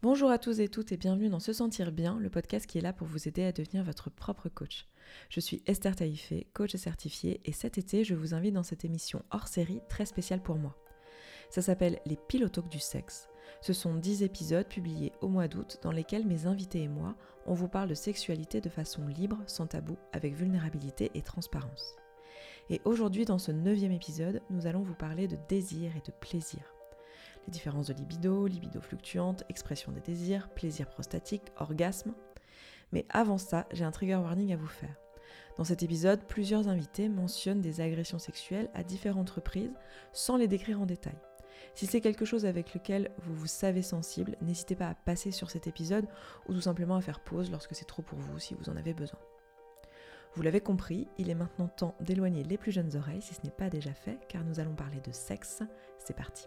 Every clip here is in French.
Bonjour à tous et toutes et bienvenue dans Se Sentir Bien, le podcast qui est là pour vous aider à devenir votre propre coach. Je suis Esther Taïfé, coach certifiée, et cet été, je vous invite dans cette émission hors série très spéciale pour moi. Ça s'appelle Les Pilotoques du sexe. Ce sont 10 épisodes publiés au mois d'août dans lesquels mes invités et moi, on vous parle de sexualité de façon libre, sans tabou, avec vulnérabilité et transparence. Et aujourd'hui, dans ce neuvième épisode, nous allons vous parler de désir et de plaisir. Différences de libido, libido fluctuante, expression des désirs, plaisir prostatique, orgasme. Mais avant ça, j'ai un trigger warning à vous faire. Dans cet épisode, plusieurs invités mentionnent des agressions sexuelles à différentes reprises sans les décrire en détail. Si c'est quelque chose avec lequel vous vous savez sensible, n'hésitez pas à passer sur cet épisode ou tout simplement à faire pause lorsque c'est trop pour vous si vous en avez besoin. Vous l'avez compris, il est maintenant temps d'éloigner les plus jeunes oreilles si ce n'est pas déjà fait, car nous allons parler de sexe. C'est parti.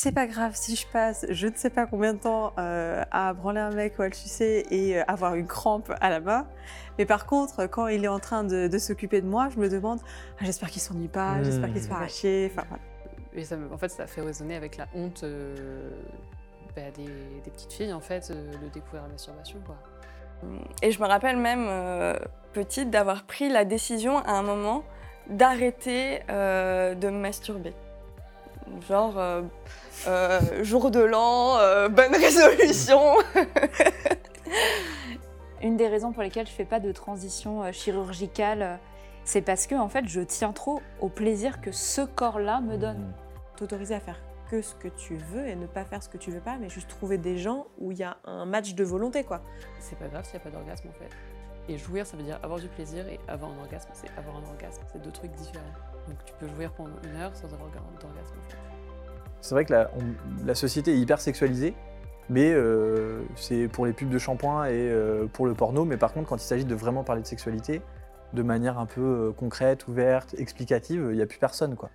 C'est pas grave si je passe je ne sais pas combien de temps euh, à branler un mec ou à le sucer et euh, avoir une crampe à la main. Mais par contre, quand il est en train de, s'occuper de moi, je me demande ah, j'espère qu'il s'ennuie pas, j'espère qu'il se fait mmh. arracher. Enfin, Et ça, en fait, ça fait résonner avec la honte euh, bah, des, petites filles, en fait, de découvrir la masturbation. Quoi. Et je me rappelle même, petite, d'avoir pris la décision à un moment d'arrêter de me masturber. Genre, euh, euh, jour de l'an, euh, bonne résolution. Une des raisons pour lesquelles je fais pas de transition chirurgicale, c'est parce que en fait, je tiens trop au plaisir que ce corps-là me donne. Mmh. T'autoriser à faire que ce que tu veux et ne pas faire ce que tu veux pas, mais juste trouver des gens où il y a un match de volonté, quoi. C'est pas grave s'il n'y a pas d'orgasme en fait. Et jouir, ça veut dire avoir du plaisir, et avoir un orgasme, c'est avoir un orgasme. C'est deux trucs différents. Donc tu peux jouir pendant une heure sans avoir d'orgasme. C'est vrai que la, société est hyper sexualisée, mais euh, c'est pour les pubs de shampoing et euh, pour le porno. Mais par contre, quand il s'agit de vraiment parler de sexualité, de manière un peu euh, concrète, ouverte, explicative, il n'y a plus personne, quoi.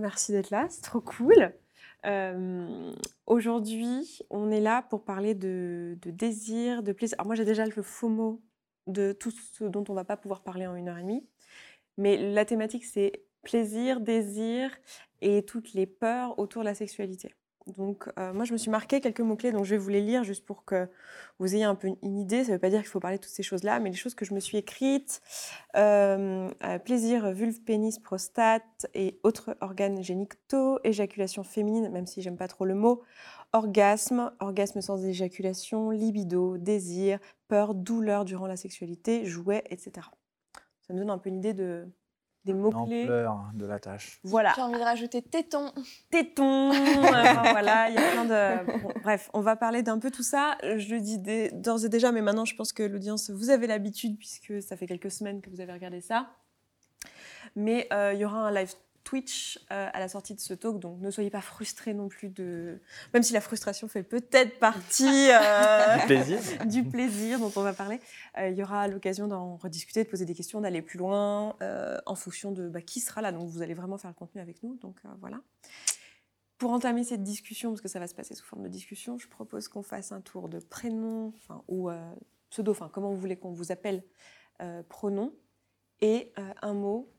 Merci d'être là, c'est trop cool. Aujourd'hui, on est là pour parler de, désir, de plaisir. Alors moi, j'ai déjà le mot de tout ce dont on va pas pouvoir parler en une heure et demie. Mais la thématique, c'est plaisir, désir et toutes les peurs autour de la sexualité. Donc, euh, moi, je me suis marqué quelques mots-clés, donc je vais vous les lire juste pour que vous ayez un peu une idée. Ça ne veut pas dire qu'il faut parler de toutes ces choses-là, mais les choses que je me suis écrites euh, euh, plaisir, vulve, pénis, prostate et autres organes génitaux, éjaculation féminine, même si j'aime pas trop le mot, orgasme, orgasme sans éjaculation, libido, désir, peur, douleur durant la sexualité, jouet, etc. Ça me donne un peu une idée de, des mots-clés. de la tâche. Voilà. J'ai envie de rajouter téton. Téton. voilà, il y a plein de. bref, on va parler d'un peu tout ça. Je le dis d'ores et déjà, mais maintenant, je pense que l'audience, vous avez l'habitude, puisque ça fait quelques semaines que vous avez regardé ça. Mais euh, il y aura un live Twitch euh, à la sortie de ce talk, donc ne soyez pas frustrés non plus de... Même si la frustration fait peut-être partie euh, du, plaisir. du plaisir dont on va parler, euh, il y aura l'occasion d'en rediscuter, de poser des questions, d'aller plus loin en fonction de bah, qui sera là. Donc vous allez vraiment faire le contenu avec nous, donc voilà. Pour entamer cette discussion, parce que ça va se passer sous forme de discussion, je propose qu'on fasse un tour de prénom, ou pseudo, enfin comment vous voulez qu'on vous appelle, pronom, et un mot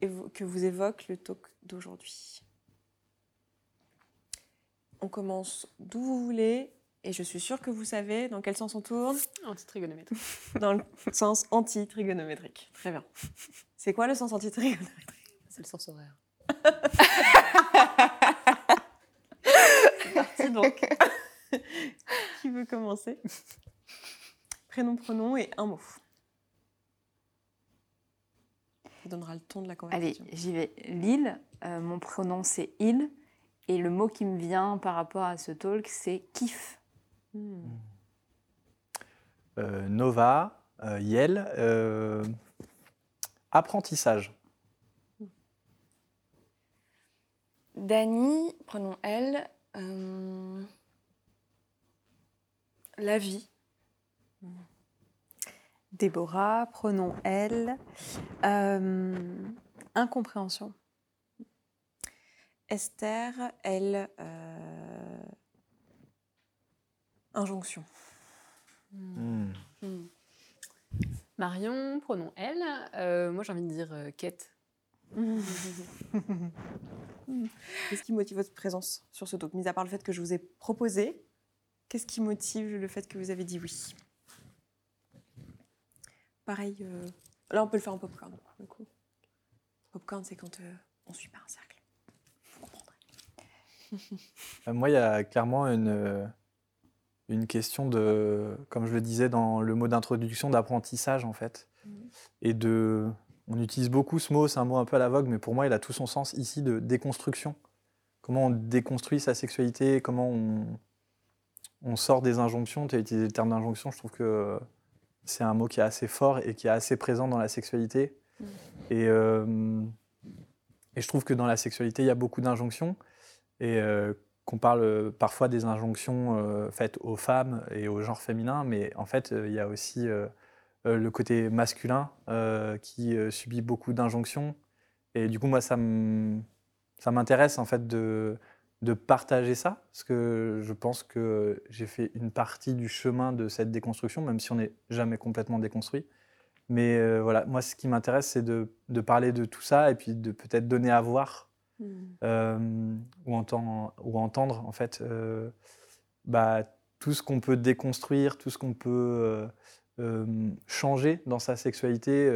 que vous évoque le talk d'aujourd'hui. On commence d'où vous voulez, et je suis sûre que vous savez dans quel sens on tourne. Anti-trigonométrique. Dans le sens anti-trigonométrique. Très bien. C'est quoi le sens anti-trigonométrique? C'est le sens horaire. C'est parti donc. Qui veut commencer? Prénom, pronom et un mot donnera le ton de la conversation. Allez, j'y vais. Lille, euh, mon pronom c'est il, et le mot qui me vient par rapport à ce talk c'est kiff. Hmm. Euh, Nova, euh, Yel, apprentissage. Dani, pronom elle, la vie. Déborah, pronom elle. Euh, incompréhension. Esther, elle. euh, Injonction. Hmm. Hmm. Marion, pronom elle. Euh, moi, j'ai envie de dire euh, quête. Qu'est-ce qui motive votre présence sur ce talk? Mis à part le fait que je vous ai proposé, qu'est-ce qui motive le fait que vous avez dit oui? Pareil, euh, là on peut le faire en popcorn. le coup. Popcorn, c'est quand euh, on suit pas un cercle. Vous comprendrez. Euh, Moi, il y a clairement une, une question de, comme je le disais dans le mot d'introduction, d'apprentissage en fait. Et de, on utilise beaucoup ce mot, c'est un mot un peu à la vogue, mais pour moi, il a tout son sens ici de déconstruction. Comment on déconstruit sa sexualité, comment on, on sort des injonctions. Tu as utilisé le terme d'injonction, je trouve que c'est un mot qui est assez fort et qui est assez présent dans la sexualité. Et, euh, et je trouve que dans la sexualité, il y a beaucoup d'injonctions et euh, qu'on parle euh, parfois des injonctions euh, faites aux femmes et au genre féminin, mais en fait, il y a aussi le côté masculin qui subit beaucoup d'injonctions. Et du coup, moi, ça m'intéresse en fait de, de partager ça, parce que je pense que j'ai fait une partie du chemin de cette déconstruction, même si on n'est jamais complètement déconstruit. Mais euh, voilà, moi, ce qui m'intéresse, c'est de, de parler de tout ça et puis de peut-être donner à voir euh, ou, entend- ou entendre en fait euh, bah, tout ce qu'on peut déconstruire, tout ce qu'on peut changer dans sa sexualité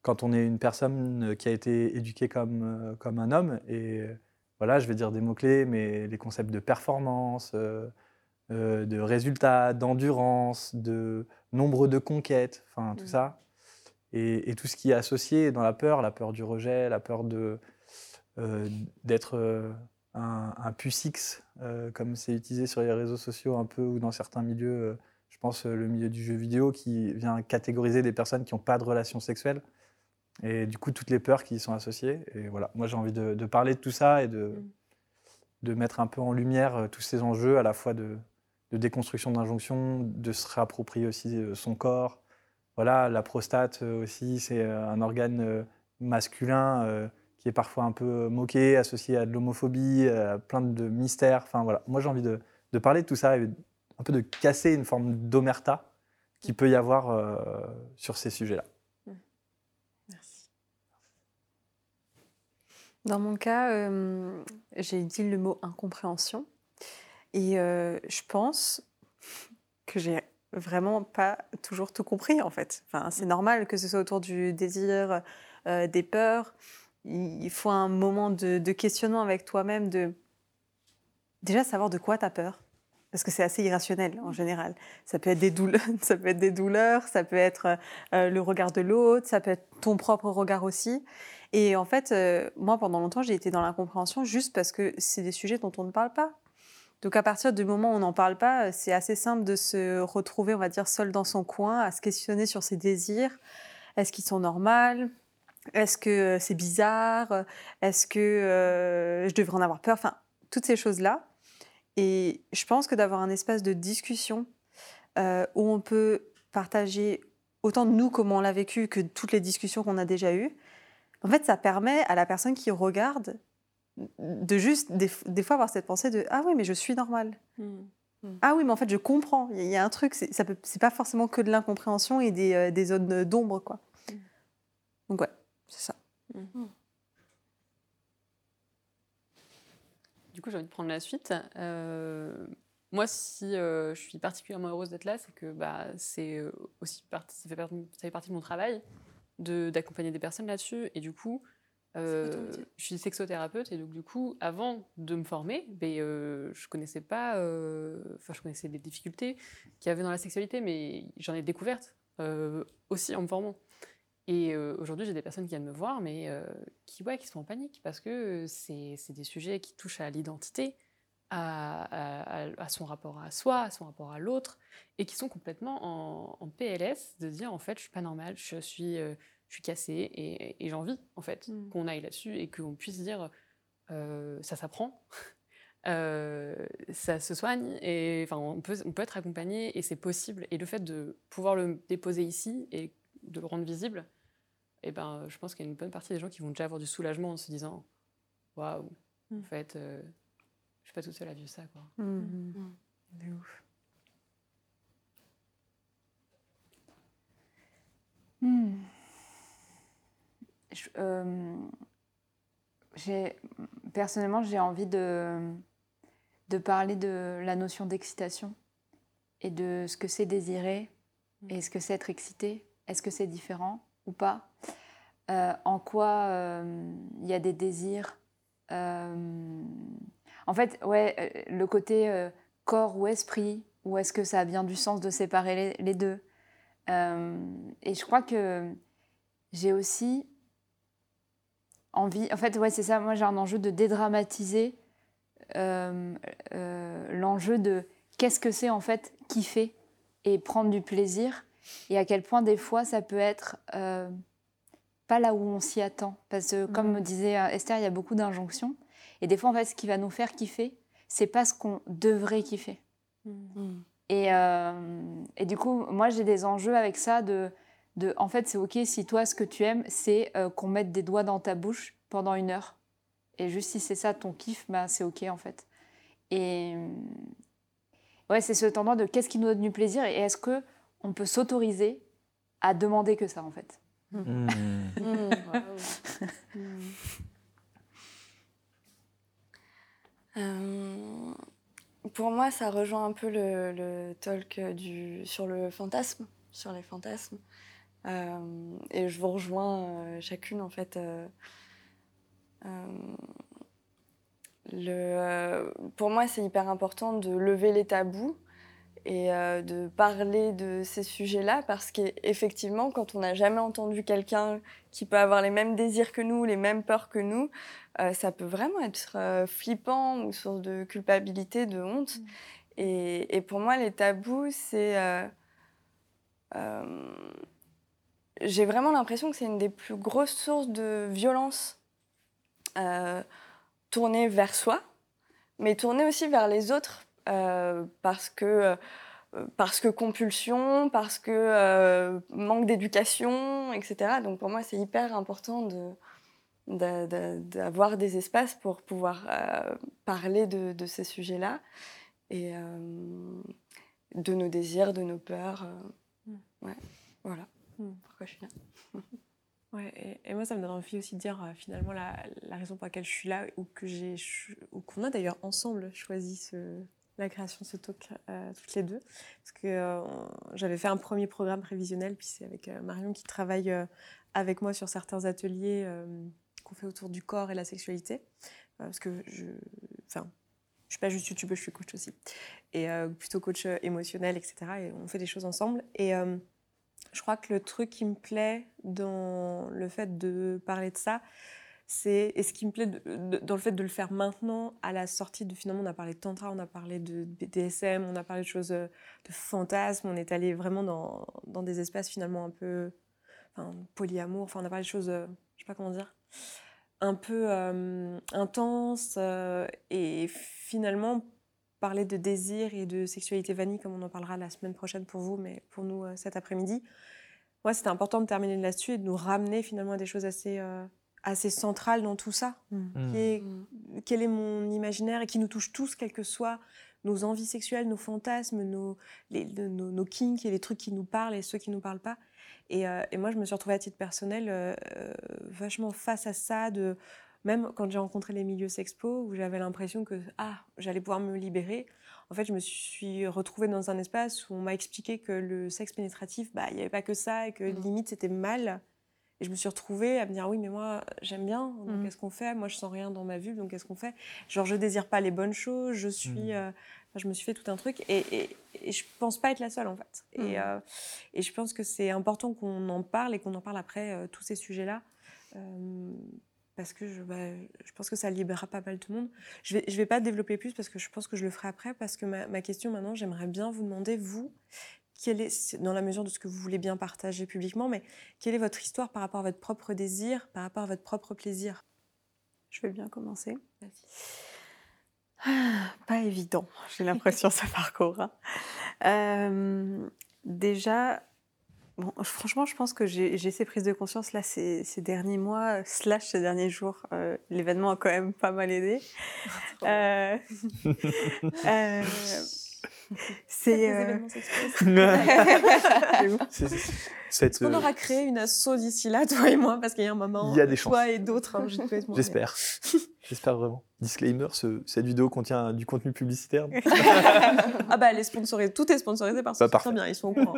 quand on est une personne qui a été éduquée comme, comme un homme. Et voilà, je vais dire des mots-clés, mais les concepts de performance, euh, euh, de résultats, d'endurance, de nombre de conquêtes, enfin tout Mm. ça. Et, et tout ce qui est associé dans la peur, la peur du rejet, la peur de, euh, d'être un, un pucix, comme c'est utilisé sur les réseaux sociaux un peu ou dans certains milieux, je pense le milieu du jeu vidéo qui vient catégoriser des personnes qui n'ont pas de relations sexuelles et du coup toutes les peurs qui y sont associées. Et voilà, moi j'ai envie de, de parler de tout ça et de, Mm. de mettre un peu en lumière euh, tous ces enjeux à la fois de, de déconstruction d'injonctions, de se réapproprier aussi euh, son corps. Voilà, la prostate euh, aussi, c'est un organe masculin qui est parfois un peu moqué, associé à de l'homophobie, à plein de mystères. Enfin voilà, moi j'ai envie de, de parler de tout ça et un peu de casser une forme d'omerta qui peut y avoir euh, sur ces sujets-là. Dans mon cas, euh, j'ai dit le mot incompréhension. Et euh, je pense que j'ai vraiment pas toujours tout compris, en fait. Enfin, c'est normal que ce soit autour du désir, euh, des peurs. Il faut un moment de, de questionnement avec toi-même, de déjà savoir de quoi tu as peur. Parce que c'est assez irrationnel en général. Ça peut être des douleurs, ça peut être des douleurs, ça peut être euh, le regard de l'autre, ça peut être ton propre regard aussi. Et en fait, euh, moi, pendant longtemps, j'ai été dans l'incompréhension juste parce que c'est des sujets dont on ne parle pas. Donc, à partir du moment où on n'en parle pas, euh, c'est assez simple de se retrouver, on va dire, seul dans son coin, à se questionner sur ses désirs. Est-ce qu'ils sont normaux? Est-ce que c'est bizarre? Est-ce que je devrais en avoir peur? Enfin, toutes ces choses-là. Et je pense que d'avoir un espace de discussion euh, où on peut partager autant de nous comment on l'a vécu que toutes les discussions qu'on a déjà eues, en fait, ça permet à la personne qui regarde de juste des, des fois avoir cette pensée de ah oui mais je suis normale. Ah oui mais en fait je comprends. Il y, a- il y a un truc c'est ça peut c'est pas forcément que de l'incompréhension et des, euh, des zones d'ombre quoi. Donc ouais c'est ça coup, j'ai envie de prendre la suite. Euh, moi, si euh, je suis particulièrement heureuse d'être là, c'est que bah, c'est euh, aussi partie, ça, fait partie, ça fait partie de mon travail de- d'accompagner des personnes là-dessus. Et du coup, euh, je suis sexothérapeute et donc du coup, avant de me former, ben, euh, je connaissais pas, euh, enfin, je connaissais des difficultés qu'il y avait dans la sexualité, mais j'en ai découvertes aussi en me formant. Et euh, aujourd'hui, j'ai des personnes qui viennent me voir, mais euh, qui, ouais, qui sont en panique parce que c'est c'est des sujets qui touchent à l'identité, à, à- à- à son rapport à soi, à son rapport à l'autre, et qui sont complètement en, en PLS de dire en fait, je suis pas normale, je suis, euh, je suis cassée et, et j'ai envie en fait Mm. qu'on aille là-dessus et qu'on puisse dire euh, ça s'apprend. euh, ça se soigne et enfin, on, peut, on peut être accompagné et c'est possible. Et le fait de pouvoir le déposer ici et de le rendre visible, eh ben, je pense qu'il y a une bonne partie des gens qui vont déjà avoir du soulagement en se disant Waouh, en Mm. fait, euh, je suis pas toute seule à vivre ça. Quoi. Mhm. Mm. De ouf. Hmm. Je- euh, j'ai- personnellement, j'ai envie de, de parler de la notion d'excitation et de ce que c'est désirer et ce que c'est être excité. Est-ce que c'est différent? Ou pas Euh, En quoi euh, il y a des désirs euh, En fait, ouais, le côté corps ou esprit, ou est-ce que ça a bien du sens de séparer les- les deux et je crois que j'ai aussi envie. En fait, ouais, c'est ça. Moi, j'ai un enjeu de dédramatiser l'enjeu de qu'est-ce que c'est en fait kiffer et prendre du plaisir et à quel point des fois ça peut être euh, pas là où on s'y attend. Parce que, comme me disait euh, Esther, il y a beaucoup d'injonctions. Et des fois, en fait, ce qui va nous faire kiffer, c'est pas ce qu'on devrait kiffer. Mm. Et, euh, et du coup, moi, j'ai des enjeux avec ça de, de en fait, c'est OK si toi, ce que tu aimes, c'est euh, qu'on mette des doigts dans ta bouche pendant une heure. Et juste si c'est ça ton kiff, bah, c'est OK, en fait. Et ouais, c'est ce tendance de qu'est-ce qui nous donne du plaisir et est-ce que on peut s'autoriser à demander que ça, en fait. Mmh. Mm. Euh, pour moi, ça rejoint un peu le, le talk du, sur le fantasme, sur les fantasmes. Euh, et je vous rejoins euh, chacune, en fait. euh, euh, le, euh, pour moi, c'est hyper important de lever les tabous et euh, de parler de ces sujets-là parce qu'effectivement, quand on n'a jamais entendu quelqu'un qui peut avoir les mêmes désirs que nous, les mêmes peurs que nous, euh, ça peut vraiment être euh, flippant ou source de culpabilité, de honte. Et, et pour moi, les tabous, c'est... J'ai vraiment l'impression que c'est une des plus grosses sources de violence tournée vers soi, mais tournée aussi vers les autres parce que... euh, parce que compulsion, parce que euh, manque d'éducation, etc. Donc pour moi, c'est hyper important de, d'a- d'a- d'avoir des espaces pour pouvoir euh, parler de, de ces sujets-là et euh, de nos désirs, de nos peurs. euh, ouais, voilà Mm. pourquoi je suis là? Ouais, et, et moi, ça me donne envie aussi de dire euh, finalement la, la raison pour laquelle je suis là, ou que j'ai, ou qu'on a d'ailleurs ensemble choisi ce, la création de ce talk euh, toutes les deux, parce que euh, j'avais fait un premier programme prévisionnel, puis c'est avec euh, Marion qui travaille avec moi sur certains ateliers qu'on fait autour du corps et la sexualité, parce que je, enfin, je suis pas juste youtubeuse, je suis coach aussi, et plutôt coach émotionnel, etc. Et on fait des choses ensemble, et je crois que le truc qui me plaît dans le fait de parler de ça, et ce qui me plaît dans le fait de le faire maintenant, à la sortie de finalement, on a parlé de tantra, on a parlé de BDSM, on a parlé de choses euh, de fantasmes, on est allé vraiment dans, des espaces finalement un peu polyamour, enfin on a parlé de choses, euh, je sais pas comment dire, un peu euh, intenses et finalement parler de désir et de sexualité vanille comme on en parlera la semaine prochaine pour vous, mais pour nous cet après-midi. Moi, c'était important de terminer là-dessus et de nous ramener finalement à des choses assez, assez centrales dans tout ça. Mmh. Qui est, quel est mon imaginaire et qui nous touche tous, quelles que soient nos envies sexuelles, nos fantasmes, nos, les, le- nos, nos kinks et les trucs qui nous parlent et ceux qui nous parlent pas. Et, euh, et moi, je me suis retrouvée à titre personnel euh, euh, vachement face à ça, de, même quand j'ai rencontré les milieux sexpo, où j'avais l'impression que ah, j'allais pouvoir me libérer. En fait, je me suis retrouvée dans un espace où on m'a expliqué que le sexe pénétratif, bah, il n'y avait pas que ça et que Mhm. limite c'était mal. Et je me suis retrouvée à me dire oui, mais moi j'aime bien, donc Mhm. qu'est-ce qu'on fait? Moi je sens rien dans ma vue, donc qu'est-ce qu'on fait? Genre je désire pas les bonnes choses, je suis. Mhm. euh, enfin, je me suis fait tout un truc et, et, et je pense pas être la seule en fait. Mhm. Et, euh, et je pense que c'est important qu'on en parle et qu'on en parle après euh, tous ces sujets-là. Euh, parce que je, bah, je pense que ça libérera pas mal tout le monde. Je vais, je vais pas développer plus parce que je pense que je le ferai après. Parce que ma, ma question maintenant, j'aimerais bien vous demander, vous, quelle est, dans la mesure de ce que vous voulez bien partager publiquement, mais quelle est votre histoire par rapport à votre propre désir, par rapport à votre propre plaisir? Je vais bien commencer. Pas évident, j'ai l'impression, ce parcours. hein. Euh, déjà, bon, franchement, je pense que j'ai ces prises de conscience là ces, ces derniers mois, euh, slash ces derniers jours. Euh, L'événement a quand même pas mal aidé. Euh, c'est. euh, cette, On euh, aura créé une asso d'ici là, toi et moi, parce qu'il y a un moment. Il y a des chances. Toi et d'autres. hein. J'espère. J'espère vraiment. Disclaimer, ce- cette vidéo contient du contenu publicitaire. Ah bah, elle est sponsorisée. Tout est sponsorisé par Bah, ça. parfait. bien, ils sont au courant.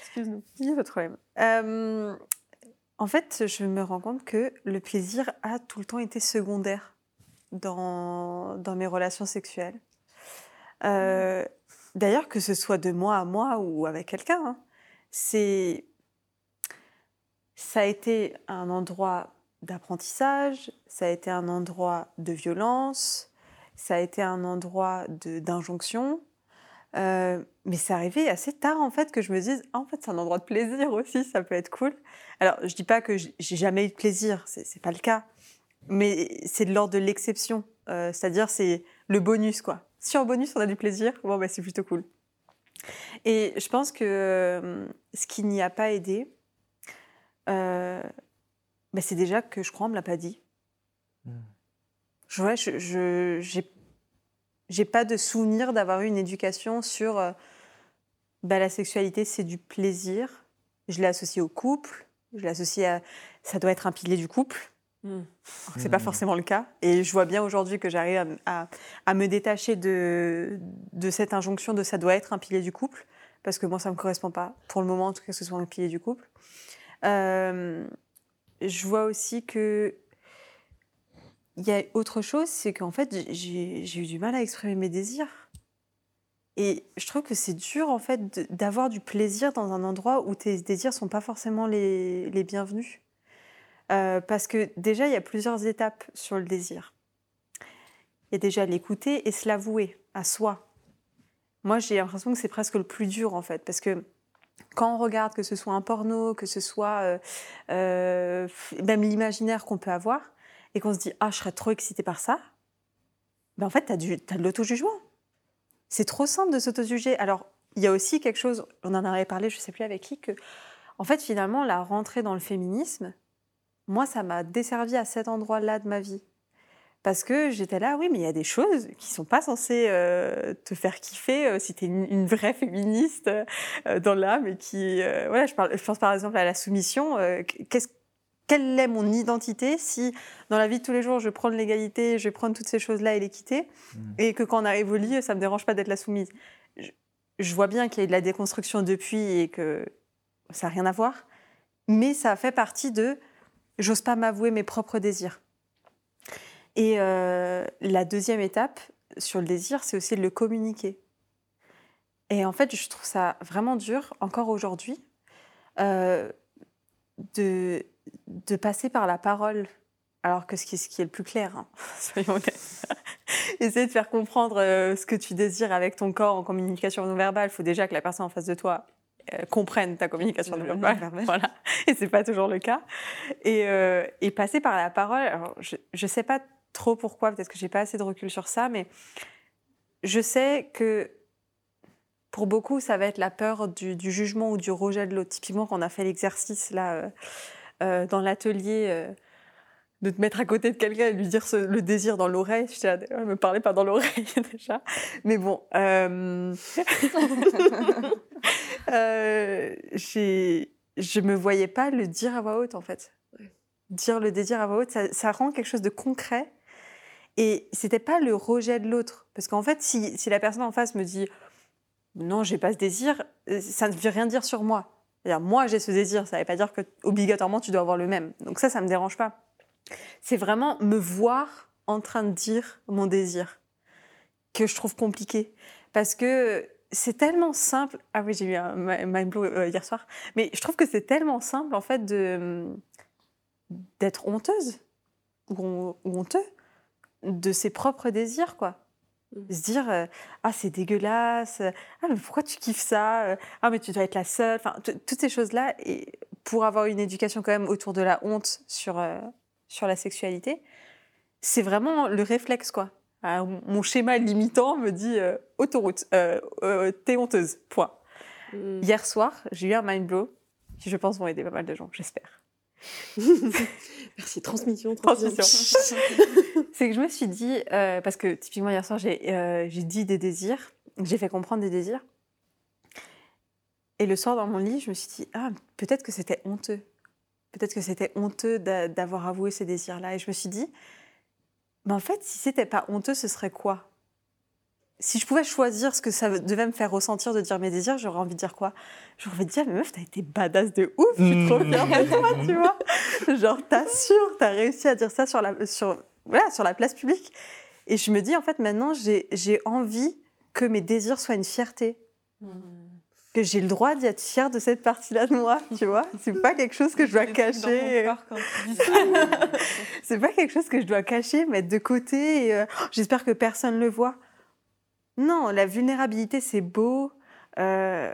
Excuse-nous. Il n'y a pas de problème. Euh, en fait, je me rends compte que le plaisir a tout le temps été secondaire dans, dans mes relations sexuelles. Euh, D'ailleurs, que ce soit de moi à moi ou avec quelqu'un, hein, c'est ça a été un endroit d'apprentissage, ça a été un endroit de violence, ça a été un endroit d'injonction. Euh, mais c'est arrivé assez tard en fait que je me dise Ah, en fait c'est un endroit de plaisir aussi ça peut être cool. Alors je dis pas que j'ai jamais eu de plaisir c'est c'est pas le cas mais c'est de l'ordre de l'exception. Euh, c'est-à-dire c'est le bonus quoi si en bonus on a du plaisir bon bah c'est plutôt cool et je pense que euh, ce qui n'y a pas aidé euh, bah, c'est déjà que je crois on me l'a pas dit Hmm. je, ouais, je, je- j'ai j'ai pas de souvenir d'avoir eu une éducation sur euh, bah, la sexualité, c'est du plaisir. Je l'ai associé au couple, je l'ai associé à ça doit être un pilier du couple. Mm. Que C'est pas Mm. forcément le cas. Et je vois bien aujourd'hui que j'arrive à, m- à- à me détacher de, de cette injonction de ça doit être un pilier du couple, parce que moi, ça me correspond pas, pour le moment, en tout cas, que ce soit un pilier du couple. Euh, je vois aussi que il y a autre chose, c'est qu'en fait, j'ai eu du mal à exprimer mes désirs. Et je trouve que c'est dur, en fait, d'avoir du plaisir dans un endroit où tes désirs sont pas forcément les, les bienvenus. Euh, parce que déjà, il y a plusieurs étapes sur le désir. Il y a déjà l'écouter et se l'avouer à soi. Moi, j'ai l'impression que c'est presque le plus dur, en fait, parce que quand on regarde, que ce soit un porno, que ce soit euh, euh, même l'imaginaire qu'on peut avoir, et qu'on se dit ah je serais trop excitée par ça, ben en fait tu as, de l'auto-jugement. C'est trop simple de s'auto-juger. Alors il y a aussi quelque chose, on en avait parlé, je sais plus avec qui, que en fait finalement la rentrée dans le féminisme, moi ça m'a desservi à cet endroit-là de ma vie. Parce que j'étais là, oui, mais il y a des choses qui sont pas censées euh, te faire kiffer euh, si tu es une, une vraie féministe euh, dans l'âme et qui. voilà, je, parle, je pense par exemple à la soumission. qu'est-ce quelle est mon identité si dans la vie de tous les jours je prends l'égalité, je prendre toutes ces choses-là et l'équité, Mm. et que quand on arrive au lit, ça me dérange pas d'être la soumise. Je, je vois bien qu'il y a eu de la déconstruction depuis et que ça n'a rien à voir, mais ça fait partie de j'ose pas m'avouer mes propres désirs. Et euh, la deuxième étape sur le désir, c'est aussi de le communiquer. Et en fait, je trouve ça vraiment dur, encore aujourd'hui, euh, de, passer par la parole, alors que ce qui, ce qui est le plus clair, hein, soyons honnêtes. Essayer de faire comprendre euh, ce que tu désires avec ton corps en communication non verbale, il faut déjà que la personne en face de toi euh, comprenne ta communication non verbale. Voilà. Et c'est pas toujours le cas. Et, euh, et passer par la parole, alors je ne sais pas trop pourquoi, peut-être que j'ai pas assez de recul sur ça, mais je sais que pour beaucoup, ça va être la peur du, du jugement ou du rejet de l'autre. Typiquement, quand on a fait l'exercice là euh, dans l'atelier, de te mettre à côté de quelqu'un et lui dire ce- le désir dans l'oreille, je ne me parlais pas dans l'oreille déjà. Mais bon, euh, euh, je me voyais pas le dire à voix haute en fait. Dire le désir à voix haute, ça, ça rend quelque chose de concret. Et c'était pas le rejet de l'autre. Parce qu'en fait, si, si la personne en face me dit non, j'ai pas ce désir, euh, ça ne veut rien dire sur moi. C'est-à-dire, moi, j'ai ce désir, ça ne veut pas dire que obligatoirement tu dois avoir le même. Donc ça, ça me dérange pas. C'est vraiment me voir en train de dire mon désir que je trouve compliqué. Parce que c'est tellement simple. Ah oui, j'ai eu un mi- mind blow euh, hier soir. Mais je trouve que c'est tellement simple, en fait, de d'être honteuse ou, hon- ou honteux de ses propres désirs, quoi. De se dire, euh, ah, c'est dégueulasse, ah, mais pourquoi tu kiffes ça, Euh, ah, mais tu dois être la seule, enfin, toutes ces choses-là. Et pour avoir une éducation quand même autour de la honte sur, sur la sexualité, c'est vraiment le réflexe, quoi. Ah, mon schéma limitant me dit euh, autoroute, euh, euh, t'es honteuse, point. Mm. Hier soir, j'ai eu un mind blow qui, je pense, vont aider pas mal de gens, j'espère. Merci, transmission, transmission. C'est que je me suis dit, parce que typiquement hier soir, j'ai j'ai dit des désirs, j'ai fait comprendre des désirs. Et le soir dans mon lit, je me suis dit, ah, peut-être que c'était honteux. Peut-être que c'était honteux d'a- d'avoir avoué ces désirs-là. Et je me suis dit, mais en fait, si c'était pas honteux, ce serait quoi? Si je pouvais choisir ce que ça devait me faire ressentir de dire mes désirs, j'aurais envie de dire quoi? J'aurais envie de dire, mais meuf, t'as été badass de ouf, je suis trop fière de toi, tu vois Genre, t'assures, t'as réussi à dire ça sur la, sur, voilà, sur la place publique. Et je me dis, en fait, maintenant, j'ai j'ai envie que mes désirs soient une fierté. Que j'ai le droit d'y être fière de cette partie-là de moi, tu vois C'est pas quelque chose que je dois cacher. C'est pas quelque chose que je dois cacher, mettre de côté. et, euh, J'espère que personne le voit. Non, la vulnérabilité, c'est beau. Euh,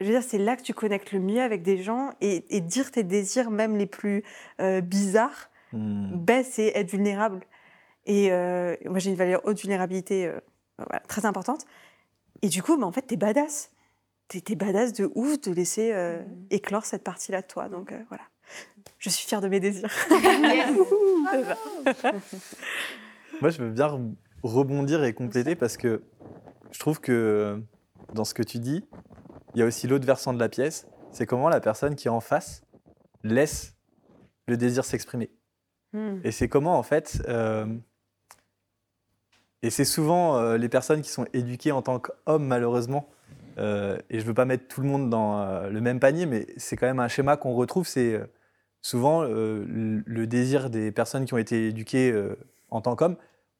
je veux dire, c'est là que tu connectes le mieux avec des gens et, et dire tes désirs, même les plus euh, bizarres, Hmm. ben, c'est être vulnérable. Et euh, moi, j'ai une valeur haute vulnérabilité euh, voilà, très importante. Et du coup, ben, en fait, t'es badass. T'es badass de ouf de laisser euh, éclore cette partie-là de toi. Donc euh, voilà. Je suis fière de mes désirs. Moi, je veux bien re- rebondir et compléter parce que je trouve que euh, dans ce que tu dis, il y a aussi l'autre versant de la pièce. C'est comment la personne qui est en face laisse le désir s'exprimer. Hmm. Et c'est comment, en fait, euh, et c'est souvent euh, les personnes qui sont éduquées en tant qu'hommes, malheureusement, euh, et je veux pas mettre tout le monde dans euh, le même panier, mais c'est quand même un schéma qu'on retrouve, c'est euh, souvent le désir des personnes qui ont été éduquées en tant qu'hommes,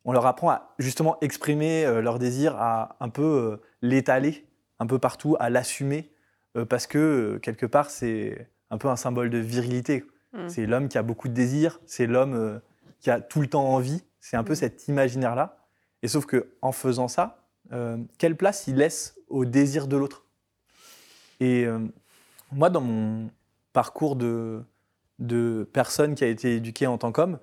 on leur apprend à justement exprimer leur désir, à un peu l'étaler un peu partout, à l'assumer, parce que quelque part, c'est un peu un symbole de virilité. Mm. C'est l'homme qui a beaucoup de désirs, c'est l'homme qui a tout le temps envie. C'est un peu Mm. cet imaginaire-là. Et sauf que en faisant ça, euh, quelle place il laisse au désir de l'autre? Et euh, moi, dans mon parcours de, personne qui a été éduquée en tant qu'homme,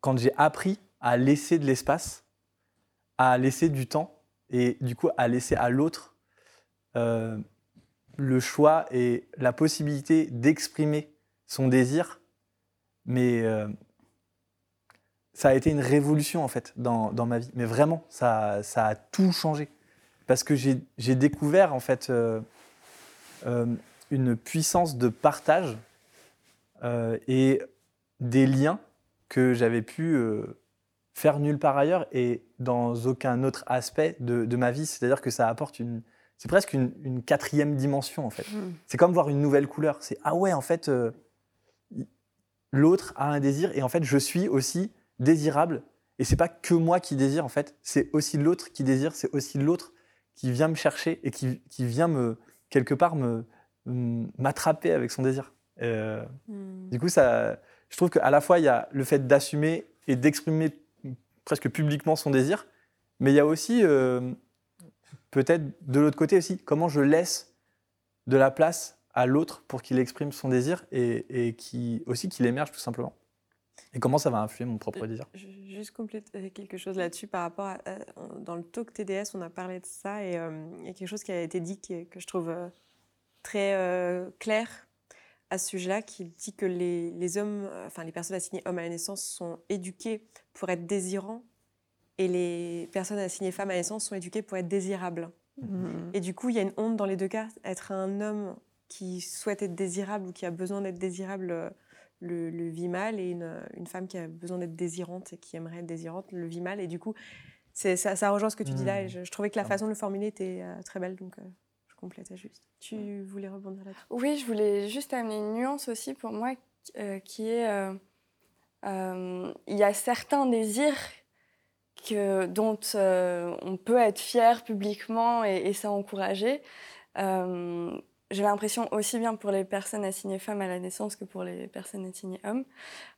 quand j'ai appris à laisser de l'espace, à laisser du temps, et du coup à laisser à l'autre euh, le choix et la possibilité d'exprimer son désir, mais ça a été une révolution en fait dans, dans ma vie. Mais vraiment, ça, ça a tout changé. Parce que j'ai découvert en fait euh, euh, une puissance de partage euh, et des liens que j'avais pu faire nulle part ailleurs et dans aucun autre aspect de, de ma vie. C'est-à-dire que ça apporte une. C'est presque une, une quatrième dimension en fait. C'est comme voir une nouvelle couleur. C'est ah ouais, en fait, l'autre a un désir et en fait, je suis aussi désirable. Et c'est pas que moi qui désire en fait, c'est aussi l'autre qui désire, c'est aussi l'autre qui vient me chercher et qui, qui vient me quelque part me m'attraper avec son désir. Euh, Mm. du coup, ça, je trouve qu'à la fois, il y a le fait d'assumer et d'exprimer presque publiquement son désir, mais il y a aussi, euh, peut-être de l'autre côté aussi, comment je laisse de la place à l'autre pour qu'il exprime son désir et, et qui, aussi qu'il émerge tout simplement. Et comment ça va influer mon propre désir? Je vais juste compléter quelque chose là-dessus par rapport à, à- dans le talk TDS, on a parlé de ça et euh, il y a quelque chose qui a été dit qui est- que je trouve euh, très euh, clair à ce sujet-là, qui dit que les, les hommes, euh, enfin les personnes assignées hommes à la naissance sont éduquées pour être désirants et les personnes assignées femmes à la naissance sont éduquées pour être désirables. Hmm. Et du coup, il y a une honte dans les deux cas. Être un homme qui souhaite être désirable ou qui a besoin d'être désirable euh, le, le vit mal, et une, une femme qui a besoin d'être désirante et qui aimerait être désirante le vit mal. Et du coup, c'est, ça, ça rejoint ce que tu dis là. Et je, je trouvais que la façon de le formuler était euh, très belle, donc euh, je complétais juste. Tu voulais rebondir là-dessus? Oui, je voulais juste amener une nuance aussi pour moi euh, qui est euh, euh, il y a certains désirs que, dont euh, on peut être fier publiquement et, et ça encourager. J'ai l'impression aussi bien pour les personnes assignées femmes à la naissance que pour les personnes assignées hommes,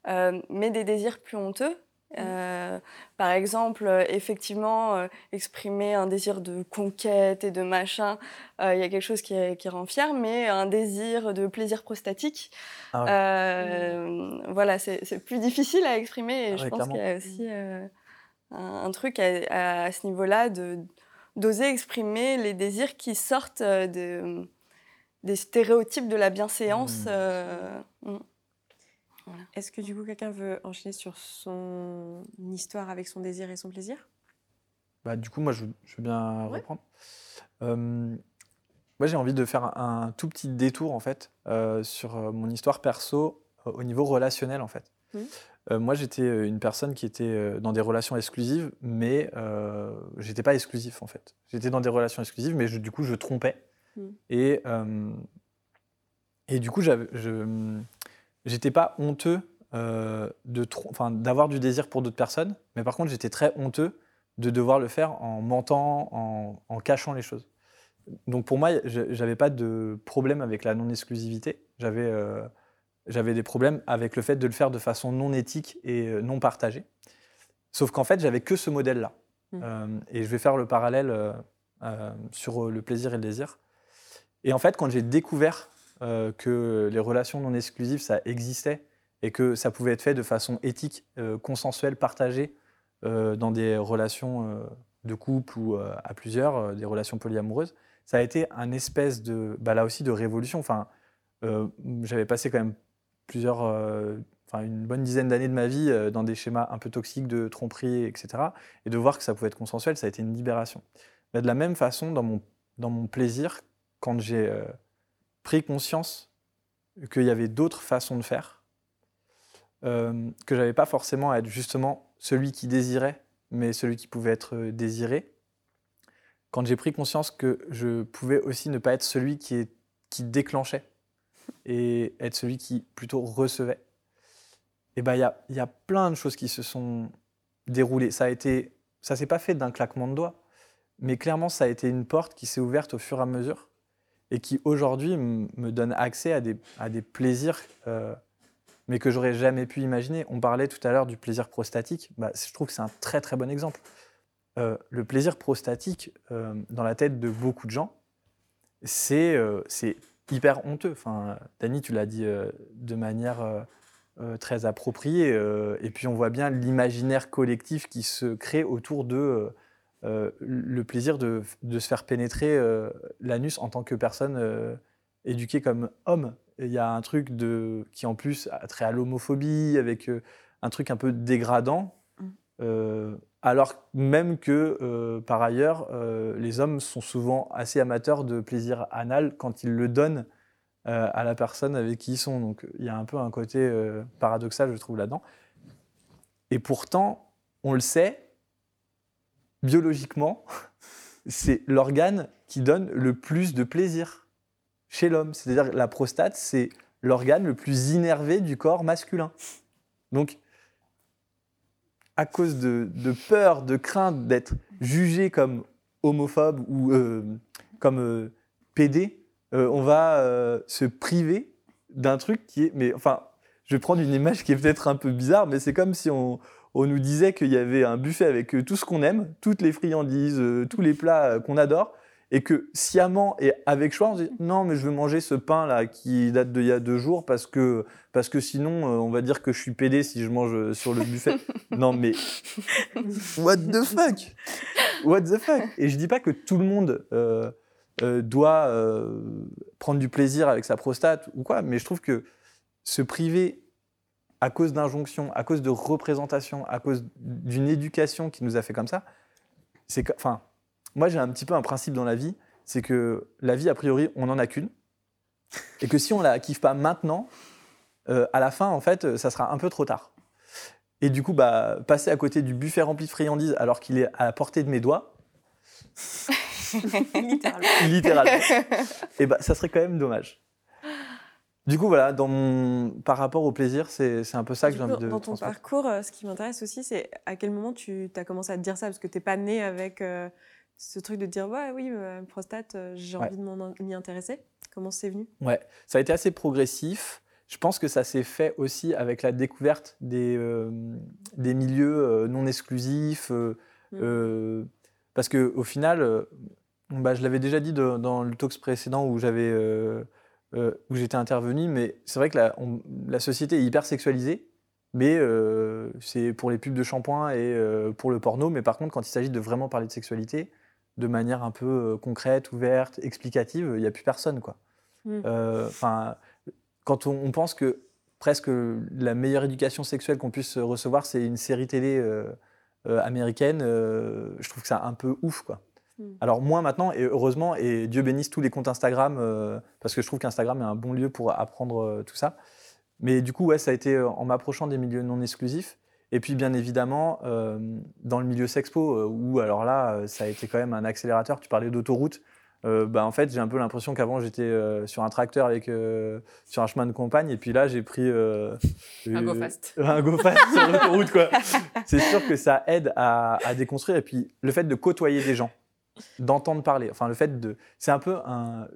Euh, mais des désirs plus honteux. Euh, par exemple, euh, effectivement, euh, exprimer un désir de conquête et de machin, il y a quelque chose qui, est- qui rend fier, mais un désir de plaisir prostatique, Ah ouais. voilà, c'est plus difficile à exprimer et Ah je ouais, pense qu'il y a aussi un, un truc à, à- à ce niveau-là, d'oser exprimer les désirs qui sortent de, des stéréotypes de la bienséance. Mmh. euh. Est-ce que du coup quelqu'un veut enchaîner sur son histoire avec son désir et son plaisir? Bah, du coup, moi, je, je veux bien Ouais. reprendre. Euh, moi, j'ai envie de faire un, un tout petit détour, en fait, euh, sur mon histoire perso euh, au niveau relationnel, en fait. Euh, moi, j'étais une personne qui était dans des relations exclusives, mais euh, j'étais pas exclusif, en fait. J'étais dans des relations exclusives, mais je- du coup, je trompais. Mhm. Et, euh, et du coup, je j'étais pas honteux euh, d'avoir du désir pour d'autres personnes, mais par contre, j'étais très honteux de devoir le faire en mentant, en, en cachant les choses. Donc pour moi, je j'avais pas de problème avec la non-exclusivité. J'avais euh, j'avais des problèmes avec le fait de le faire de façon non éthique et euh, non partagée. Sauf qu'en fait, j'avais que ce modèle-là. Mm. Euh, et je vais faire le parallèle euh, euh, sur le plaisir et le désir. Et en fait, quand j'ai découvert euh, que les relations non exclusives, ça existait et que ça pouvait être fait de façon éthique, euh, consensuelle, partagée euh, dans des relations de couple ou à plusieurs, des relations polyamoureuses, ça a été un espèce de, bah, là aussi, de révolution. Enfin, j'avais passé quand même plusieurs, enfin une bonne dizaine d'années de ma vie dans des schémas un peu toxiques de tromperie, etc. Et de voir que ça pouvait être consensuel, ça a été une libération. Mais de la même façon, dans mon, dans mon plaisir, quand j'ai euh, pris conscience qu'il y avait d'autres façons de faire, euh, que j'avais pas forcément à être justement celui qui désirait, mais celui qui pouvait être euh, désiré. Quand j'ai pris conscience que je pouvais aussi ne pas être celui qui, déclenchait et être celui qui plutôt recevait, et ben il y a, y a plein de choses qui se sont déroulées. Ça a été, ça s'est pas fait d'un claquement de doigts, mais clairement ça a été une porte qui s'est ouverte au fur et à mesure et qui aujourd'hui me donne accès à des, plaisirs, euh, mais que j'aurais jamais pu imaginer. On parlait tout à l'heure du plaisir prostatique. Bah, je trouve que c'est un très très bon exemple. Euh, le plaisir prostatique, euh, dans la tête de beaucoup de gens, c'est hyper honteux. Enfin, Dani, tu l'as dit de manière très appropriée. et puis on voit bien l'imaginaire collectif qui se crée autour de euh, le plaisir de, de se faire pénétrer euh, l'anus en tant que personne euh, éduquée comme homme. Il y a un truc de, qui en plus a trait à l'homophobie, avec un truc un peu dégradant. Mm. Euh, alors même que, par ailleurs, les hommes sont souvent assez amateurs de plaisir anal quand ils le donnent à la personne avec qui ils sont. Donc il y a un peu un côté paradoxal, je trouve, là-dedans. Et pourtant, on le sait, biologiquement, c'est l'organe qui donne le plus de plaisir chez l'homme. C'est-à-dire la prostate, c'est l'organe le plus innervé du corps masculin. Donc, à cause de, peur, de crainte d'être jugé comme homophobe ou euh, comme euh, pédé, euh, on va euh, se priver d'un truc qui est... Mais enfin, je vais prendre une image qui est peut-être un peu bizarre, mais c'est comme si on, on nous disait qu'il y avait un buffet avec euh, tout ce qu'on aime, toutes les friandises, euh, tous les plats euh, qu'on adore, et que sciemment et avec choix, on se dit non, mais je veux manger ce pain là qui date d'il y a deux jours parce que, parce que sinon, on va dire que je suis pédé si je mange sur le buffet. non, mais what the fuck? What the fuck? Et je dis pas que tout le monde euh, euh, doit euh, prendre du plaisir avec sa prostate ou quoi, mais je trouve que se priver à cause d'injonctions, à cause de représentations, à cause d'une éducation qui nous a fait comme ça, c'est que, enfin, moi j'ai un petit peu un principe dans la vie, c'est que la vie a priori on n'en a qu'une, et que si on la kiffe pas maintenant, euh, à la fin en fait ça sera un peu trop tard. Et du coup bah passer à côté du buffet rempli de friandises alors qu'il est à la portée de mes doigts, Littéralement. littéralement, et bah ça serait quand même dommage. Du coup voilà, dans mon... par rapport au plaisir, c'est un peu ça que j'ai envie de dans ton parcours, euh, ce qui m'intéresse aussi, c'est à quel moment tu as commencé à te dire ça? Parce que tu n'es pas né avec euh, ce truc de dire ouais, oui, euh, prostate, j'ai Ouais. envie de m'y intéresser. Comment c'est venu? Ouais, ça a été assez progressif. Je pense que ça s'est fait aussi avec la découverte des, euh, des milieux non exclusifs. euh, Mm. euh, parce qu'au final, euh, bah, je l'avais déjà dit de- dans le talk précédent où j'avais euh, où j'étais intervenu, mais c'est vrai que la, on- la société est hyper sexualisée. mais euh, c'est pour les pubs de shampoing et euh, pour le porno. Mais par contre, quand il s'agit de vraiment parler de sexualité, de manière un peu concrète, ouverte, explicative, il n'y a plus personne. Quoi. Mm. Euh, Enfin, quand on, on pense que presque la meilleure éducation sexuelle qu'on puisse recevoir, c'est une série télé américaine, je trouve que c'est un peu ouf. Quoi. Mm. Alors moi maintenant, et heureusement, et Dieu bénisse tous les comptes Instagram, euh, parce que je trouve qu'Instagram est un bon lieu pour apprendre euh, tout ça. Mais du coup, ouais, ça a été euh, en m'approchant des milieux non exclusifs. Et puis, bien évidemment, euh, dans le milieu sexpo, où alors là, ça a été quand même un accélérateur. Tu parlais d'autoroute. Bah, en fait, j'ai un peu l'impression qu'avant, j'étais sur un tracteur avec, sur un chemin de campagne. Et puis là, j'ai pris Un go fast. un go fast sur l'autoroute. quoi. C'est sûr que ça aide à, à déconstruire. Et puis, le fait de côtoyer des gens, d'entendre parler, enfin, le fait de. C'est un peu un,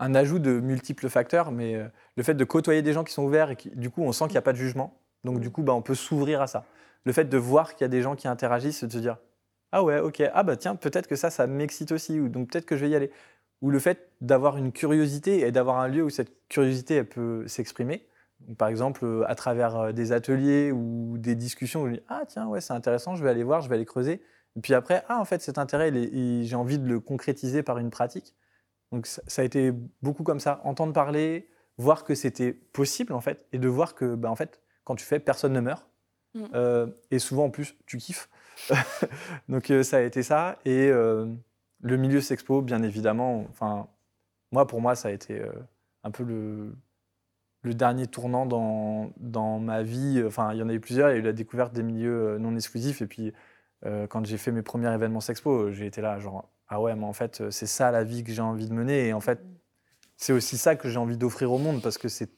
un ajout de multiples facteurs, mais euh, le fait de côtoyer des gens qui sont ouverts et du coup, on sent qu'il n'y a pas de jugement. Donc, du coup, bah, on peut s'ouvrir à ça. Le fait de voir qu'il y a des gens qui interagissent, de se dire Ah ouais, ok, ah bah tiens, peut-être que ça, ça m'excite aussi, ou donc peut-être que je vais y aller. Ou le fait d'avoir une curiosité et d'avoir un lieu où cette curiosité, peut s'exprimer. Par exemple, euh, à travers euh, des ateliers ou des discussions où on dit Ah tiens, ouais, c'est intéressant, je vais aller voir, je vais aller creuser. Et puis après, ah en fait, cet intérêt, j'ai envie de le concrétiser par une pratique. Donc ça, ça a été beaucoup comme ça, entendre parler, voir que c'était possible en fait, et de voir que bah, en fait, quand tu fais, personne ne meurt. Mm. Euh, et souvent en plus, tu kiffes. Donc euh, ça a été ça. Et euh, le milieu sexpo, bien évidemment, enfin, moi pour moi, ça a été un peu le, le dernier tournant dans, dans ma vie. Enfin, il y en a eu plusieurs. Il y a eu la découverte des milieux non exclusifs. Et puis, euh, quand j'ai fait mes premiers événements sexpo, euh, j'ai été là, genre, ah ouais, mais en fait, euh, c'est ça la vie que j'ai envie de mener. Et en fait, c'est aussi ça que j'ai envie d'offrir au monde parce que c'est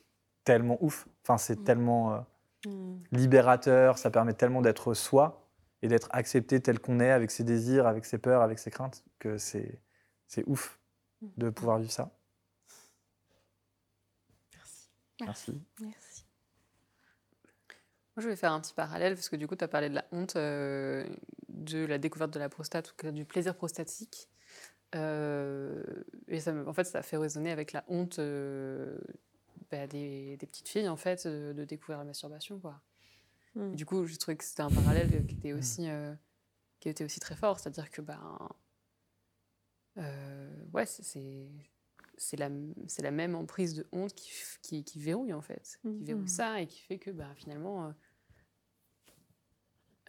tellement ouf. Enfin, c'est Mm. tellement euh, Mm. libérateur. Ça permet tellement d'être soi et d'être accepté tel qu'on est, avec ses désirs, avec ses peurs, avec ses craintes, que c'est c'est ouf de pouvoir vivre ça. Merci. Merci. Moi, je vais faire un petit parallèle parce que du coup, tu as parlé de la honte, euh, de la découverte de la prostate ou du plaisir prostatique. Euh, et ça me- en fait, ça a fait résonner avec la honte euh, bah, des, des petites filles, en fait, euh, de découvrir la masturbation. Quoi. Mm. Et du coup, j'ai trouvé que c'était un parallèle qui était aussi, euh, qui était aussi très fort. C'est-à-dire que, ben, euh, ouais, c'est- la, c'est la même emprise de honte qui, qui, qui verrouille, en fait. Qui Mhm. verrouille ça et qui fait que, ben, finalement,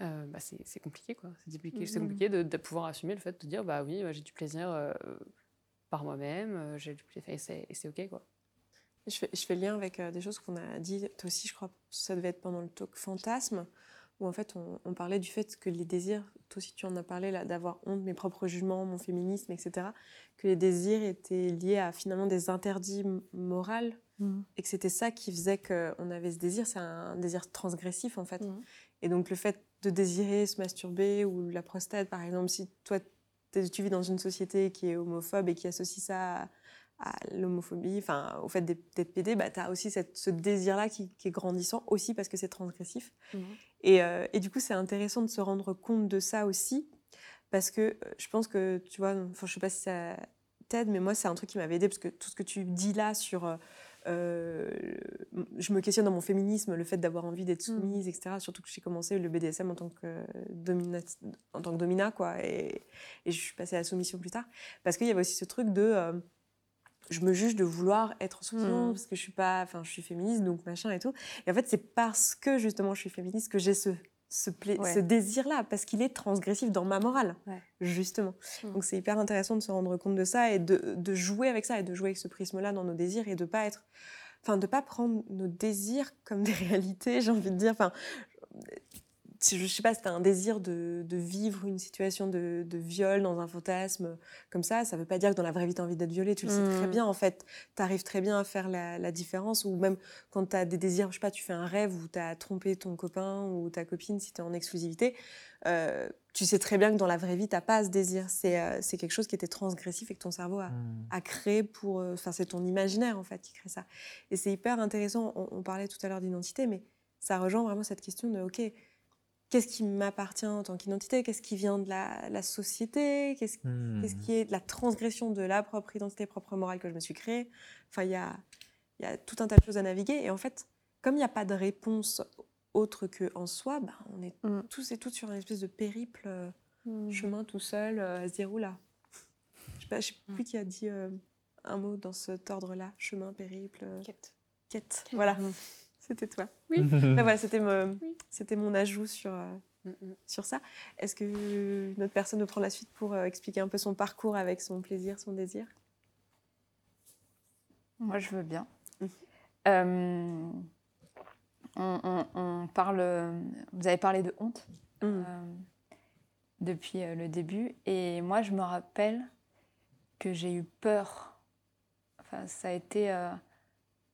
euh, bah, c'est compliqué, quoi. C'est compliqué, c'est Mhm. compliqué de, de pouvoir assumer le fait de dire, bah oui, bah, j'ai du plaisir euh, par moi-même, euh, j'ai du plaisir, et c'est OK, quoi. Je fais, je fais le lien avec euh, des choses qu'on a dit, toi aussi, je crois, ça devait être pendant le talk fantasme, où en fait on, on parlait du fait que les désirs, toi aussi tu en as parlé là, d'avoir honte, mes propres jugements, mon féminisme, etc., que les désirs étaient liés à finalement des interdits moraux Mhm. et que c'était ça qui faisait qu'on avait ce désir, c'est un désir transgressif en fait. Mhm. Et donc le fait de désirer se masturber ou la prostate par exemple, si toi t'es- tu vis dans une société qui est homophobe et qui associe ça à, à l'homophobie, enfin au fait d'être pédé, bah, tu as aussi cette- ce désir-là qui, qui est grandissant aussi parce que c'est transgressif. Mhm. Et, euh, et du coup c'est intéressant de se rendre compte de ça aussi parce que euh, je pense que tu vois, je sais pas si ça t'aide, mais moi c'est un truc qui m'avait aidé parce que tout ce que tu dis là sur euh, euh, je me questionne dans mon féminisme, le fait d'avoir envie d'être Mm. soumise, etc. Surtout que j'ai commencé le BDSM en tant que, domina, en tant que domina, quoi. Et, et je suis passée à la soumission plus tard. Parce qu'il y avait aussi ce truc de. euh, je me juge de vouloir être soumission Mm. parce que je suis pas. Enfin, je suis féministe, donc machin et tout. Et en fait, c'est parce que justement je suis féministe que j'ai ce, ce, pla- Ouais. ce désir-là, parce qu'il est transgressif dans ma morale, Ouais. justement. Mm. Donc c'est hyper intéressant de se rendre compte de ça et de, de jouer avec ça et de jouer avec ce prisme-là dans nos désirs et de pas être, enfin de pas prendre nos désirs comme des réalités. J'ai envie de dire, enfin, je sais pas, si tu as un désir de, de vivre une situation de, de viol dans un fantasme comme ça, ça veut pas dire que dans la vraie vie tu as envie d'être violée. Tu le sais très Mm. bien en fait. Tu arrives très bien à faire la, la différence ou même quand tu as des désirs, je sais pas, tu fais un rêve où tu as trompé ton copain ou ta copine si tu es en exclusivité. euh, tu sais très bien que dans la vraie vie, tu pas ce désir. C'est euh, quelque chose qui était transgressif et que ton cerveau a, à créer pour. euh, Enfin, c'est ton imaginaire en fait qui crée ça. Et c'est hyper intéressant. On, on parlait tout à l'heure d'identité, mais ça rejoint vraiment cette question de OK, qu'est-ce qui m'appartient en tant qu'identité? Qu'est-ce qui vient de la, la société? Qu'est-ce Hmm. qu'est-ce qui est de la transgression de la propre identité, propre morale que je me suis créée? Enfin, il y a, il y a tout un tas de choses à naviguer. Et en fait, comme il n'y a pas de réponse autre que en soi, ben, on est Mm. tous et toutes sur un espèce de périple, euh, Mm. chemin tout seul, euh, à se dire oula. Je je sais plus qui a dit euh, un mot dans cet ordre-là, chemin, périple, Quête. quête. Voilà. C'était toi. Oui. Ben voilà, c'était Oui. mon ajout sur, euh, Mm, mm. sur ça. Est-ce que notre personne veut prendre la suite pour euh, expliquer un peu son parcours avec son plaisir, son désir? Moi, je veux bien. Mhm. Euh, on, on- on parle. Vous avez parlé de honte Mm. euh, depuis euh, le début, et moi, je me rappelle que j'ai eu peur. Enfin, ça a été.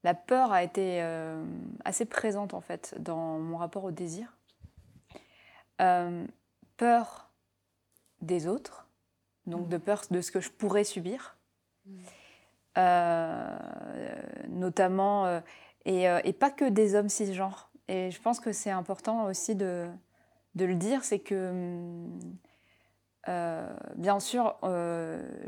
La peur a été euh, assez présente en fait dans mon rapport au désir. Euh, peur des autres, donc de peur de ce que je pourrais subir. Euh, notamment, et, et pas que des hommes cisgenres. Et je pense que c'est important aussi de, de le dire, c'est que, bien sûr,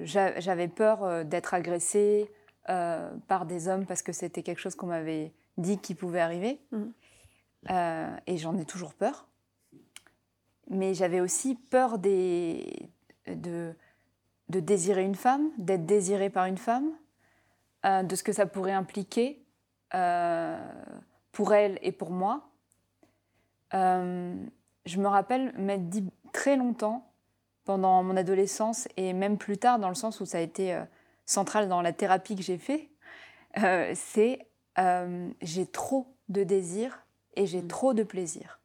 j'a- j'avais peur d'être agressée euh, par des hommes parce que c'était quelque chose qu'on m'avait dit qui pouvait arriver. Mhm. Euh, et j'en ai toujours peur. Mais j'avais aussi peur des, de, de désirer une femme, d'être désirée par une femme, euh, de ce que ça pourrait impliquer pour elle et pour moi. Je me rappelle m'être dit très longtemps, pendant mon adolescence et même plus tard, dans le sens où ça a été euh, central dans la thérapie que j'ai fait, euh, c'est euh, j'ai trop de désir et j'ai trop de plaisir.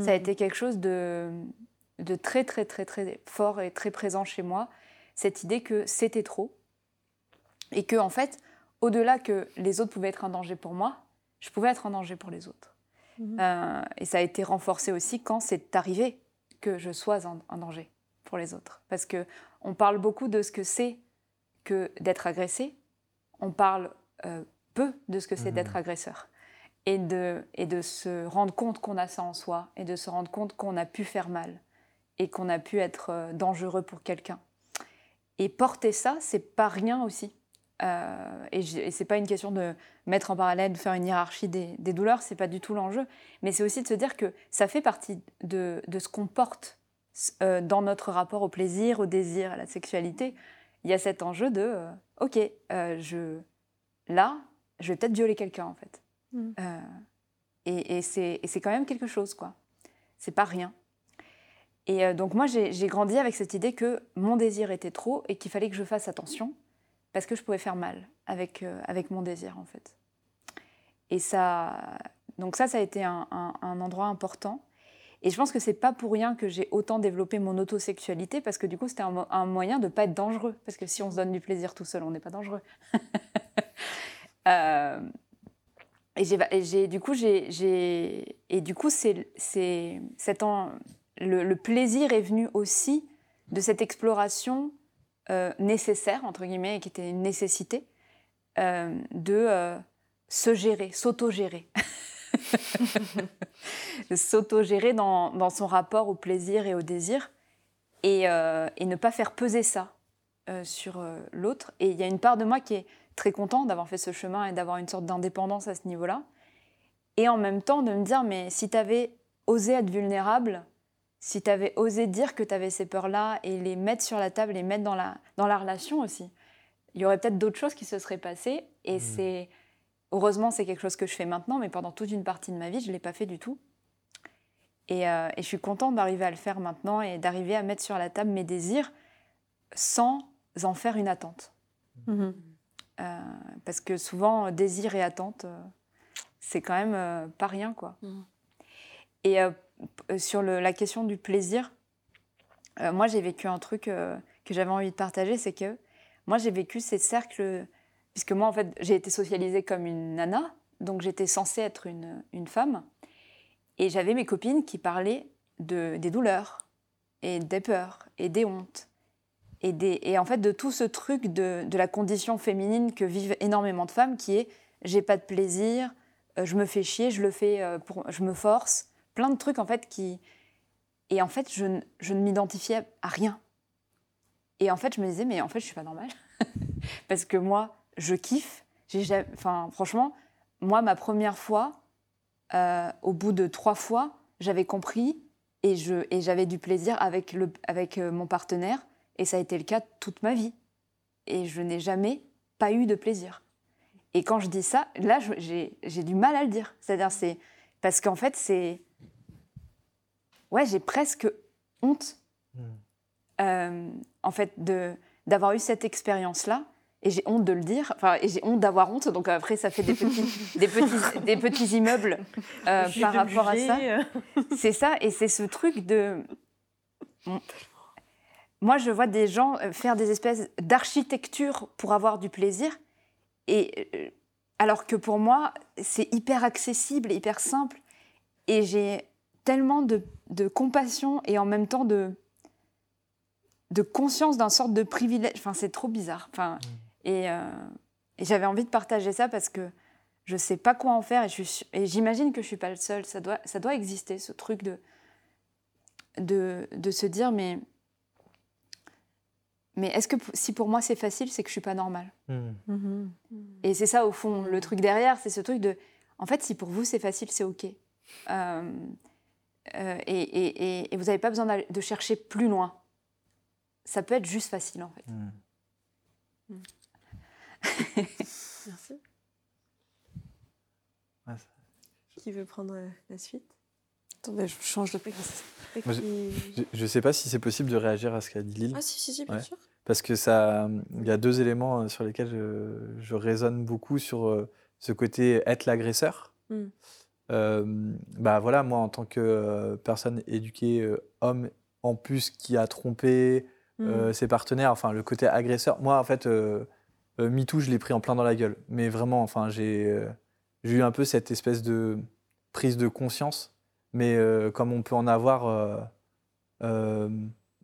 Ça a été quelque chose de, de très, très, très, très fort et très présent chez moi. Cette idée que c'était trop. Et que, en fait, au-delà que les autres pouvaient être un danger pour moi, je pouvais être un danger pour les autres. Mhm. Euh, et ça a été renforcé aussi quand c'est arrivé que je sois un, un danger pour les autres. Parce que on parle beaucoup de ce que c'est que d'être agressé. On parle euh, peu de ce que c'est Mhm. d'être agresseur et de, et de se rendre compte qu'on a ça en soi et de se rendre compte qu'on a pu faire mal et qu'on a pu être euh, dangereux pour quelqu'un. Et porter ça, c'est pas rien aussi. Euh, et c'est pas une question de mettre en parallèle, de faire une hiérarchie des, des douleurs, c'est pas du tout l'enjeu. Mais c'est aussi de se dire que ça fait partie de, de ce qu'on porte euh, dans notre rapport au plaisir, au désir, à la sexualité. Il y a cet enjeu de, euh, ok, euh, je, là, je vais peut-être violer quelqu'un en fait. Mhm. Euh, et et c'est quand même quelque chose, quoi. C'est pas rien. Et euh, donc moi, j'ai grandi avec cette idée que mon désir était trop et qu'il fallait que je fasse attention parce que je pouvais faire mal avec, avec mon désir, en fait. Et ça, donc ça, ça a été un, un- un endroit important. Et je pense que c'est pas pour rien que j'ai autant développé mon autosexualité parce que du coup, c'était un, mo- un moyen de pas être dangereux. Parce que si on se donne du plaisir tout seul, on n'est pas dangereux. Euh, et du coup, j'ai, et du coup, c'est, cet le, plaisir est venu aussi de cette exploration euh, nécessaire entre guillemets, et qui était une nécessité euh, de se gérer, s'auto-gérer, s'auto-gérer dans, dans son rapport au plaisir et au désir, et, euh, et ne pas faire peser ça euh, sur euh, l'autre. Et il y a une part de moi qui est très content d'avoir fait ce chemin et d'avoir une sorte d'indépendance à ce niveau-là. Et en même temps de me dire, mais si tu avais osé être vulnérable, si tu avais osé dire que tu avais ces peurs-là et les mettre sur la table, les mettre dans la, dans la relation aussi, il y aurait peut-être d'autres choses qui se seraient passées. Et c'est heureusement, c'est quelque chose que je fais maintenant, mais pendant toute une partie de ma vie, je ne l'ai pas fait du tout. Et, euh, et je suis contente d'arriver à le faire maintenant et d'arriver à mettre sur la table mes désirs sans en faire une attente. Mhm. Euh, parce que souvent, euh, désir et attente, euh, c'est quand même euh, pas rien, quoi. Mhm. Et sur le- la question du plaisir, euh, moi, j'ai vécu un truc euh, que j'avais envie de partager, c'est que moi, j'ai vécu ces cercles, puisque moi, en fait, j'ai été socialisée comme une nana, donc j'étais censée être une, une femme, et j'avais mes copines qui parlaient de, des douleurs, et des peurs, et des hontes, et, des, et en fait de tout ce truc de, de la condition féminine que vivent énormément de femmes, qui est j'ai pas de plaisir, euh, je me fais chier, je le fais, euh, pour, je me force, plein de trucs en fait qui... Et en fait, je, je ne m'identifiais à rien. Et en fait, je me disais, mais en fait, je suis pas normale. Parce que moi, je kiffe. J'ai jamais- Enfin, franchement, moi, ma première fois, euh, au bout de trois fois, j'avais compris et je et j'avais du plaisir avec le avec euh, mon partenaire et ça a été le cas toute ma vie et je n'ai jamais pas eu de plaisir. Et quand je dis ça, là j'ai du mal à le dire. C'est-à-dire c'est parce qu'en fait c'est ouais j'ai presque honte euh, en fait de d'avoir eu cette expérience là et j'ai honte de le dire. Enfin et j'ai honte d'avoir honte. Donc après ça fait des petits des petits des petits immeubles euh, par rapport à ça. C'est ça. Et c'est ce truc de moi je vois des gens euh, faire des espèces d'architecture pour avoir du plaisir. Et euh, alors que pour moi c'est hyper accessible hyper simple. Et j'ai tellement de, de compassion et en même temps de de conscience d'un sorte de privilège. Enfin, c'est trop bizarre. Enfin, et, euh, et j'avais envie de partager ça parce que je sais pas quoi en faire et je suis su- et j'imagine que je suis pas le seul. Ça doit, ça doit exister ce truc de de, de se dire mais mais est-ce que si pour moi c'est facile, c'est que je suis pas normale? Mhm. Et c'est ça, au fond, le truc derrière, c'est ce truc de. En fait, si pour vous c'est facile, c'est OK. Euh, euh, et, et- et- et vous n'avez pas besoin de chercher plus loin. Ça peut être juste facile, en fait. Merci. Ouais, Qui veut prendre euh, la suite? Attendez, je change de Moi, Je, je sais pas si c'est possible de réagir à ce qu'a dit Lille. Ah si, si, si, bien Ouais. sûr. Parce que ça, il y a deux éléments euh, sur lesquels je, je raisonne beaucoup sur euh, ce côté être l'agresseur. Mm. Euh, bah voilà, moi en tant que personne éduquée, homme en plus qui a trompé Mm. euh, ses partenaires, enfin le côté agresseur. Moi en fait, euh, euh, MeToo, je l'ai pris en plein dans la gueule. Mais vraiment, enfin j'ai euh, eu un peu cette espèce de prise de conscience, mais euh, comme on peut en avoir. euh,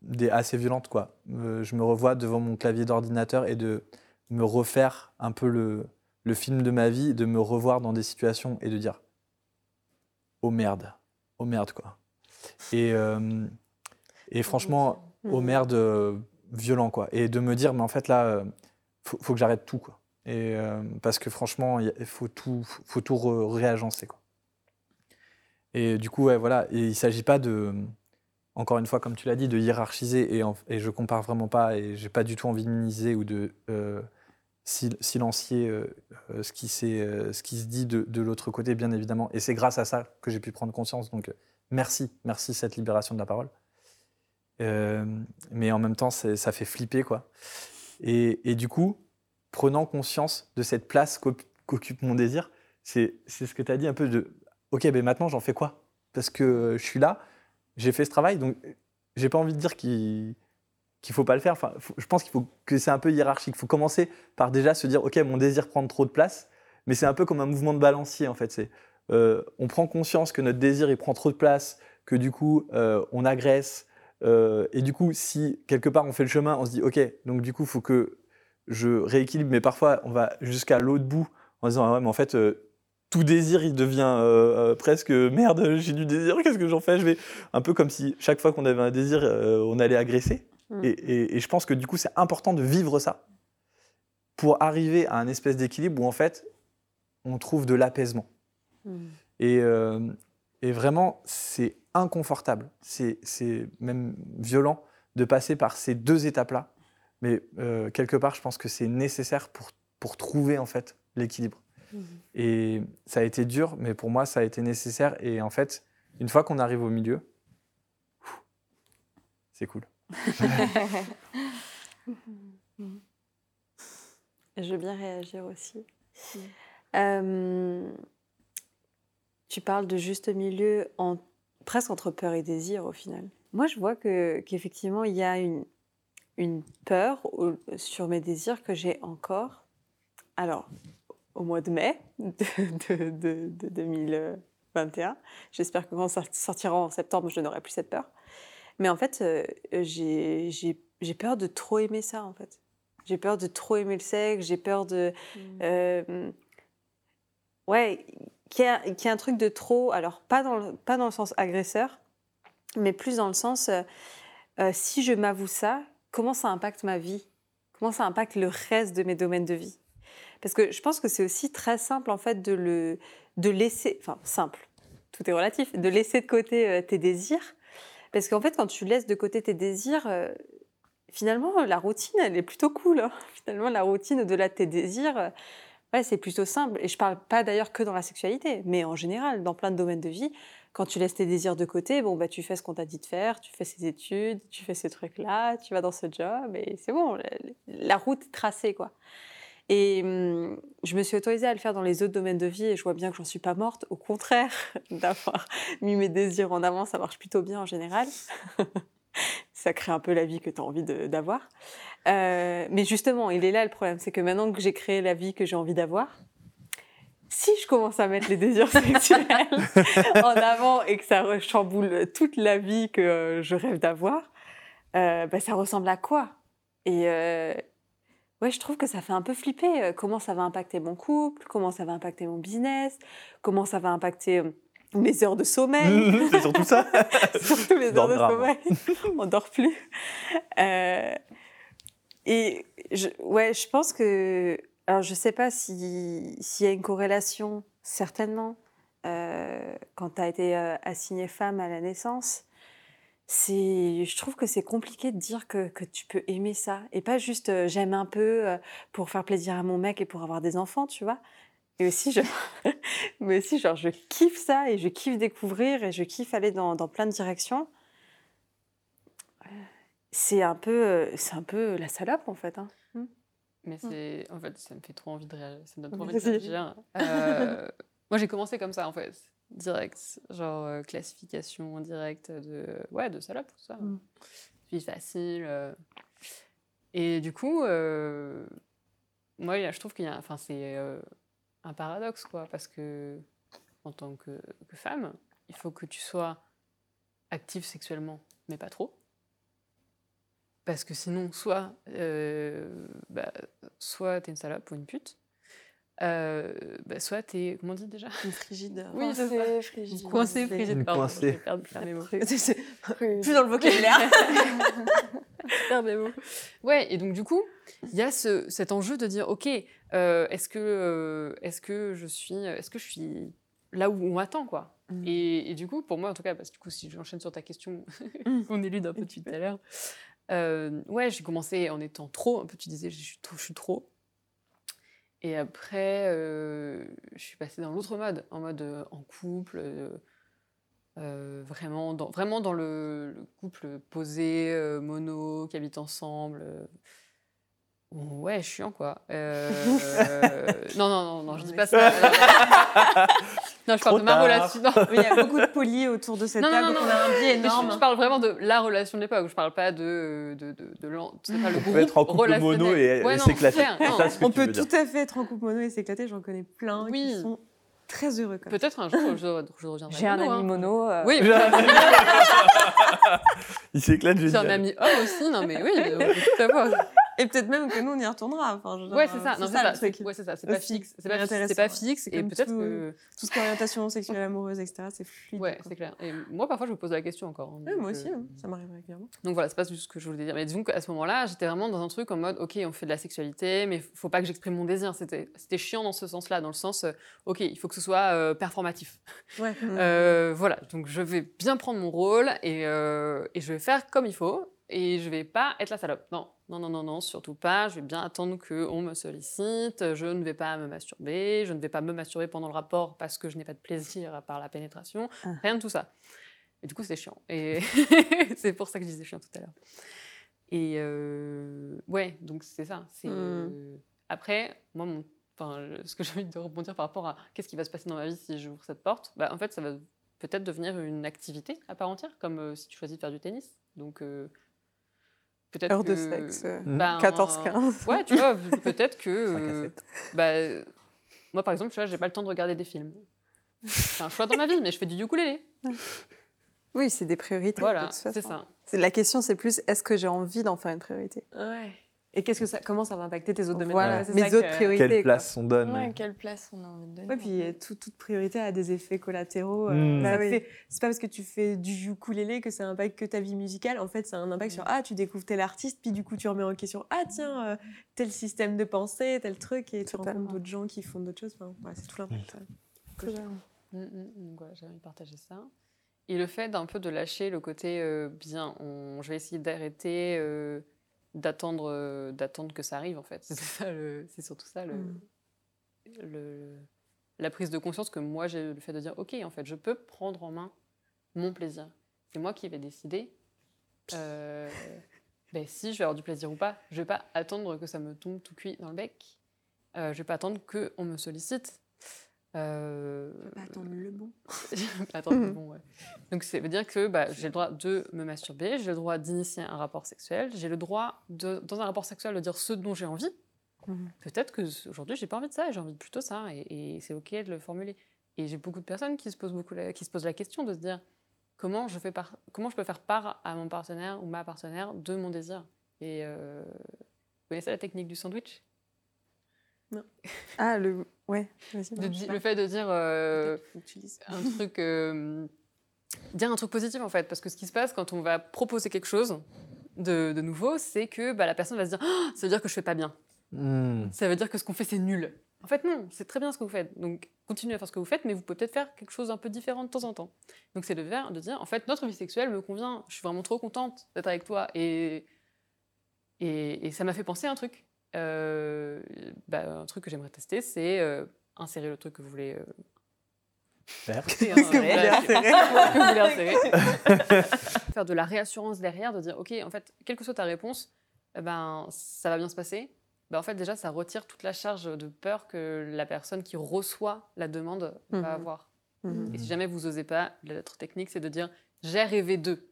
des assez violentes quoi. Je me revois devant mon clavier d'ordinateur et de me refaire un peu le, le film de ma vie, de me revoir dans des situations et de dire oh merde, oh merde quoi. Et, et franchement, oh merde euh, violent quoi. Et de me dire mais en fait là, faut, que j'arrête tout. Et euh, parce que franchement, il faut tout, faut tout réagencer quoi. Et du coup, ouais, voilà. Et il s'agit pas de, encore une fois, comme tu l'as dit, de hiérarchiser. Et, en- et je compare vraiment pas. Et j'ai pas du tout envie de minimiser ou de euh, sil- silencier euh, euh, ce, qui ce qui se dit de, l'autre côté, bien évidemment. Et c'est grâce à ça que j'ai pu prendre conscience. Donc, merci, merci cette libération de la parole. Mais en même temps, ça fait flipper, quoi. Et, du coup, prenant conscience de cette place qu'oc- qu'occupe mon désir, c'est ce que tu as dit un peu de OK, ben maintenant j'en fais quoi? Parce que euh, je suis là, j'ai fait ce travail, donc euh, j'ai pas envie de dire qu'il qu'il faut pas le faire. Enfin, je pense qu'il faut que c'est un peu hiérarchique. Il faut commencer par déjà se dire OK, mon désir prend trop de place, mais c'est un peu comme un mouvement de balancier en fait. C'est euh, on prend conscience que notre désir il prend trop de place, que du coup on agresse. Euh, et du coup, si quelque part on fait le chemin, on se dit OK, donc du coup, il faut que je rééquilibre, mais parfois on va jusqu'à l'autre bout en disant ah ouais, mais en fait, euh, tout désir il devient euh, presque merde, j'ai du désir, qu'est-ce que j'en fais Je vais un peu comme si chaque fois qu'on avait un désir, on allait agresser. Mm. Et, et- et je pense que du coup, c'est important de vivre ça pour arriver à un espèce d'équilibre où en fait, on trouve de l'apaisement. Mm. Et, euh, et vraiment, c'est inconfortable, c'est c'est même violent de passer par ces deux étapes-là. Mais euh, quelque part, je pense que c'est nécessaire pour, pour trouver en fait l'équilibre. Mhm. Et ça a été dur, mais pour moi, ça a été nécessaire. Et en fait, une fois qu'on arrive au milieu, c'est cool. Je veux bien réagir aussi. Mm. Euh, tu parles de juste milieu en, presque entre peur et désir au final. Moi, je vois que, qu'effectivement, il y a une, une peur au- sur mes désirs que j'ai encore. Alors, au mois de mai de, de- de- de 2021, j'espère que quand ça sortira en septembre, je n'aurai plus cette peur. Mais en fait, euh, j'ai, j'ai, j'ai peur de trop aimer ça, en fait. J'ai peur de trop aimer le sexe, j'ai peur de... euh, ouais, qu'il y a un truc de trop... Alors, pas dans le, pas dans le sens agresseur, mais plus dans le sens, euh, euh, si je m'avoue ça, comment ça impacte ma vie? Comment ça impacte le reste de mes domaines de vie? Parce que je pense que c'est aussi très simple, en fait, de le de laisser... Enfin, simple. tout est relatif, de laisser de côté euh, tes désirs. Parce qu'en fait, quand tu laisses de côté tes désirs, finalement, la routine, elle est plutôt cool. hein. Finalement, la routine, au-delà de tes désirs, c'est plutôt simple. Et je parle pas d'ailleurs que dans la sexualité, mais en général, dans plein de domaines de vie, quand tu laisses tes désirs de côté, bon, bah, tu fais ce qu'on t'a dit de faire, tu fais ces études, tu fais ces trucs-là, tu vas dans ce job, et c'est bon, la, route est tracée, quoi. Et hum, je me suis autorisée à le faire dans les autres domaines de vie et je vois bien que j'en suis pas morte. Au contraire, d'avoir mis mes désirs en avant, ça marche plutôt bien en général. ça crée un peu la vie que tu as envie d'avoir. Euh, mais justement, il est là le problème, c'est que maintenant que j'ai créé la vie que j'ai envie d'avoir, si je commence à mettre les désirs sexuels en avant et que ça chamboule toute la vie que euh, je rêve d'avoir, euh, bah, ça ressemble à quoi? Et euh, ouais, je trouve que ça fait un peu flipper. euh, Comment ça va impacter mon couple Comment ça va impacter mon business Comment ça va impacter mes heures de sommeil c'est surtout ça. Surtout les heures de sommeil. On dort plus. Euh, et je, ouais, je pense que. Alors, je sais pas si- s'il y a une corrélation, certainement, euh, quand tu as été euh, assignée femme à la naissance. Je trouve que c'est compliqué de dire que, que tu peux aimer ça. Et pas juste euh, j'aime un peu pour faire plaisir à mon mec et pour avoir des enfants, tu vois. Et aussi, je, mais aussi, genre, je kiffe ça et je kiffe découvrir et je kiffe aller dans plein de directions. C'est un peu, euh, c'est un peu la salope en fait. hein. Mais c'est. En fait, ça me fait trop envie de réagir. Ça me donne trop envie de réagir. Euh, moi, j'ai commencé comme ça, en fait. Direct. Genre, euh, classification directe de. Ouais, de salope, tout ça. Mm. Vie facile. euh. Et du coup, moi, je trouve qu'il y a. Enfin, c'est un paradoxe, quoi. Parce que, en tant que, que femme, il faut que tu sois active sexuellement, mais pas trop. Parce que sinon, soit, euh, bah, soit t'es une salope ou une pute, euh, bah, soit t'es, comment on dit déjà? Une frigide. Oui, c'est ça. Coincé, frigide. Coincé, frigide, Une pardon, coincée. j'ai perdu mes mots. C'est- c'est Frigide. plus dans le vocabulaire. Perds mes mots. Ouais, et donc du coup, il y a ce, cet enjeu de dire, ok, euh, est-ce que, euh, est-ce que je suis, est-ce que je suis là où on m'attend, quoi? Mm. et, et du coup, pour moi, en tout cas, parce que du coup, si j'enchaîne sur ta question, Mm. on élude un peu depuis tout à l'heure. Euh, ouais, j'ai commencé en étant trop, un peu tu disais, je suis trop, je suis trop. Et après, euh, je suis passée dans l'autre mode, en mode euh, en couple, vraiment, dans, vraiment dans le, le couple posé, mono, qui habite ensemble. Euh. Ouais, chiant quoi. Euh, non, non, non, non, je dis pas ça. non, je Trop parle de ma tard. relation. non. Il y a beaucoup de polis autour de cette Non, non, table, non, non. on a un biais je- énorme. Je, parle vraiment de la relation de l'époque. Je parle pas de de de, de l'an- c'est pas le On groupe peut être en couple mono et- et Ouais, non, s'éclater. On peut tout à fait être en couple mono et s'éclater. J'en connais plein Oui. qui sont très heureux. Peut-être un jour je, je reviendrai. J'ai un mono, ami hein. mono. euh, Oui, Il s'éclate, j'ai un génial. ami homme aussi. Non, mais oui, tout avoir. Et peut-être même que nous, on y retournera. Enfin, Ouais, c'est ça. euh, c'est ça. le truc. c'est- Ouais, c'est ça. C'est pas fixe. C'est pas, intéressant, c'est pas fixe. Et peut-être que. Tout ce qui est orientation sexuelle amoureuse, etc., c'est fluide. Ouais, c'est clair. Et moi, parfois, je me pose la question encore. hein, Ouais, moi euh, aussi, hein, ça m'arrive régulièrement. Donc voilà, c'est pas juste ce que je voulais dire. Mais disons qu'à ce moment-là, j'étais vraiment dans un truc en mode, ok, on fait de la sexualité, mais faut pas que j'exprime mon désir. C'était, chiant dans ce sens-là, dans le sens, euh, ok, il faut que ce soit euh, performatif. Ouais. Euh, voilà, donc je vais bien prendre mon rôle et, euh, et je vais faire comme il faut. Et je vais pas être la salope. Non, non, non, non, non, surtout pas. Je vais bien attendre qu'on me sollicite. Je ne vais pas me masturber. Je ne vais pas me masturber pendant le rapport parce que je n'ai pas de plaisir à part la pénétration. Ah. Rien de tout ça. Et du coup, c'était chiant. Et c'est pour ça que je disais chiant tout à l'heure. Et euh, ouais, donc c'est ça. C'est, Mm. euh, Après, moi, mon, enfin, ce que j'ai envie de rebondir par rapport à qu'est-ce qui va se passer dans ma vie si j'ouvre cette porte, bah, en fait, ça va peut-être devenir une activité à part entière, comme euh, si tu choisis de faire du tennis. Donc, euh, peut-être Heure de sexe, euh, ben, 14-15. Ouais, tu vois, peut-être que. Euh, bah, moi, par exemple, tu vois, j'ai pas le temps de regarder des films. C'est un choix dans ma vie, mais je fais du ukulélé. Oui, c'est des priorités. de Voilà, c'est ça. C'est- La question, c'est plus est-ce que j'ai envie d'en faire une priorité? Ouais. Et qu'est-ce que ça, comment ça va impacter tes autres domaines? Voilà, c'est mes ça autres que- priorités. Quelle quoi. place on donne Ouais, quelle place on a envie de donner Ouais, puis euh, tout- toute priorité a des effets collatéraux. euh, Mm. ça Bah oui. fait- C'est pas parce que tu fais du ukulélé que ça impacte que ta vie musicale. En fait, ça a un impact sur ah, tu découvres tel artiste, puis du coup, tu remets en question ah, tiens, euh, tel système de pensée, tel truc, et tu rencontres d'autres gens qui font d'autres choses. Enfin, ouais, c'est tout l'impact. ouais. Totalement. Mm, mm, donc voilà, j'ai envie de partager ça. Et le fait d'un peu de lâcher le côté euh, bien, on, je vais essayer d'arrêter euh, d'attendre euh, d'attendre que ça arrive en fait. C'est surtout ça le, Mm. le- la prise de conscience que moi j'ai le fait de dire ok en fait je peux prendre en main mon plaisir. C'est moi qui vais décider euh, ben, si je vais avoir du plaisir ou pas. Je vais pas attendre que ça me tombe tout cuit dans le bec. Euh, je vais pas attendre qu'on me sollicite. Euh, Pas attendre le bon. Attends, bon, ouais. Donc, ça veut dire que bah, j'ai le droit de me masturber, j'ai le droit d'initier un rapport sexuel, j'ai le droit, de, dans un rapport sexuel, de dire ce dont j'ai envie. Mhm. Peut-être que aujourd'hui, j'ai pas envie de ça, j'ai envie de plutôt ça, et, et c'est OK de le formuler. Et j'ai beaucoup de personnes qui se, posent beaucoup la, qui se posent la question de se dire comment je, fais par, comment je peux faire part à mon partenaire ou ma partenaire de mon désir. Et euh, vous connaissez la technique du sandwich? Ah, le. Ouais. De Le fait de dire. euh, un truc euh, dire un truc positif en fait. Parce que ce qui se passe quand on va proposer quelque chose de, de nouveau c'est que bah, la personne va se dire Ah, ça veut dire que je fais pas bien. Hmm. ça veut dire que ce qu'on fait c'est nul. En fait non c'est très bien ce que vous faites. Donc continuez à faire ce que vous faites mais vous pouvez peut-être faire quelque chose d'un peu différent de temps en temps. Donc c'est de, faire- de dire en fait notre vie sexuelle me convient. Je suis vraiment trop contente d'être avec toi. Et et, et ça m'a fait penser à un truc bah, un truc que j'aimerais tester c'est euh, insérer le truc que vous voulez euh, Faire. Faire de la réassurance derrière, de dire, OK, en fait, quelle que soit ta réponse, eh ben, ça va bien se passer. Ben, en fait, déjà, ça retire toute la charge de peur que la personne qui reçoit la demande va avoir. Mhm. Et si jamais vous osez pas, l'autre technique, c'est de dire, j'ai rêvé d'eux.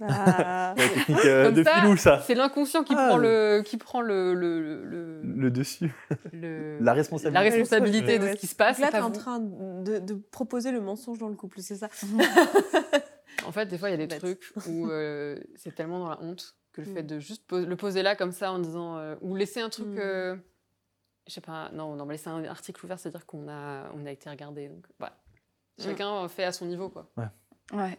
Ah. La technique euh, Comme de ça, filou, ça. C'est l'inconscient qui, Ah. prend le, qui prend le, le, le, Le dessus. le- La responsabilité. la responsabilité de ce qui se passe. Là, tu es en vous. train de, de proposer le mensonge dans le couple, c'est ça En fait, des fois, il y a des Bête. trucs où euh, c'est tellement dans la honte que le Mm. fait de juste le poser là comme ça en disant euh, ou laisser un truc, Mm. euh, je sais pas, non, non, mais laisser un article ouvert, c'est-à-dire qu'on a, on a été regardé. Donc, voilà. Chacun fait à son niveau, quoi. Ouais.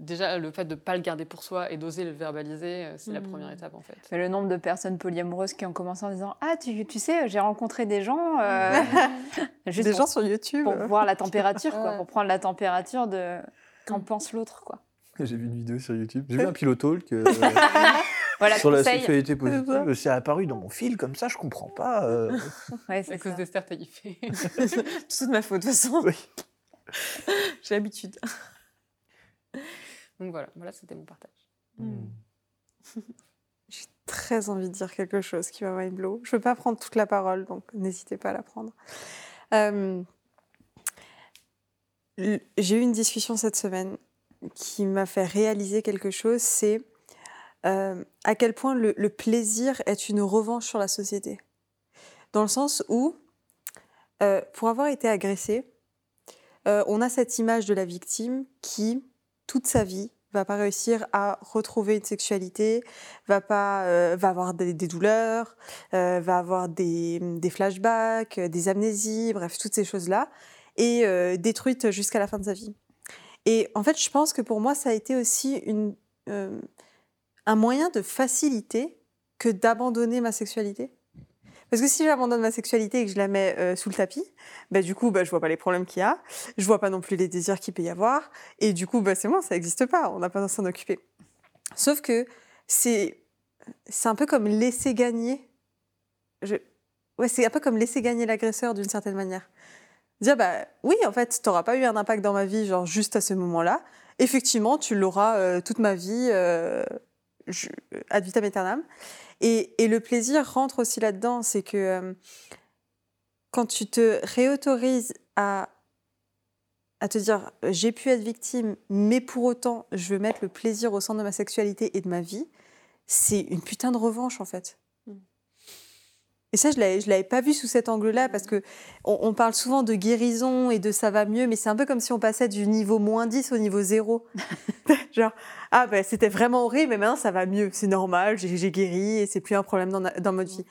Déjà, le fait de pas le garder pour soi et d'oser le verbaliser, euh, c'est la Mm. première étape, en fait. Mais le nombre de personnes polyamoureuses qui ont commencé en disant Ah, tu, tu sais, j'ai rencontré des gens. euh, juste Des pour, gens sur YouTube. pour voir la température, quoi, Ouais. pour prendre la température de qu'en pense l'autre, quoi. J'ai vu une vidéo sur YouTube. J'ai vu un pilotalk euh, Voilà, sur la sexualité positive. C'est apparu dans mon fil comme ça, je comprends pas. euh. Ouais, C'est à cause d'Esther Taïfé. C'est de ma faute, de toute façon. Oui. J'ai l'habitude. Donc voilà, voilà c'était mon partage. Hmm. J'ai très envie de dire quelque chose qui va mind blow. Je ne veux pas prendre toute la parole, donc n'hésitez pas à la prendre. Euh, J'ai eu une discussion cette semaine qui m'a fait réaliser quelque chose, c'est euh, à quel point le, le plaisir est une revanche sur la société. Dans le sens où, euh, pour avoir été agressé, euh, on a cette image de la victime qui, toute sa vie, va pas réussir à retrouver une sexualité, va pas, euh, va avoir des, douleurs, euh, va avoir des, flashbacks, euh, des amnésies, bref, toutes ces choses-là, et détruite jusqu'à la fin de sa vie. Et en fait, je pense que pour moi, ça a été aussi un moyen de faciliter que d'abandonner ma sexualité. Parce que si j'abandonne ma sexualité et que je la mets euh, sous le tapis, bah, du coup, bah, je vois pas les problèmes qu'il y a, je vois pas non plus les désirs qu'il peut y avoir, et du coup, bah, c'est bon, ça n'existe pas, on n'a pas à s'en occuper. Sauf que c'est un peu comme laisser gagner. Ouais, c'est un peu comme laisser gagner l'agresseur d'une certaine manière. Dire, bah oui, en fait, tu n'auras pas eu un impact dans ma vie, genre juste à ce moment-là. Effectivement, tu l'auras euh, toute ma vie, euh, ad vitam aeternam. Et, le plaisir rentre aussi là-dedans, c'est que euh, quand tu te réautorises à, à te dire euh, j'ai pu être victime, mais pour autant je veux mettre le plaisir au centre de ma sexualité et de ma vie, c'est une putain de revanche en fait. Et ça, je je l'avais pas vu sous cet angle-là parce que on, on parle souvent de guérison et de ça va mieux, mais c'est un peu comme si on passait du niveau moins 10 au niveau 0. Genre, ah ben c'était vraiment horrible, mais maintenant ça va mieux, c'est normal, j'ai, guéri et c'est plus un problème dans, dans notre vie.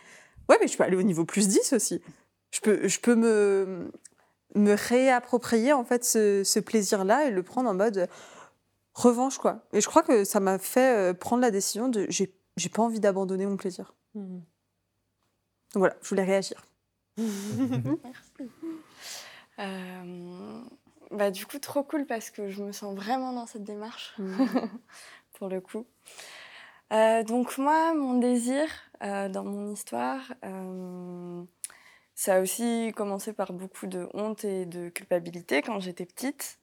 Ouais, mais je peux aller au niveau plus 10 aussi. Je peux, je peux me, me réapproprier en fait ce, ce plaisir-là et le prendre en mode revanche quoi. Et je crois que ça m'a fait euh, prendre la décision de j'ai, pas envie d'abandonner mon plaisir. Mhm. Donc voilà, je voulais réagir. Euh, bah, du coup, trop cool parce que je me sens vraiment dans cette démarche, Mmh. pour le coup. Euh, donc moi, mon désir euh, dans mon histoire, ça a aussi commencé par beaucoup de honte et de culpabilité quand j'étais petite.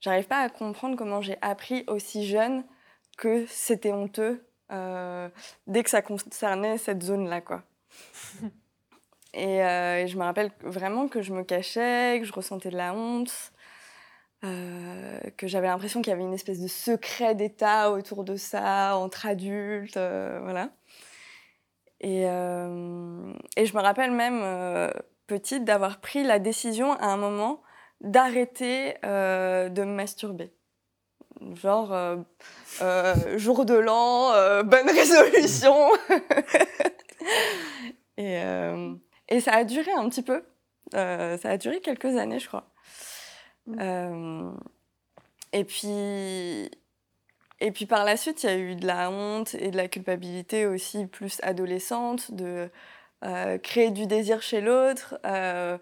J'arrive pas à comprendre comment j'ai appris aussi jeune que c'était honteux euh, dès que ça concernait cette zone-là, quoi. Et, euh, et je me rappelle vraiment que je me cachais, que je ressentais de la honte, euh, que j'avais l'impression qu'il y avait une espèce de secret d'État autour de ça, entre adultes, voilà. Et, et je me rappelle même, petite, d'avoir pris la décision à un moment d'arrêter de me masturber. Genre, euh, euh, jour de l'an, euh, bonne résolution. et, et ça a duré un petit peu. Ça a duré quelques années, je crois. Euh, et puis, et puis par la suite, il y a eu de la honte et de la culpabilité aussi plus adolescente, de euh, créer du désir chez l'autre. euh,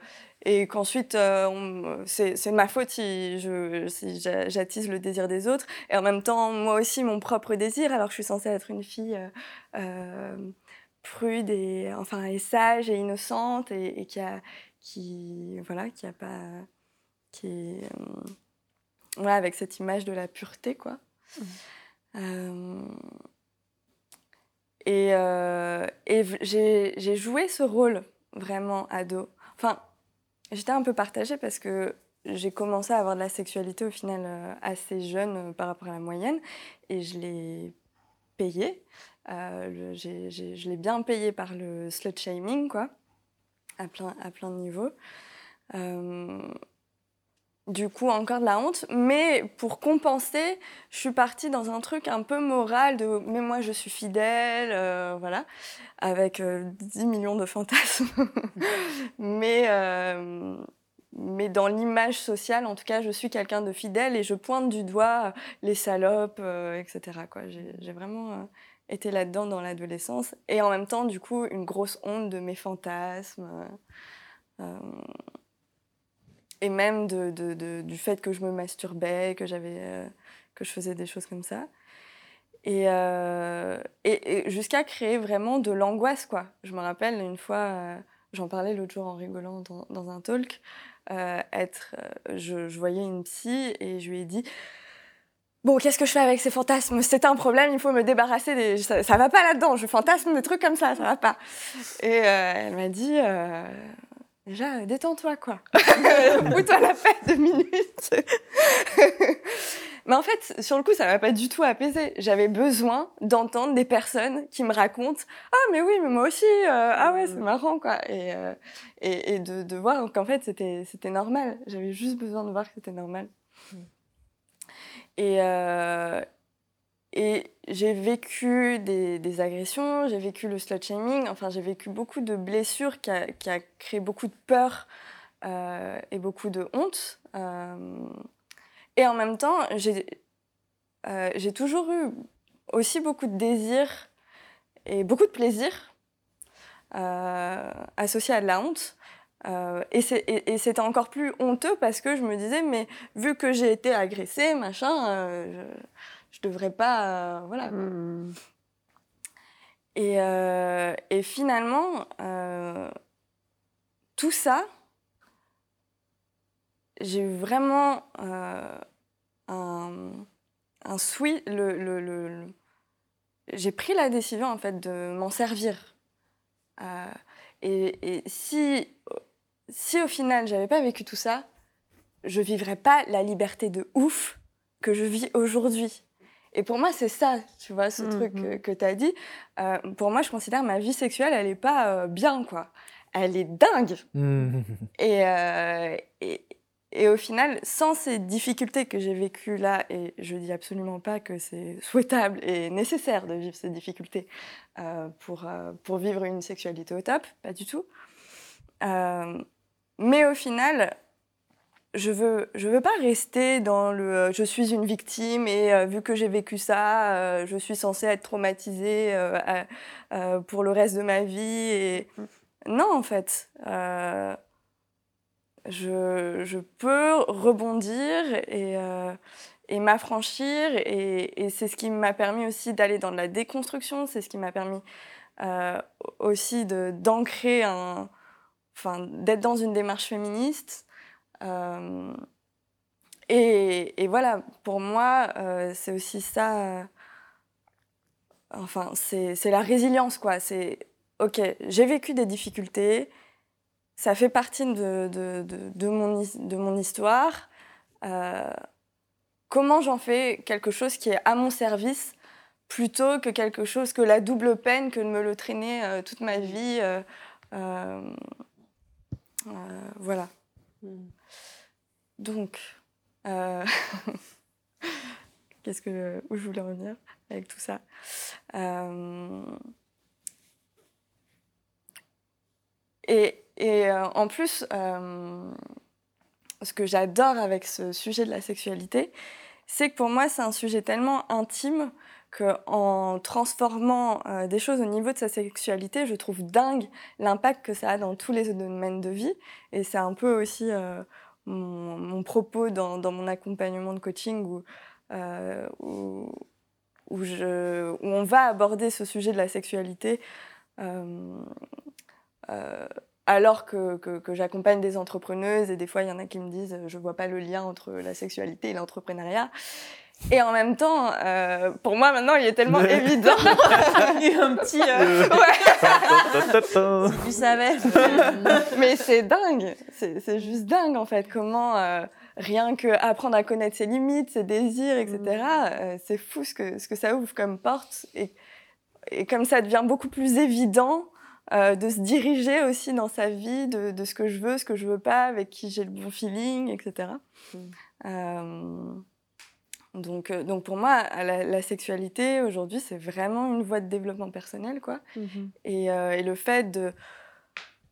et qu'ensuite, euh, c'est ma faute si j'attise le désir des autres. Et en même temps, moi aussi, mon propre désir, alors que je suis censée être une fille euh, euh, prude et, enfin, et sage et innocente et, et qui a, qui, voilà, qui a pas, qui euh, voilà, avec cette image de la pureté, quoi. Et euh, et j'ai j'ai joué ce rôle vraiment ado. Enfin, j'étais un peu partagée parce que j'ai commencé à avoir de la sexualité au final euh, assez jeune euh, par rapport à la moyenne et je l'ai payé. Euh, je l'ai bien payé par le slut shaming, quoi, à plein, à plein de niveaux. Du coup, encore de la honte. Mais pour compenser, je suis partie dans un truc un peu moral de mais moi je suis fidèle, euh, voilà, avec euh, 10 millions de fantasmes. mais, euh, mais dans l'image sociale, en tout cas, je suis quelqu'un de fidèle et je pointe du doigt les salopes, euh, etc. quoi. J'ai vraiment été là-dedans dans l'adolescence. Et en même temps, du coup, une grosse honte de mes fantasmes. Et même du fait que je me masturbais, que j'avais, euh, que je faisais des choses comme ça. Et, euh, et, jusqu'à créer vraiment de l'angoisse, quoi. Je me rappelle une fois, euh, j'en parlais l'autre jour en rigolant dans, un talk, être, je, voyais une psy et je lui ai dit Bon, qu'est-ce que je fais avec ces fantasmes? C'est un problème, il faut me débarrasser. Ça, ça va pas là-dedans, je fantasme des trucs comme ça, ça va pas. Et elle m'a dit Déjà, euh, détends-toi, quoi. Fous-toi la paix deux minutes. Mais en fait, sur le coup, ça m'a pas du tout apaisé. J'avais besoin d'entendre des personnes qui me racontent Ah, mais oui, mais moi aussi, euh, ah ouais, c'est marrant, quoi. Et, euh, et, et de, de voir qu'en fait, c'était c'était normal. J'avais juste besoin de voir que c'était normal. Et, euh, et j'ai vécu des, agressions, j'ai vécu le slut shaming, enfin, j'ai vécu beaucoup de blessures qui a, créé beaucoup de peur euh, et beaucoup de honte. Euh, et en même temps, j'ai euh, j'ai toujours eu aussi beaucoup de désir et beaucoup de plaisir associé à de la honte. Et c'était encore plus honteux parce que je me disais, mais vu que j'ai été agressée, machin, je, devrais pas. euh, voilà. Mmh. Et, euh, et finalement, euh, tout ça, j'ai eu vraiment un, un sweet. Le, le- le- j'ai pris la décision en fait de m'en servir. Et, et si, si au final j'avais pas vécu tout ça, je vivrais pas la liberté de ouf que je vis aujourd'hui. Et pour moi, c'est ça, tu vois, ce Mhm. truc que, que tu as dit. Euh, pour moi, je considère ma vie sexuelle, elle est pas euh, bien, quoi. Elle est dingue. Mmh. Et, euh, et, et au final, sans ces difficultés que j'ai vécues là, et je dis absolument pas que c'est souhaitable et nécessaire de vivre ces difficultés pour, pour vivre une sexualité au top, pas du tout. Mais au final, je veux, je veux pas rester dans le euh, je suis une victime et euh, vu que j'ai vécu ça, euh, je suis censée être traumatisée pour le reste de ma vie. Non, en fait. je, peux rebondir et, m'affranchir. Et, c'est ce qui m'a permis aussi d'aller dans la déconstruction. C'est ce qui m'a permis aussi d'ancrer un. Enfin, d'être dans une démarche féministe. Euh, et, voilà, pour moi, euh, c'est aussi ça. euh, enfin, c'est la résilience, quoi. C'est ok, j'ai vécu des difficultés, ça fait partie de, mon, histoire. Comment j'en fais quelque chose qui est à mon service plutôt que quelque chose que la double peine que de me le traîner toute ma vie Voilà. Donc, euh, qu'est-ce que où je voulais revenir avec tout ça Euh, Et, euh, en plus, ce que j'adore avec ce sujet de la sexualité, c'est que pour moi, c'est un sujet tellement intime qu'en transformant des choses au niveau de sa sexualité, je trouve dingue l'impact que ça a dans tous les domaines de vie. Et c'est un peu aussi mon, propos dans, mon accompagnement de coaching où, euh, où, on va aborder ce sujet de la sexualité. euh, euh, alors que, que, que j'accompagne des entrepreneuses et des fois il y en a qui me disent je vois pas le lien entre la sexualité et l'entrepreneuriat. Et en même temps, euh, pour moi maintenant il est tellement évident. Il y a un petit. euh, Ouais. tu savais. Mais c'est dingue, c'est c'est juste dingue en fait, comment euh, rien que apprendre à connaître ses limites, ses désirs, etc., euh, c'est fou ce que, ce que ça ouvre comme porte. Et, et comme ça devient beaucoup plus évident euh, de se diriger aussi dans sa vie, de, de ce que je veux, ce que je veux pas, avec qui j'ai le bon feeling, etc. Euh, donc, euh, donc pour moi, la, la sexualité aujourd'hui, c'est vraiment une voie de développement personnel, quoi. Et, euh, et le fait de,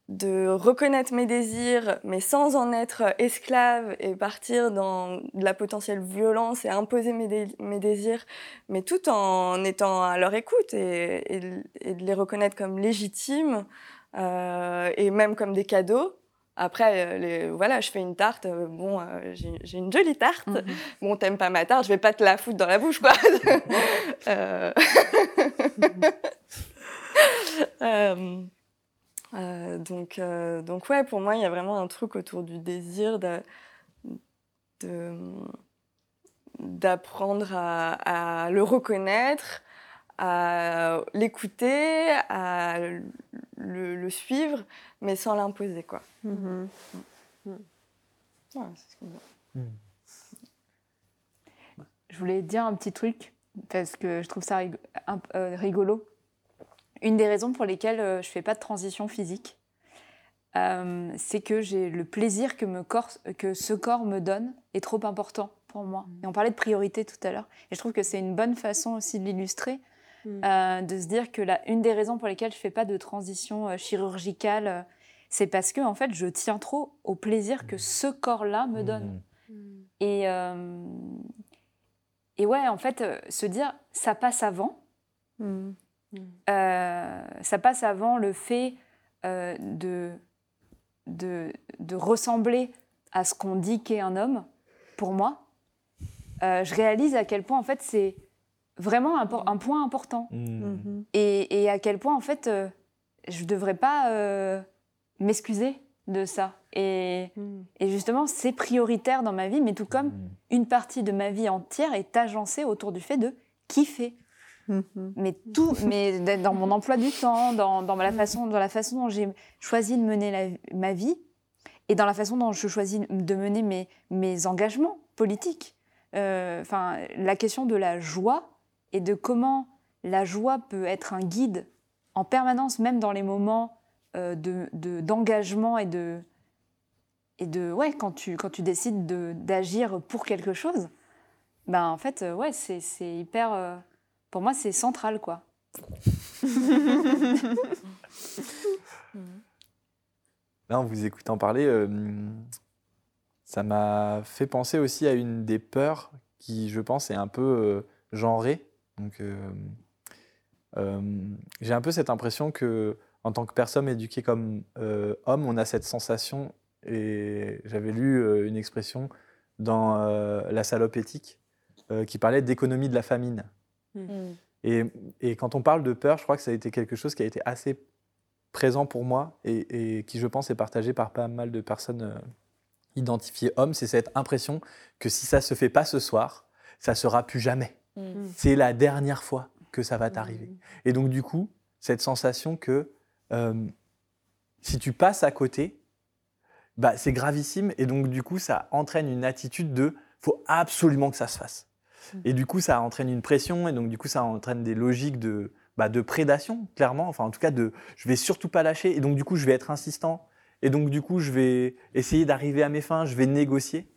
de reconnaître mes désirs, mais sans en être esclave et partir dans de la potentielle violence et imposer mes, dé- mes désirs, mais tout en étant à leur écoute et, et de- et de les reconnaître comme légitimes euh, et même comme des cadeaux. Après, euh, les, voilà, je fais une tarte, euh, bon, euh, j'ai une jolie tarte. Bon, t'aimes pas ma tarte, je vais pas te la foutre dans la bouche, quoi. Euh, euh, euh, donc, donc ouais, pour moi, il y a vraiment un truc autour du désir de, de- d'apprendre à, à le reconnaître, à l'écouter, à le, le suivre, mais sans l'imposer, quoi. Mhm. C'est ce que- Je voulais dire un petit truc, parce que je trouve ça euh, rigolo. Une des raisons pour lesquelles euh, je fais pas de transition physique, euh, c'est que j'ai le plaisir que, me corps, que ce corps me donne est trop important pour moi. Et on parlait de priorité tout à l'heure. Et je trouve que c'est une bonne façon aussi de l'illustrer, Mm. euh, de se dire que la, une des raisons pour lesquelles je fais pas de transition euh, chirurgicale, euh, c'est parce que en fait, je tiens trop au plaisir que ce corps-là me donne. Et, euh, et ouais, en fait, euh, se dire, ça passe avant. Ça passe avant le fait euh, de, de, de ressembler à ce qu'on dit qu'est un homme, pour moi. Euh, je réalise à quel point, en fait, c'est vraiment un, po- un point important. Mhm. Et, et à quel point, en fait, euh, je ne devrais pas euh, m'excuser de ça. Et, et justement, c'est prioritaire dans ma vie, mais tout comme une partie de ma vie entière est agencée autour du fait de kiffer. Mhm. Mais tout, mais dans mon emploi du temps, dans, dans la façon, dans la façon dont j'ai choisi de mener la- ma vie, et dans la façon dont je choisis de mener mes, mes engagements politiques. Euh, Enfin, la question de la joie et de comment la joie peut être un guide en permanence, même dans les moments euh, de- de- d'engagement et de et de ouais quand tu quand tu décides de- d'agir pour quelque chose, ben en fait euh, ouais c'est hyper euh, pour moi c'est central quoi. Là, en vous écoutant parler, euh, ça m'a fait penser aussi à une des peurs qui, je pense, est un peu euh, genrée. Donc, euh, euh, j'ai un peu cette impression que, en tant que personne éduquée comme euh, homme, on a cette sensation et j'avais lu euh, une expression dans euh, La salope éthique euh, qui parlait d'économie de la famine. Mm. Et, et quand on parle de peur, je crois que ça a été quelque chose qui a été assez présent pour moi et, et qui, je pense, est partagé par pas mal de personnes euh, identifiées hommes. C'est cette impression que si ça se fait pas ce soir, ça sera plus jamais. Mm. C'est la dernière fois que ça va t'arriver. Et donc, du coup, cette sensation que euh, si tu passes à côté, bah, c'est gravissime. Et donc, du coup, ça entraîne une attitude de faut absolument que ça se fasse. Et du coup, ça entraîne une pression. Et donc, du coup, ça entraîne des logiques de, bah, de prédation, clairement. Enfin, en tout cas, de je vais surtout pas lâcher. Et donc, du coup, je vais être insistant. Et donc, du coup, je vais essayer d'arriver à mes fins. Je vais négocier.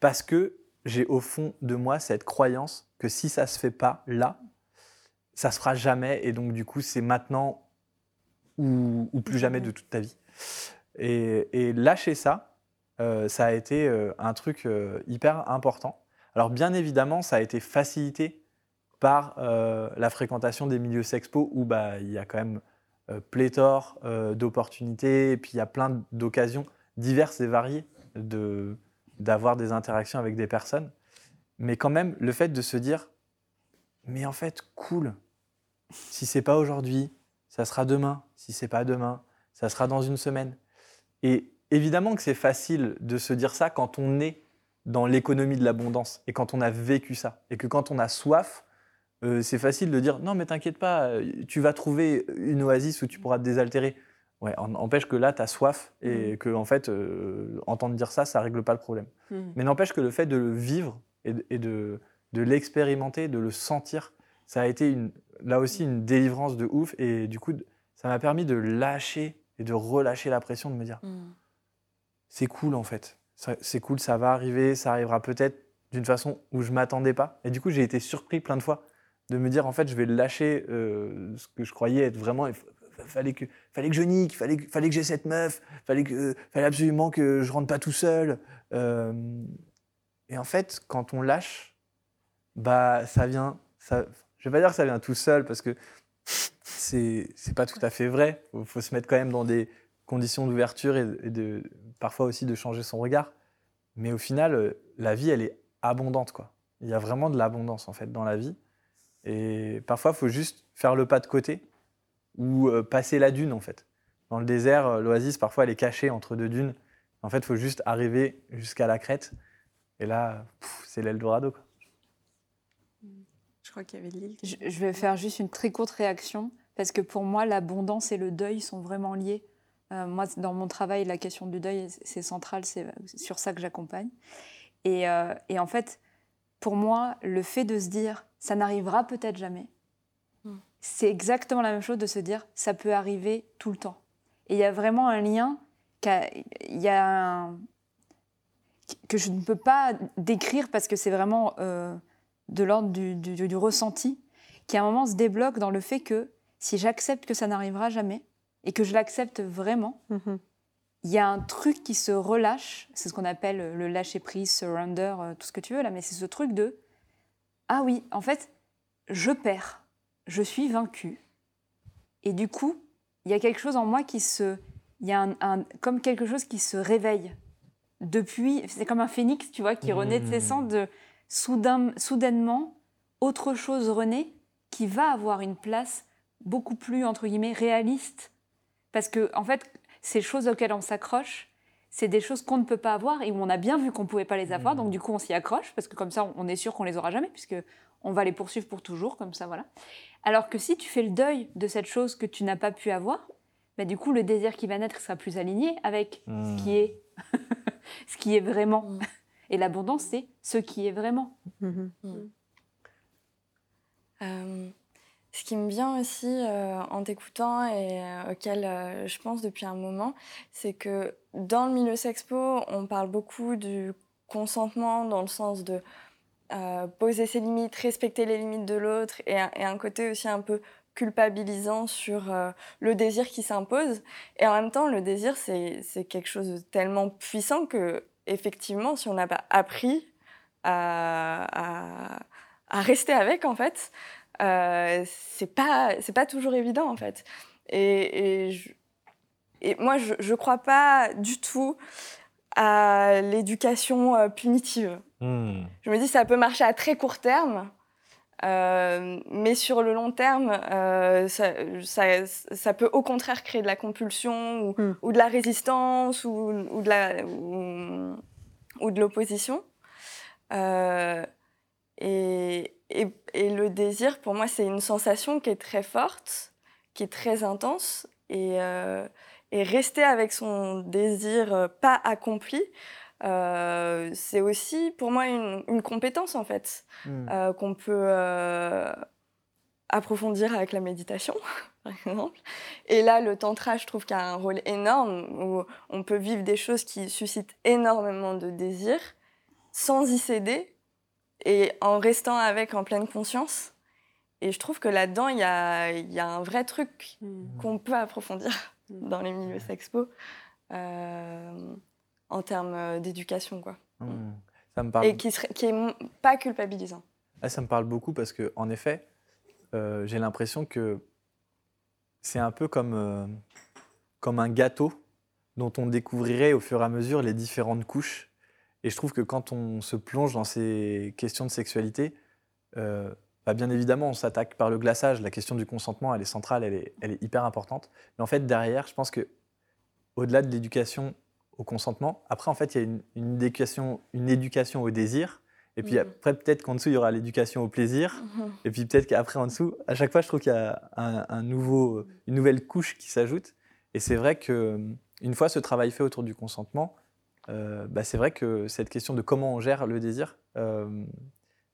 Parce que j'ai au fond de moi cette croyance que si ça se fait pas là, ça se fera jamais. Et donc, du coup, c'est maintenant ou, plus jamais de toute ta vie. Et, lâcher ça, euh, ça a été euh, un truc euh, hyper important. Alors, bien évidemment, ça a été facilité par la fréquentation des milieux sexpo où bah, il y a quand même pléthore d'opportunités et puis il y a plein d'occasions diverses et variées de, d'avoir des interactions avec des personnes. Mais quand même, le fait de se dire, mais en fait, cool, si c'est pas aujourd'hui, ça sera demain. Si c'est pas demain, ça sera dans une semaine. Et évidemment que c'est facile de se dire ça quand on est dans l'économie de l'abondance et quand on a vécu ça. Et que quand on a soif, euh, c'est facile de dire non, mais t'inquiète pas, euh, tu vas trouver une oasis où tu pourras te désaltérer. Ouais, en- empêche que là, tu as soif et que, en fait, euh, entendre dire ça, ça règle pas le problème. Mm. Mais n'empêche que le fait de le vivre et de, et de, de l'expérimenter, de le sentir, ça a été une, là aussi une délivrance de ouf. Et du coup, ça m'a permis de lâcher et de relâcher la pression, de me dire Mm. c'est cool en fait. C'est cool, ça va arriver, ça arrivera peut-être d'une façon où je m'attendais pas. Et du coup, j'ai été surpris plein de fois de me dire en fait, je vais lâcher euh, ce que je croyais être vraiment. Il fallait que, fallait que je nique, fallait, que- fallait que j'ai cette meuf, fallait, que, fallait absolument que je rentre pas tout seul. Euh, et en fait, quand on lâche, bah ça vient. Ça, je vais pas dire que ça vient tout seul parce que c'est c'est pas tout à fait vrai. Il faut se mettre quand même dans des conditions d'ouverture et, parfois aussi de changer son regard. Mais au final, euh, la vie, elle est abondante. Quoi. Il y a vraiment de l'abondance en fait dans la vie. Et parfois, il faut juste faire le pas de côté ou euh, passer la dune en fait. Dans le désert, euh, l'oasis, parfois, elle est cachée entre deux dunes. En fait, il faut juste arriver jusqu'à la crête. Et là, c'est l'Eldorado. Je crois qu'il y avait Lille. qui- Je, je vais faire juste une très courte réaction, parce que pour moi, l'abondance et le deuil sont vraiment liés. Euh, moi, dans mon travail, la question du deuil, c'est central, c'est sur ça que j'accompagne. Et, euh, et en fait, pour moi, le fait de se dire, ça n'arrivera peut-être jamais, Mm. c'est exactement la même chose de se dire, ça peut arriver tout le temps. Et il y a vraiment un lien, il y a un- que je ne peux pas décrire parce que c'est vraiment euh, de l'ordre du, du- du ressenti, qui à un moment se débloque dans le fait que si j'accepte que ça n'arrivera jamais, et que je l'accepte vraiment, Mhm. il y a un truc qui se relâche, c'est ce qu'on appelle le lâcher-prise, surrender, euh, tout ce que tu veux là, mais c'est ce truc de ah oui, en fait, je perds, je suis vaincu, et du coup, il y a quelque chose en moi qui se, il y a un, un- comme quelque chose qui se réveille depuis, c'est comme un phénix, tu vois, qui renaît de ses Mmh. cendres, de soudain, soudainement, autre chose renaît qui va avoir une place beaucoup plus entre guillemets réaliste. Parce que en fait ces choses auxquelles on s'accroche c'est des choses qu'on ne peut pas avoir et où on a bien vu qu'on ne pouvait pas les avoir. Donc du coup on s'y accroche parce que comme ça on est sûr qu'on les aura jamais puisque on va les poursuivre pour toujours comme ça voilà. Alors que si tu fais le deuil de cette chose que tu n'as pas pu avoir bah, du coup le désir qui va naître sera plus aligné avec ce qui est ce qui est vraiment Mm. et l'abondance c'est ce qui est vraiment Mhm. Euh, ce qui me vient aussi euh, en t'écoutant et euh, auquel euh, je pense depuis un moment, c'est que dans le milieu sexpo, on parle beaucoup du consentement dans le sens de euh, poser ses limites, respecter les limites de l'autre et un côté aussi un peu culpabilisant sur euh, le désir qui s'impose. Et en même temps, le désir, c'est quelque chose de tellement puissant que, effectivement, si on n'a pas appris à, à- à rester avec, en fait, euh, c'est pas, pas toujours évident, en fait. Et, et, je- et moi, je, je crois pas du tout à l'éducation euh, punitive. Hmm. Je me dis ça peut marcher à très court terme, euh, mais sur le long terme, euh, ça, ça- ça peut au contraire créer de la compulsion ou, Hmm. ou de la résistance ou, ou de l'opposition. Euh, et, et- et le désir, pour moi, c'est une sensation qui est très forte, qui est très intense. Et, et rester avec son désir pas accompli, euh, c'est aussi pour moi une, une compétence en fait Hmm. euh, qu'on peut euh, approfondir avec la méditation, par exemple. Et là, le tantra, je trouve qu'il y a un rôle énorme où on peut vivre des choses qui suscitent énormément de désir sans y céder et en restant avec en pleine conscience. Et je trouve que là-dedans, il y a, il y a un vrai truc Mm. qu'on peut approfondir Mm. dans les milieux sexpo euh, en termes euh, d'éducation, quoi. Hmm. Ça me parle. Et qui, serait, qui est pas culpabilisant. Ah, ça me parle beaucoup parce que, en effet, euh, j'ai l'impression que c'est un peu comme, euh, comme un gâteau dont on découvrirait au fur et à mesure les différentes couches. Et je trouve que quand on se plonge dans ces questions de sexualité, euh, bah, bien évidemment, on s'attaque par le glaçage. La question du consentement, elle est centrale, elle est, elle est hyper importante. Mais en fait, derrière, je pense que au-delà de l'éducation au consentement, après, en fait, il y a une, une éducation, une éducation au désir. Et puis Mhm. après, peut-être qu'en dessous, il y aura l'éducation au plaisir. Mhm. Et puis peut-être qu'après, en dessous, à chaque fois, je trouve qu'il y a un, un nouveau, une nouvelle couche qui s'ajoute. Et c'est vrai que une fois ce travail fait autour du consentement, euh, bah, c'est vrai que cette question de comment on gère le désir, euh,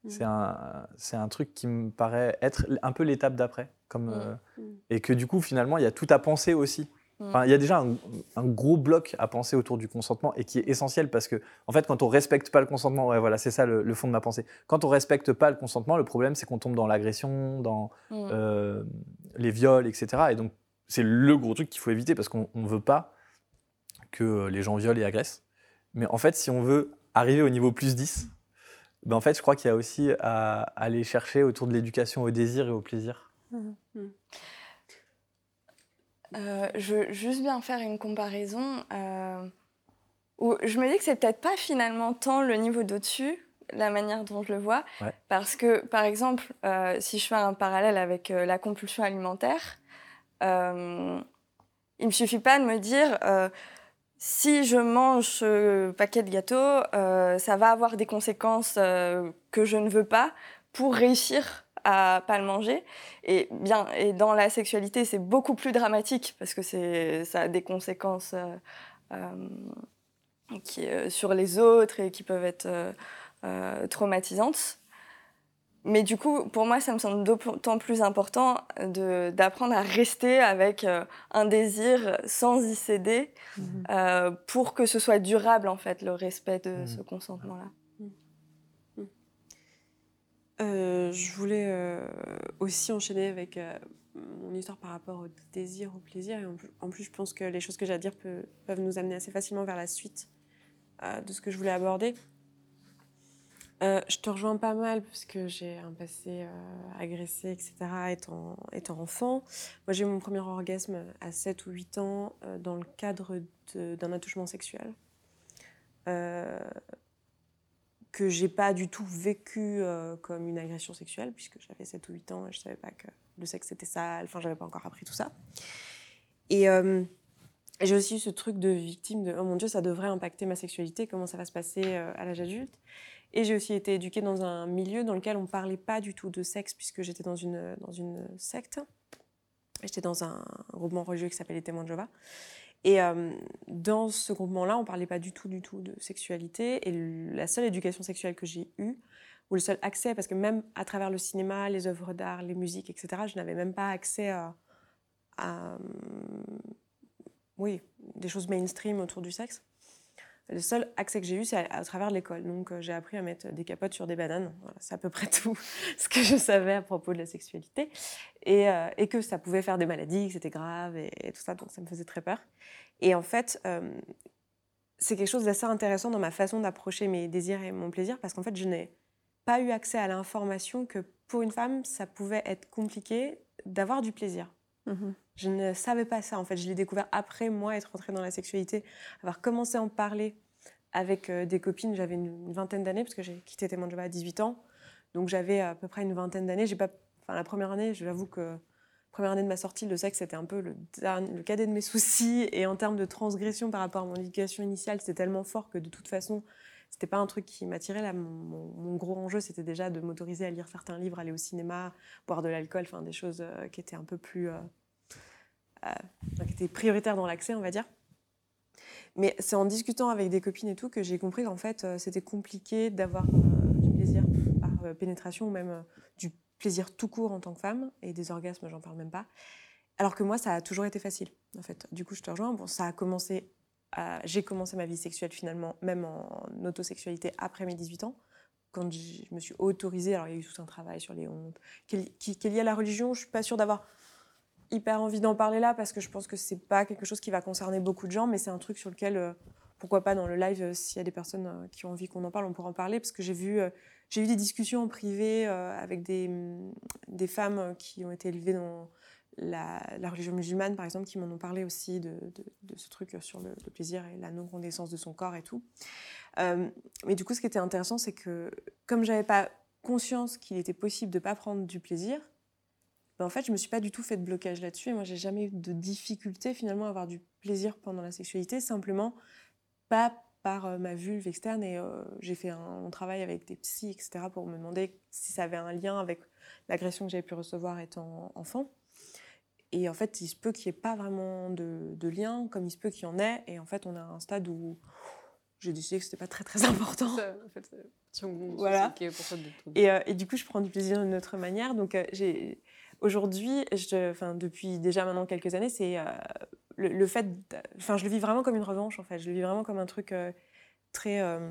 c'est un, c'est un truc qui me paraît être un peu l'étape d'après. Comme, euh, Mm. Et que du coup, finalement, il y a tout à penser aussi. Mm. Enfin, il y a déjà un, un gros bloc à penser autour du consentement et qui est essentiel parce que, en fait, quand on respecte pas le consentement, ouais, voilà, c'est ça le, le fond de ma pensée. Quand on respecte pas le consentement, le problème, c'est qu'on tombe dans l'agression, dans Mm. euh, les viols, etc. Et donc, c'est le gros truc qu'il faut éviter parce qu'on ne veut pas que les gens violent et agressent. Mais en fait, si on veut arriver au niveau plus 10, ben en fait, je crois qu'il y a aussi à aller chercher autour de l'éducation au désir et au plaisir. Euh, je veux juste bien faire une comparaison euh, où je me dis que c'est peut-être pas finalement tant le niveau d'au-dessus, la manière dont je le vois, Ouais. parce que par exemple, euh, si je fais un parallèle avec la compulsion alimentaire, il me suffit pas de me dire si je mange ce paquet de gâteaux, ça va avoir des conséquences que je ne veux pas pour réussir à pas le manger. Et bien, et dans la sexualité, c'est beaucoup plus dramatique parce que c'est, ça a des conséquences euh, euh, qui, euh, sur les autres et qui peuvent être traumatisantes. Mais du coup, pour moi, ça me semble d'autant plus important de, d'apprendre à rester avec un désir sans y céder euh, pour que ce soit durable, en fait, le respect de Mhm. ce consentement-là. Euh, je voulais euh, aussi enchaîner avec euh, mon histoire par rapport au désir, au plaisir. En plus, je pense que les choses que j'ai à dire peuvent nous amener assez facilement vers la suite de ce que je voulais aborder. Je te rejoins pas mal parce que j'ai un passé agressé, etc., étant, étant enfant. Moi, j'ai eu mon premier orgasme à 7 ou 8 ans dans le cadre d'un attouchement sexuel. Que j'ai pas du tout vécu euh, comme une agression sexuelle, puisque j'avais 7 ou 8 ans et je savais pas que le sexe était sale, enfin, j'avais pas encore appris tout ça. Et euh, j'ai aussi eu ce truc de victime de oh mon Dieu, ça devrait impacter ma sexualité, comment ça va se passer euh, à l'âge adulte. Et j'ai aussi été éduquée dans un milieu dans lequel on parlait pas du tout de sexe, puisque j'étais dans une, dans une secte. J'étais dans un groupement religieux qui s'appelle les Témoins de Jéhovah. Et euh, dans ce groupement-là, on parlait pas du tout, du tout de sexualité. Et la seule éducation sexuelle que j'ai eue, ou le seul accès, parce que même à travers le cinéma, les œuvres d'art, les musiques, etc., je n'avais même pas accès à, à, oui, des choses mainstream autour du sexe. Le seul accès que j'ai eu, c'est à, travers l'école. Donc, euh, j'ai appris à mettre des capotes sur des bananes. C'est à peu près tout ce que je savais à propos de la sexualité. Et, euh, que ça pouvait faire des maladies, que c'était grave et, et tout ça. Donc, ça me faisait très peur. Et en fait, euh, c'est quelque chose d'assez intéressant dans ma façon d'approcher mes désirs et mon plaisir, parce qu'en fait, je n'ai pas eu accès à l'information que pour une femme, ça pouvait être compliqué d'avoir du plaisir. Mhm. Je ne savais pas ça, en fait. Je l'ai découvert après moi être rentrée dans la sexualité, avoir commencé à en parler avec euh, des copines, j'avais une, vingtaine d'années, parce que j'ai quitté job à 18 ans. Donc j'avais à peu près une vingtaine d'années. J'ai pas, enfin, la première année, j'avoue que la première année de ma sortie, le sexe, c'était un peu le, cadet de mes soucis. Et en termes de transgression par rapport à mon éducation initiale, c'était tellement fort que de toute façon, c'était pas un truc qui m'attirait. Mon gros enjeu, c'était déjà de m'autoriser à lire certains livres, aller au cinéma, boire de l'alcool, enfin des choses euh, qui étaient un peu plus. euh, euh, enfin, qui étaient prioritaires dans l'accès, on va dire. Mais c'est en discutant avec des copines et tout que j'ai compris qu'en fait, euh, c'était compliqué d'avoir euh, du plaisir par pénétration ou même du plaisir tout court en tant que femme et des orgasmes, j'en parle même pas. Alors que moi, ça a toujours été facile, en fait. Du coup, je te rejoins. Bon, ça a commencé. J'ai commencé ma vie sexuelle finalement, même en autosexualité, après mes 18 ans, quand je me suis autorisée. Alors, il y a eu tout un travail sur les hontes qui, lié à la religion. Je suis pas sûre d'avoir hyper envie d'en parler là parce que je pense que c'est pas quelque chose qui va concerner beaucoup de gens, mais c'est un truc sur lequel, euh, pourquoi pas dans le live, euh, s'il y a des personnes euh, qui ont envie qu'on en parle, on pourra en parler parce que j'ai vu, eu des discussions en privé avec des, hum, des femmes qui ont été élevées dans la, religion musulmane, par exemple, qui m'en ont parlé aussi de, de- ce truc sur le, plaisir et la non-reconnaissance de son corps et tout. Mais du coup, ce qui était intéressant, c'est que comme j'avais pas conscience qu'il était possible de pas prendre du plaisir, ben, en fait, je me suis pas du tout fait de blocage là-dessus. Et moi, j'ai jamais eu de difficulté finalement à avoir du plaisir pendant la sexualité, simplement pas par euh, ma vulve externe. Et euh, j'ai fait un, travail avec des psys, etc., pour me demander si ça avait un lien avec l'agression que j'avais pu recevoir étant enfant. Et en fait, il se peut qu'il n'y ait pas vraiment de, de lien, comme il se peut qu'il y en ait. Et en fait, on a un stade où j'ai décidé que c'était pas très très important. Ça, en fait, Voilà. pour de- Et, euh, et du coup, je prends du plaisir d'une autre manière. Donc, euh, j'ai aujourd'hui, enfin depuis déjà maintenant quelques années, c'est euh, le, fait, enfin, je le vis vraiment comme une revanche en fait. Je le vis vraiment comme un truc euh, très, euh,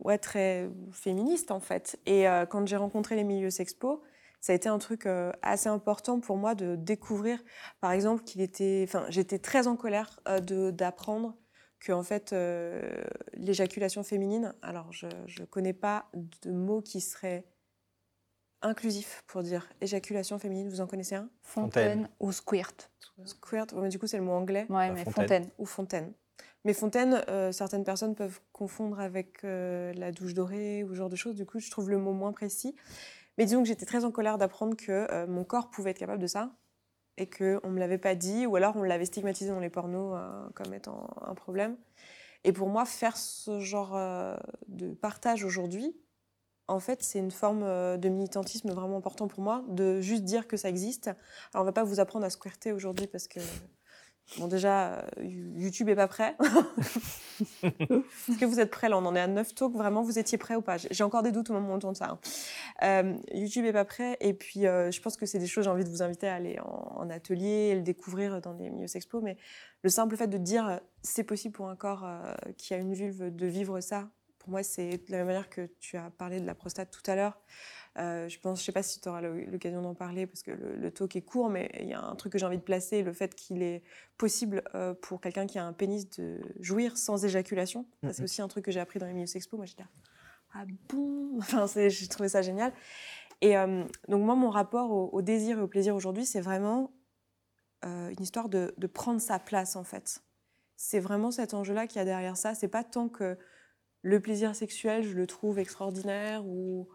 ouais, très féministe en fait. Et quand j'ai rencontré les milieux sexpo, ça a été un truc assez important pour moi de découvrir, par exemple, qu'il était, enfin, j'étais très en colère d'apprendre que en fait l'éjaculation féminine, alors je ne connais pas de mot qui serait inclusif pour dire éjaculation féminine, vous en connaissez un? Fontaine, Fontaine. ou squirt. Squirt, ouais, mais du coup c'est le mot anglais, Ouais, Bah, mais fontaine. fontaine. ou fontaine. Mais fontaine, euh, certaines personnes peuvent confondre avec euh, la douche dorée ou ce genre de choses, du coup je trouve le mot moins précis. Mais disons que j'étais très en colère d'apprendre que euh, mon corps pouvait être capable de ça et qu'on ne me l'avait pas dit, ou alors on l'avait stigmatisé dans les pornos euh, comme étant un problème. Et pour moi, faire ce genre euh, de partage aujourd'hui, en fait, c'est une forme euh, de militantisme vraiment important pour moi, de juste dire que ça existe. Alors, on va pas vous apprendre à squirter aujourd'hui parce que, bon, déjà, euh, YouTube est pas prêt. Est-ce que vous êtes prêts là? On en est à 9 talks, vraiment, vous étiez prêts ou pas? J'ai encore des doutes au moment où on tourne ça. hein. Euh, YouTube est pas prêt, et puis euh, je pense que c'est des choses, j'ai envie de vous inviter à aller en, en atelier et le découvrir dans des milieux sexpo, mais le simple fait de dire c'est possible pour un corps euh, qui a une vulve de vivre ça, pour moi, c'est de la même manière que tu as parlé de la prostate tout à l'heure. Euh, je pense, je sais pas si tu auras l'occasion d'en parler parce que le, le talk est court, mais il y a un truc que j'ai envie de placer, le fait qu'il est possible euh, pour quelqu'un qui a un pénis de jouir sans éjaculation. C'est Mhm. aussi un truc que j'ai appris dans les milieux sexpo. Moi, j'étais là, ah bon? Enfin, j'ai trouvé ça génial. Et euh, donc moi, mon rapport au, au désir et au plaisir aujourd'hui, c'est vraiment une histoire de, de prendre sa place en fait. C'est vraiment cet enjeu-là qu'il y a derrière ça. C'est pas tant que le plaisir sexuel, je le trouve extraordinaire ou,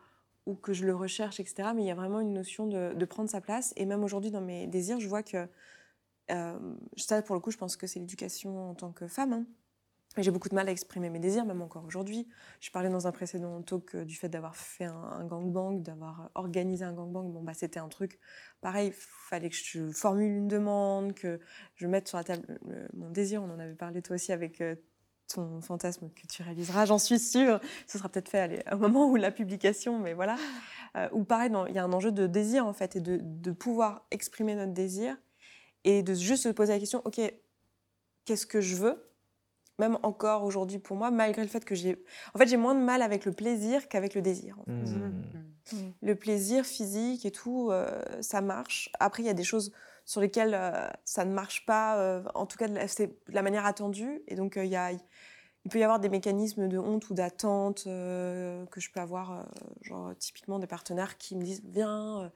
que je le recherche, etc. Mais il y a vraiment une notion de, prendre sa place. Et même aujourd'hui, dans mes désirs, je vois que euh, ça, pour le coup, je pense que c'est l'éducation en tant que femme. hein. J'ai beaucoup de mal à exprimer mes désirs, même encore aujourd'hui. Je parlais dans un précédent talk euh, du fait d'avoir fait un, un gangbang, d'avoir organisé un gangbang. Bon, bah, c'était un truc pareil. Il fallait que je formule une demande, que je mette sur la table euh, mon désir. On en avait parlé toi aussi avec ton fantasme que tu réaliseras, j'en suis sûre. Ce sera peut-être fait allez, au moment où la publication, mais voilà. Euh, ou pareil, il y a un enjeu de désir en fait, et de, de pouvoir exprimer notre désir et de juste se poser la question, ok, qu'est-ce que je veux? Même encore aujourd'hui pour moi, malgré le fait que j'ai, en fait, j'ai moins de mal avec le plaisir qu'avec le désir. en fait. Hmm. Le plaisir physique et tout, euh, ça marche. Après, il y a des choses sur lesquelles euh, ça ne marche pas, euh, en tout cas, de la, c'est de la manière attendue. Et donc, euh, il y a, il peut y avoir des mécanismes de honte ou d'attente que je peux avoir, genre typiquement des partenaires qui me disent Viens,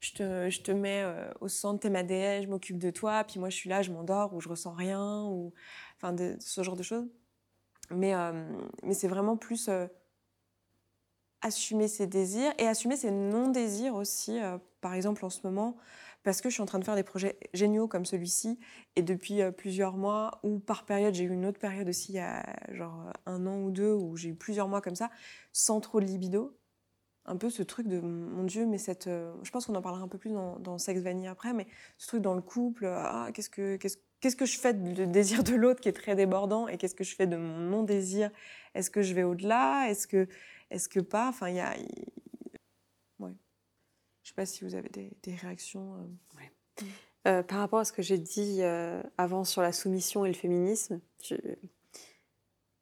je, te, je te mets au centre, t'es ma déesse, je m'occupe de toi, puis moi je suis là, je m'endors ou je ressens rien, ou enfin de- ce genre de choses. Mais, mais c'est vraiment plus assumer ses désirs et assumer ses non-désirs aussi. par exemple, en ce moment, parce que je suis en train de faire des projets géniaux comme celui-ci, et depuis euh, plusieurs mois, ou par période, j'ai eu une autre période aussi, il y a genre un an ou deux, où j'ai eu plusieurs mois comme ça, sans trop de libido. Un peu ce truc de, mon Dieu, mais cette... euh, je pense qu'on en parlera un peu plus dans, Sex Vanille après, mais ce truc dans le couple, ah, qu'est-ce que, qu'est-ce, qu'est-ce que je fais du désir de l'autre qui est très débordant, et qu'est-ce que je fais de mon non-désir? Est-ce que je vais au-delà? Est-ce que, est-ce que pas? Enfin, il y a... Je sais pas si vous avez des, des réactions. euh. Euh, par rapport à ce que j'ai dit euh, avant sur la soumission et le féminisme, tu,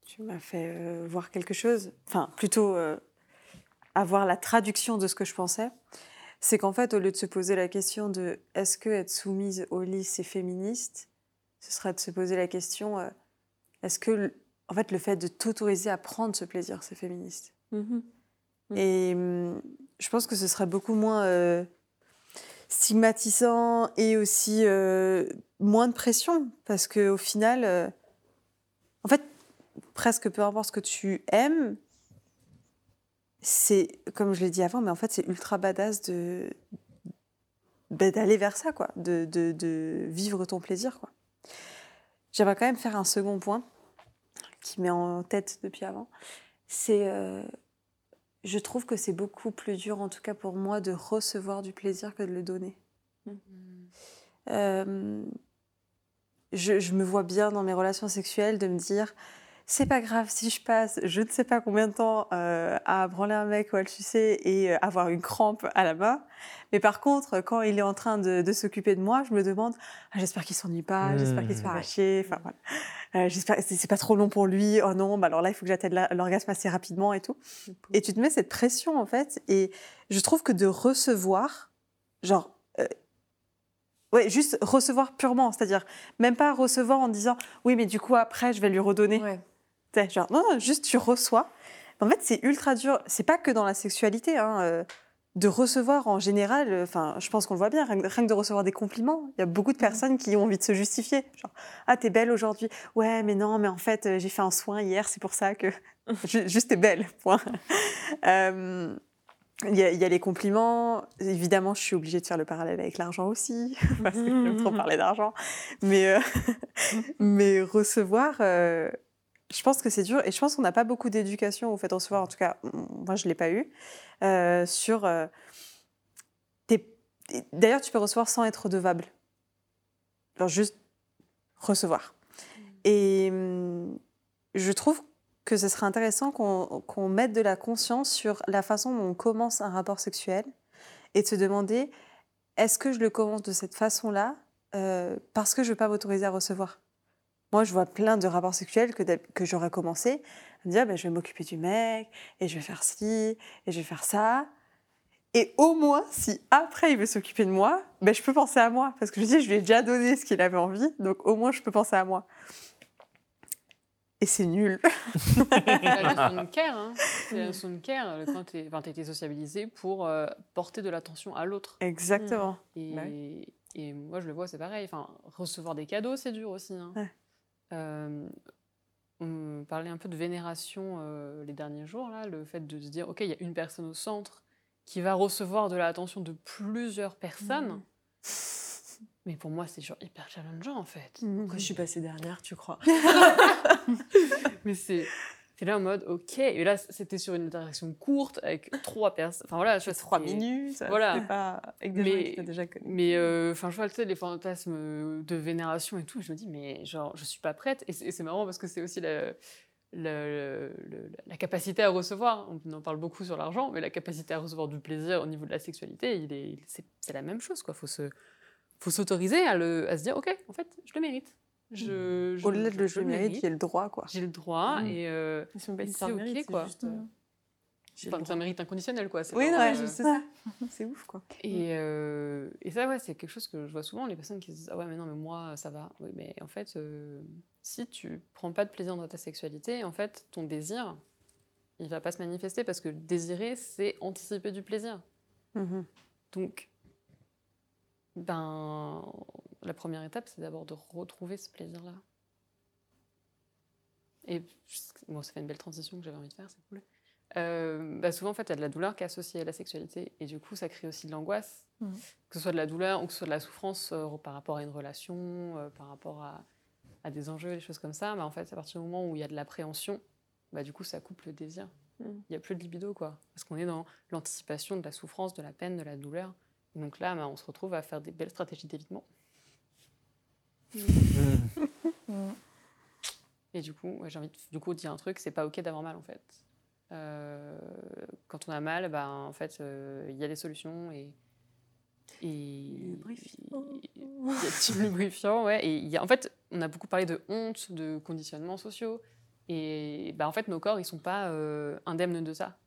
tu m'as fait euh, voir quelque chose, enfin plutôt avoir la traduction de ce que je pensais. C'est qu'en fait, au lieu de se poser la question de est-ce que être soumise au lit c'est féministe, ce serait de se poser la question est-ce que le- en fait le fait de t'autoriser à prendre ce plaisir c'est féministe? Mhm. Et hum, je pense que ce serait beaucoup moins euh, stigmatisant et aussi euh, moins de pression. Parce qu'au final, euh, en fait, presque peu importe ce que tu aimes, c'est, comme je l'ai dit avant, mais en fait, c'est ultra badass de, ben, d'aller vers ça, quoi, de, de, de vivre ton plaisir, quoi. J'aimerais quand même faire un second point qui met en tête depuis avant. C'est je trouve que c'est beaucoup plus dur, en tout cas pour moi, de recevoir du plaisir que de le donner. Euh, je, je me vois bien dans mes relations sexuelles de me dire c'est pas grave si je passe je ne sais pas combien de temps euh, à branler un mec ou à le sucer et euh, avoir une crampe à la main. Mais par contre, quand il est en train de, de s'occuper de moi, je me demande ah, j'espère qu'il s'ennuie pas, j'espère qu'il se fait Mmh. arracher. Enfin, voilà. Euh, j'espère que c'est pas trop long pour lui. Oh non, bah alors là, il faut que j'atteigne l'orgasme assez rapidement et tout. Et tu te mets cette pression, en fait. Et je trouve que de recevoir, genre, ouais, juste recevoir purement, c'est-à-dire même pas recevoir en disant, oui, mais du coup, après, je vais lui redonner. Ouais. Sais, Genre, non, non, juste tu reçois. En fait, c'est ultra dur. C'est pas que dans la sexualité, hein, euh, de recevoir en général, euh, enfin, je pense qu'on le voit bien, rien que, de recevoir des compliments. Il y a beaucoup de personnes qui ont envie de se justifier. Genre, ah, t'es belle aujourd'hui. Ouais, mais non, mais en fait, euh, j'ai fait un soin hier, c'est pour ça que. Ju- Juste, t'es belle, point. Il y, a, il y a les compliments. Évidemment, je suis obligée de faire le parallèle avec l'argent aussi, parce que j'aime trop parler d'argent. Mais, euh, mais recevoir, euh, je pense que c'est dur. Et je pense qu'on n'a pas beaucoup d'éducation au fait de recevoir. En tout cas, moi, je ne l'ai pas eu. euh, sur. euh, D'ailleurs, tu peux recevoir sans être redevable. Genre juste recevoir. Et hum, je trouve que ce serait intéressant qu'on qu'on mette de la conscience sur la façon dont on commence un rapport sexuel et de se demander est-ce que je le commence de cette façon-là euh, parce que je ne veux pas m'autoriser à recevoir? Moi, je vois plein de rapports sexuels que, que j'aurais commencé à me dire ben, je vais m'occuper du mec et je vais faire ci et je vais faire ça. Et au moins, si après il veut s'occuper de moi, ben, je peux penser à moi. Parce que je dis, je lui ai déjà donné ce qu'il avait envie, donc au moins je peux penser à moi. Et c'est nul. la notion de care, hein. c'est la notion de care quand tu as été sociabilisé pour euh, porter de l'attention à l'autre. Exactement. Et, Bah et moi, je le vois, c'est pareil. Enfin, recevoir des cadeaux, c'est dur aussi. hein. Ouais. Euh, on parlait un peu de vénération euh, les derniers jours, là, le fait de se dire, OK, il y a une personne au centre qui va recevoir de l'attention de plusieurs personnes. Mais pour moi, c'est genre hyper challengeant, en fait. Pourquoi je suis passée dernière, tu crois? Mais c'est c'est là en mode, OK. Et là, c'était sur une interaction courte avec trois personnes. Enfin, voilà, je vois, Trois minutes. Voilà. Pas avec des Mais- gens t'as déjà connu. Mais euh, enfin, je vois tu sais, les fantasmes de vénération et tout. Je me dis, mais genre, je suis pas prête. Et c'est marrant parce que c'est aussi la, la, le- la capacité à recevoir. On en parle beaucoup sur l'argent, mais la capacité à recevoir du plaisir au niveau de la sexualité, il est, c'est, c'est la même chose. Quoi. Faut se, faut s'autoriser à, le, à se dire, ok, en fait, je le mérite. Je, je- Au-delà de le je jeu mérite, a le droit, quoi. J'ai le droit et euh, C'est c'est ok, mérite, c'est quoi. juste, euh, j'ai enfin, c'est un mérite inconditionnel, quoi. C'est Oui, non, euh, je sais ça. C'est ouf, quoi. Et, euh, et ça, ouais, c'est quelque chose que je vois souvent, les personnes qui se disent Ah ouais, mais non, mais moi, ça va. Oui, mais en fait, euh, si tu prends pas de plaisir dans ta sexualité, en fait, ton désir, il va pas se manifester parce que désirer, c'est anticiper du plaisir. Mhm. Donc, ben, la première étape, c'est d'abord de retrouver ce plaisir-là. Et bon, ça fait une belle transition que j'avais envie de faire, c'est cool. Euh, bah, souvent, en fait, il y a de la douleur qui est associée à la sexualité. Et du coup, ça crée aussi de l'angoisse, Mhm. que ce soit de la douleur ou que ce soit de la souffrance euh, par rapport à une relation, euh, par rapport à, à des enjeux, des choses comme ça. Bah, en fait, à partir du moment où il y a de l'appréhension, bah, du coup, ça coupe le désir. Il Mhm. n'y a plus de libido, quoi. Parce qu'on est dans l'anticipation de la souffrance, de la peine, de la douleur. Et donc là, bah, on se retrouve à faire des belles stratégies d'évitement. Mm. Et du coup, ouais, j'ai envie de, du coup, de dire un truc, c'est pas ok d'avoir mal en fait. Euh, quand on a mal, bah, en fait, euh, il y a des solutions et. et Lubrifiant. Y a lubrifiant, ouais. Et il y a, en fait, on a beaucoup parlé de honte, de conditionnements sociaux. Et bah, en fait, nos corps, ils sont pas euh, indemnes de ça.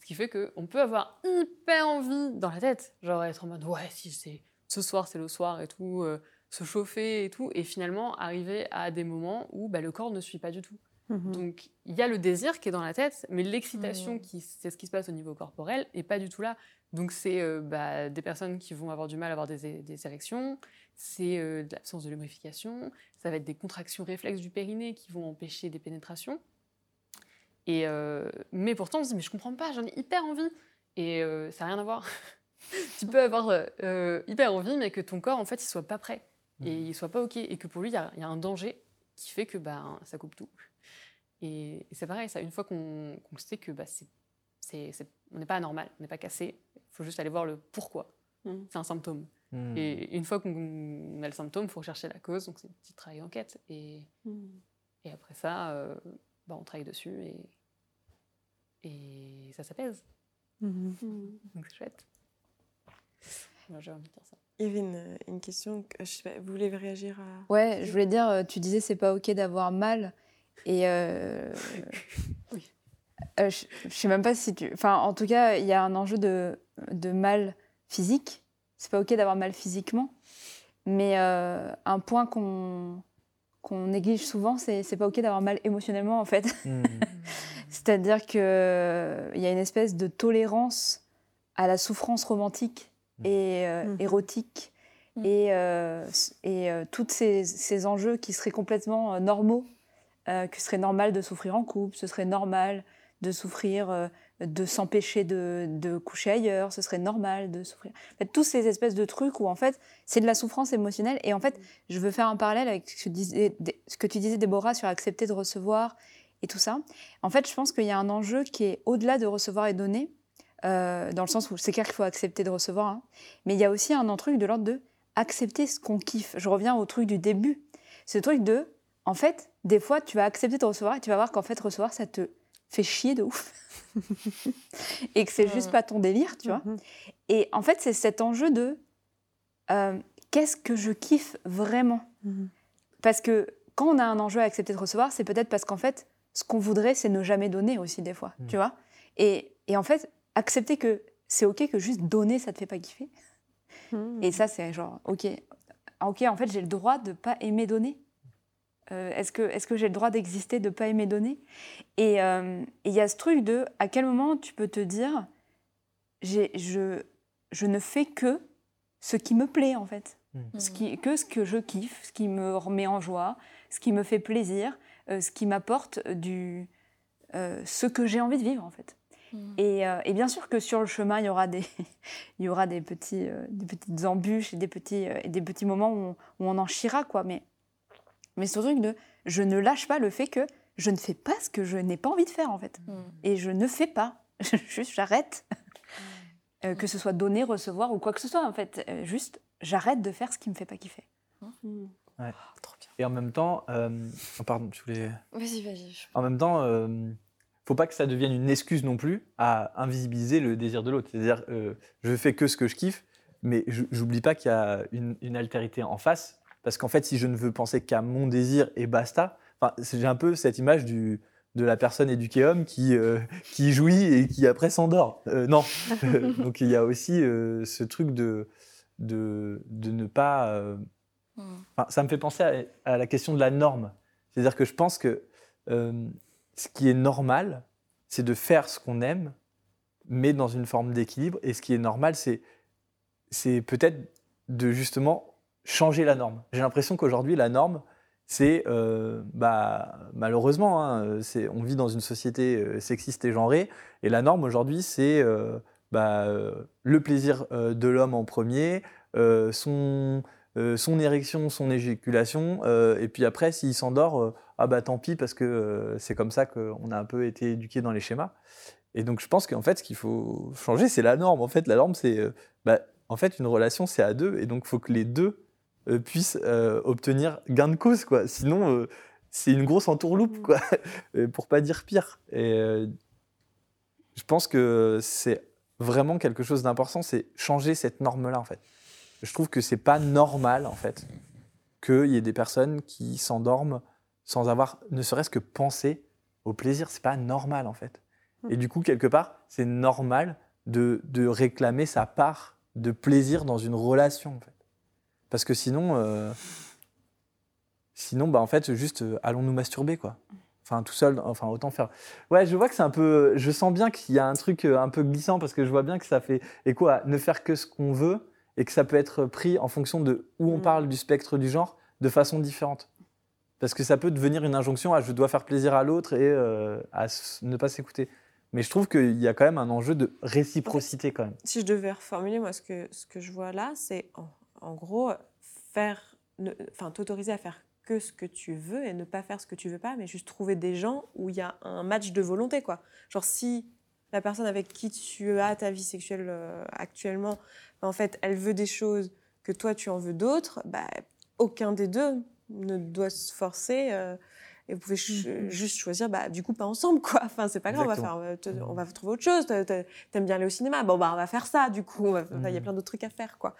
Ce qui fait qu'on peut avoir hyper envie dans la tête, genre être en mode ouais, si c'est ce soir, c'est le soir et tout, euh, se chauffer et tout, et finalement arriver à des moments où bah, le corps ne suit pas du tout. Mhm. Donc il y a le désir qui est dans la tête, mais l'excitation, Mhm. qui c'est ce qui se passe au niveau corporel, est pas du tout là. Donc c'est euh, bah, des personnes qui vont avoir du mal à avoir des, des érections, c'est euh, de l'absence de lubrification, ça va être des contractions réflexes du périnée qui vont empêcher des pénétrations. Et euh, mais pourtant on se dit mais je comprends pas, j'en ai hyper envie et ça n'a rien à voir. tu peux avoir hyper envie mais que ton corps en fait il soit pas prêt et il soit pas ok et que pour lui il y, a- il y a un danger qui fait que bah, ça coupe tout. Et, et c'est pareil, ça, une fois qu'on sait que bah, c'est, c'est, c'est- on n'est pas anormal, on n'est pas cassé, il faut juste aller voir le pourquoi. Mhm. C'est un symptôme. Mm. Et une fois qu'on a le symptôme, il faut rechercher la cause, donc c'est un petit travail d'enquête. Et, Mhm. et après ça, euh, bah, on travaille dessus et, et ça s'apaise. Mhm. Donc c'est chouette. J'ai envie de dire ça. Il y avait une, une question, que, je sais pas, vous voulez réagir à... Ouais, je voulais dire, euh, tu disais c'est pas ok d'avoir mal. Et euh, Oui. euh, je, je sais même pas si tu. Enfin, en tout cas, il y a un enjeu de, de mal physique. C'est pas ok d'avoir mal physiquement. Mais euh, un point qu'on qu'on néglige souvent, c'est c'est pas ok d'avoir mal émotionnellement en fait. Mm. C'est-à-dire qu'il y a une espèce de tolérance à la souffrance romantique et euh, Mhm. érotique Mhm. et, euh, et euh, tous ces, ces enjeux qui seraient complètement euh, normaux, euh, que ce serait normal de souffrir en couple, ce serait normal de souffrir, euh, de s'empêcher de, de coucher ailleurs, ce serait normal de souffrir. En fait, tous ces espèces de trucs où en fait c'est de la souffrance émotionnelle. Et en fait, je veux faire un parallèle avec ce que, disais- ce que tu disais, Déborah, sur accepter de recevoir et tout ça. En fait, je pense qu'il y a un enjeu qui est au-delà de recevoir et donner, euh, dans le sens où c'est clair qu'il faut accepter de recevoir, hein, mais il y a aussi un truc de l'ordre de accepter ce qu'on kiffe. Je reviens au truc du début. Ce truc de, en fait, des fois, tu vas accepter de recevoir et tu vas voir qu'en fait, recevoir, ça te fait chier de ouf. et que c'est juste pas ton délire, tu vois. Mhm. Et en fait, c'est cet enjeu de euh, qu'est-ce que je kiffe vraiment? Mhm. Parce que quand on a un enjeu à accepter de recevoir, c'est peut-être parce qu'en fait, ce qu'on voudrait, c'est ne jamais donner aussi, des fois, Mm. tu vois. Et, et en fait, accepter que c'est OK que juste donner, ça te fait pas kiffer. Mhm. Et ça, c'est genre, OK, OK, en fait, j'ai le droit de pas aimer donner. Euh, est-ce que, est que j'ai le droit d'exister, de pas aimer donner? Et euh, et il y a ce truc de, à quel moment tu peux te dire, je, je ne fais que ce qui me plaît, en fait. Ce qui, que ce que je kiffe, ce qui me remet en joie, ce qui me fait plaisir, euh, ce qui m'apporte du, euh, ce que j'ai envie de vivre, en fait. Et, euh, et bien sûr que sur le chemin, il y aura des, il y aura des, petits, euh, des petites embûches et des petits, euh, et des petits moments où on, où on en chiera, quoi. Mais, mais ce truc de je ne lâche pas le fait que je ne fais pas ce que je n'ai pas envie de faire, en fait. Et je ne fais pas. Juste, j'arrête. Euh, que ce soit donner, recevoir ou quoi que ce soit, en fait. Euh, juste, j'arrête de faire ce qui me fait pas kiffer. Mhm. Et en même temps, euh, oh, pardon, je voulais. Vas-y, vas-y. En même temps, euh, faut pas que ça devienne une excuse non plus à invisibiliser le désir de l'autre. C'est-à-dire, euh, je fais que ce que je kiffe, mais je- j'oublie pas qu'il y a une, une altérité en face. Parce qu'en fait, si je ne veux penser qu'à mon désir et basta, j'ai un peu cette image du, de la personne éduquée homme qui, euh, qui jouit et qui après s'endort. Euh, non. Donc il y a aussi euh, ce truc de, de, de ne pas. Enfin, ça me fait penser à, à la question de la norme. C'est-à-dire que je pense que ce qui est normal, c'est de faire ce qu'on aime, mais dans une forme d'équilibre. Et ce qui est normal, c'est, peut-être de justement changer la norme. J'ai l'impression qu'aujourd'hui, la norme, c'est euh, bah, malheureusement, hein, c'est- on vit dans une société euh, sexiste et genrée, et la norme aujourd'hui, c'est euh, bah, le plaisir de l'homme en premier, son, son érection, son éjaculation, et puis après, s'il s'endort, ah bah tant pis, parce que euh, c'est comme ça qu'on a un peu été éduqué dans les schémas. Et donc je pense qu'en fait, ce qu'il faut changer, c'est la norme. En fait, la norme, c'est, euh, bah, en fait, une relation, c'est à deux, et donc il faut que les deux euh, puissent euh, obtenir gain de cause, quoi. Sinon, euh, c'est une grosse entourloupe, quoi, Euh, pour pas dire pire. Et euh, je pense que c'est vraiment quelque chose d'important, c'est changer cette norme-là, en fait. Je trouve que c'est pas normal, en fait, qu'il y ait des personnes qui s'endorment sans avoir ne serait-ce que pensé au plaisir. C'est pas normal, en fait. Et du coup, quelque part, c'est normal de, de réclamer sa part de plaisir dans une relation, en fait. Parce que sinon, euh, sinon, bah, en fait, juste euh, allons nous masturber, quoi. Enfin, tout seul, enfin, autant faire. Ouais, je vois que c'est un peu. Je sens bien qu'il y a un truc euh, un peu glissant parce que je vois bien que ça fait écho à ne faire que ce qu'on veut et que ça peut être pris en fonction de où on Mm. parle du spectre du genre de façon différente. Parce que ça peut devenir une injonction à je dois faire plaisir à l'autre et euh, à ne pas s'écouter. Mais je trouve qu'il y a quand même un enjeu de réciprocité quand même. Si je devais reformuler, moi, ce que, ce que je vois là, c'est en, gros faire, enfin, t'autoriser à faire que ce que tu veux et ne pas faire ce que tu veux pas, mais juste trouver des gens où il y a un match de volonté, quoi. Genre, si la personne avec qui tu as ta vie sexuelle euh, actuellement, en fait, elle veut des choses que toi, tu en veux d'autres, bah, aucun des deux ne doit se forcer. euh, et vous pouvez ch- juste choisir, bah, du coup, pas ensemble, quoi. Enfin, c'est pas grave, on va, faire, euh, te- on va trouver autre chose. T'a- t'a- T'aimes bien aller au cinéma Bon, bah, on va faire ça, du coup. Il y a plein d'autres trucs à faire, quoi,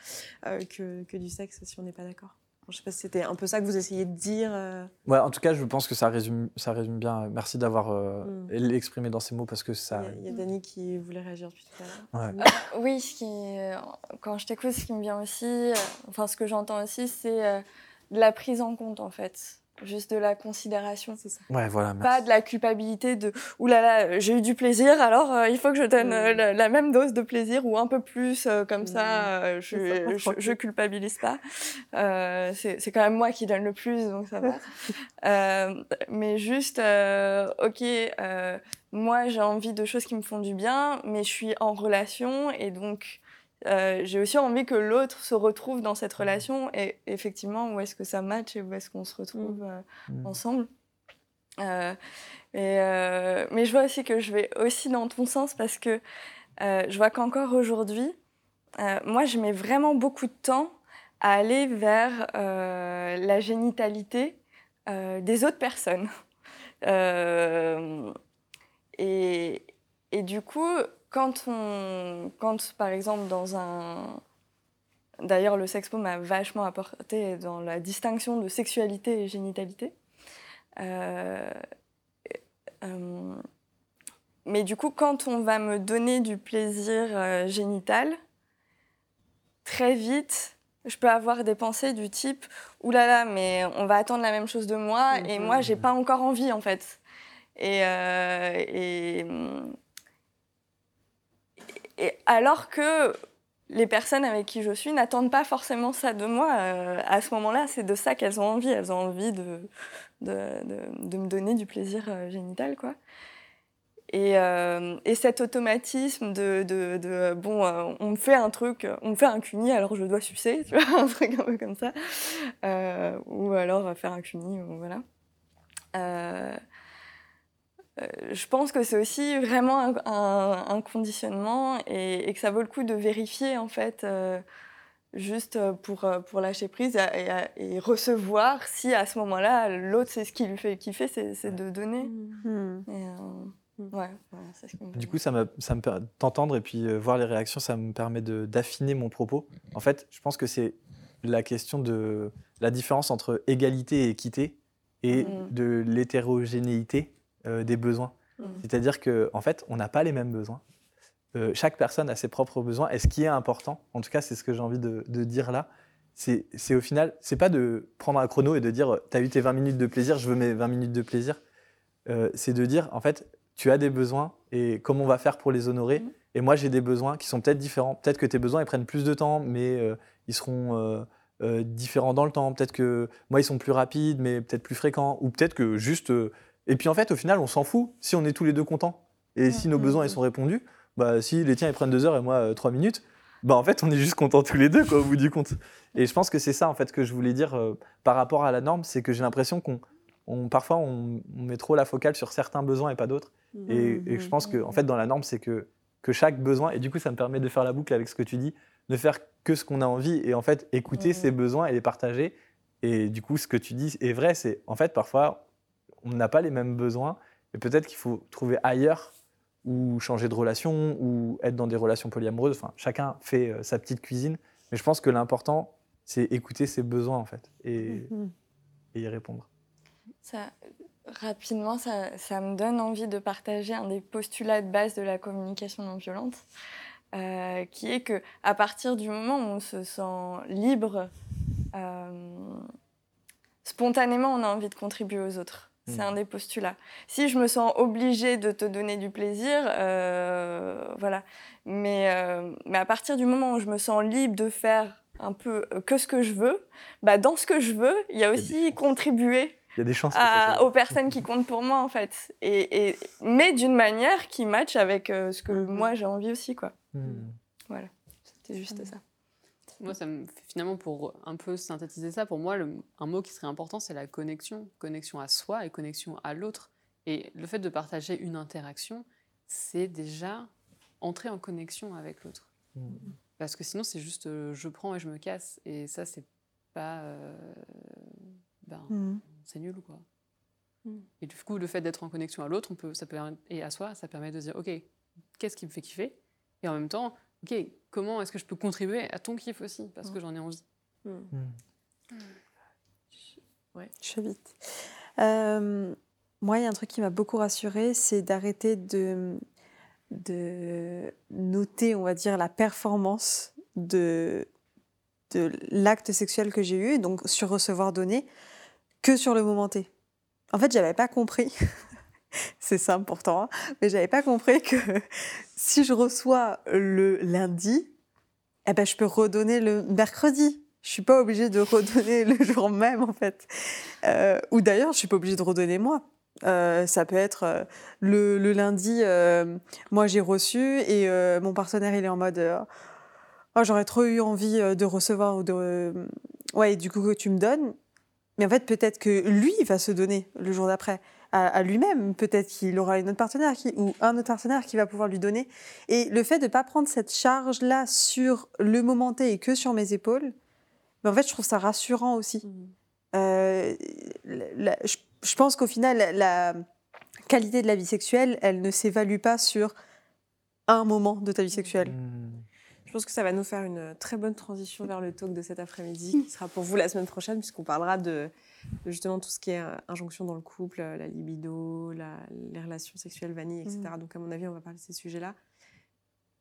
euh, que, que du sexe, si on n'est pas d'accord. Je sais pas si c'était un peu ça que vous essayez de dire. euh, Ouais, en tout cas, je pense que ça résume, ça résume bien. Merci d'avoir euh, Mm. exprimé dans ces mots parce que ça. Il y a- il y, a Dani qui voulait réagir depuis tout à l'heure. Ouais. Oui, ce qui, euh, quand je t'écoute, ce qui me vient aussi, euh, enfin ce que j'entends aussi, c'est euh, de la prise en compte en fait, juste de la considération. C'est ça. Ouais, voilà. Pas de la culpabilité de « Ouh là là, j'ai eu du plaisir, alors euh, il faut que je donne euh, Mm. la, la même dose de plaisir ou un peu plus, euh, comme Mm. ça, euh, je, C'est ça, je, tranquille. je culpabilise pas. Euh, c'est c'est quand même moi qui donne le plus, donc ça va. Euh, mais juste, euh, ok, euh, moi j'ai envie de choses qui me font du bien, mais je suis en relation et donc euh, j'ai aussi envie que l'autre se retrouve dans cette relation et effectivement où est-ce que ça match et où est-ce qu'on se retrouve euh, Mm. ensemble. Euh, et, euh, mais je vois aussi que je vais aussi dans ton sens parce que euh, je vois qu'encore aujourd'hui, euh, moi je mets vraiment beaucoup de temps à aller vers euh, la génitalité euh, des autres personnes. Euh, et, et du coup, quand on, quand par exemple dans un, d'ailleurs le sexpo m'a vachement apporté dans la distinction de sexualité et génitalité. Euh, euh, mais du coup, quand on va me donner du plaisir euh, génital, très vite, je peux avoir des pensées du type Ouh là là, mais on va attendre la même chose de moi et Mhm. moi, j'ai pas encore envie en fait. Et, euh, et, et alors que les personnes avec qui je suis n'attendent pas forcément ça de moi. euh, à ce moment-là, c'est de ça qu'elles ont envie. Elles ont envie de, me donner du plaisir euh, génital, quoi. Et, euh, et cet automatisme de, bon, on me fait un truc, on me fait un cuni, alors je dois sucer, tu vois, un truc un peu comme ça. Ou alors faire un cuni, voilà. Euh, je pense que c'est aussi vraiment un, un- un conditionnement et, et que ça vaut le coup de vérifier en fait, euh, juste pour, euh, pour lâcher prise et, et- et recevoir si à ce moment-là, l'autre, c'est ce qui lui fait kiffer, c'est c'est de donner. Et, euh, ouais, ce qui me Du coup, ça, m'a- ça me t'entendre et puis euh, voir les réactions, ça me permet de- d'affiner mon propos. En fait, je pense que c'est la question de la différence entre égalité et équité et de l'hétérogénéité euh, des besoins. Mm. C'est-à-dire que en fait, on n'a pas les mêmes besoins. Euh, chaque personne a ses propres besoins. Et ce qui est important, en tout cas, c'est ce que j'ai envie de, de dire là, c'est au final, c'est pas de prendre un chrono et de dire, tu as eu tes 20 minutes de plaisir, je veux mes 20 minutes de plaisir. Euh, c'est de dire, en fait, tu as des besoins et comment on va faire pour les honorer. Mhm. Et moi, j'ai des besoins qui sont peut-être différents. Peut-être que tes besoins, ils prennent plus de temps, mais euh, ils seront euh, euh, différents dans le temps. Peut-être que moi, ils sont plus rapides, mais peut-être plus fréquents. Ou peut-être que juste. Et puis en fait, au final, on s'en fout si on est tous les deux contents. Et si nos Mm, besoins mm, ils sont répondus, bah, si les tiens ils prennent deux heures et moi euh, trois minutes, bah en fait, on est juste contents tous les deux, quoi, au bout du compte. Et je pense que c'est ça, en fait, que je voulais dire euh, par rapport à la norme, c'est que j'ai l'impression qu'on. on- parfois, on, on met trop la focale sur certains besoins et pas d'autres. Et, et je pense que, en fait, dans la norme, c'est que, que chaque besoin, et du coup, ça me permet de faire la boucle avec ce que tu dis, de faire que ce qu'on a envie et en fait, écouter Mhm. ses besoins et les partager. Et du coup, ce que tu dis est vrai, c'est en fait, parfois, on n'a pas les mêmes besoins et peut-être qu'il faut trouver ailleurs ou changer de relation ou être dans des relations polyamoureuses. Enfin, chacun fait euh, sa petite cuisine. Mais je pense que l'important, c'est écouter ses besoins, en fait, et, Mhm. et y répondre. Ça, rapidement, ça, ça me donne envie de partager un des postulats de base de la communication non violente, euh, qui est que à partir du moment où on se sent libre, euh, spontanément, on a envie de contribuer aux autres. C'est un des postulats. Si je me sens obligée de te donner du plaisir, euh, voilà. Mais, euh, mais à partir du moment où je me sens libre de faire un peu euh, que ce que je veux, bah dans ce que je veux, il y a aussi chances. contribuer Il y a des chances. que ça à- soit- aux personnes qui comptent pour moi en fait, et, et- mais d'une manière qui matche avec euh, ce que Mhm. moi j'ai envie aussi quoi. Mhm. C'était juste ça. Moi, ça me fait finalement pour un peu synthétiser ça, pour moi, le- un mot qui serait important, c'est la connexion. Connexion à soi et connexion à l'autre. Et le fait de partager une interaction, c'est déjà entrer en connexion avec l'autre. Mhm. Parce que sinon, c'est juste euh, je prends et je me casse. Et ça, c'est pas. euh, ben, Mhm. c'est nul, quoi. Mm. Et du coup, le fait d'être en connexion à l'autre, on peut, ça peut, et à soi, ça permet de dire, ok, qu'est-ce qui me fait kiffer? Et en même temps, ok, comment est-ce que je peux contribuer à ton kiff aussi? Parce que j'en ai envie. Mhm. Je fais vite. Euh, moi, il y a un truc qui m'a beaucoup rassurée, c'est d'arrêter de, de noter, on va dire, la performance de, de l'acte sexuel que j'ai eu, donc sur recevoir donner, que sur le moment T. En fait, j'avais pas compris. c'est simple pourtant, mais j'avais pas compris que si je reçois le lundi, eh ben, je peux redonner le mercredi. Je suis pas obligée de redonner le jour même, en fait. Euh, ou d'ailleurs, je suis pas obligée de redonner moi. Euh, ça peut être euh, le, lundi, moi j'ai reçu et mon partenaire il est en mode oh, j'aurais trop eu envie de recevoir ou de ouais du coup que tu me donnes mais en fait peut-être que lui il va se donner le jour d'après à, à lui-même peut-être qu'il aura une autre partenaire qui, ou un autre partenaire qui va pouvoir lui donner et le fait de pas prendre cette charge là sur le moment T et que sur mes épaules mais en fait je trouve ça rassurant aussi euh, la- la- je, je pense qu'au final, la, la qualité de la vie sexuelle, elle ne s'évalue pas sur un moment de ta vie sexuelle. Mhm. Je pense que ça va nous faire une très bonne transition vers le talk de cet après-midi, qui sera pour vous la semaine prochaine, puisqu'on parlera de, de justement tout ce qui est euh, injonction dans le couple, euh, la libido, la- les relations sexuelles vanille, etc. Donc, à mon avis, on va parler de ces sujets-là.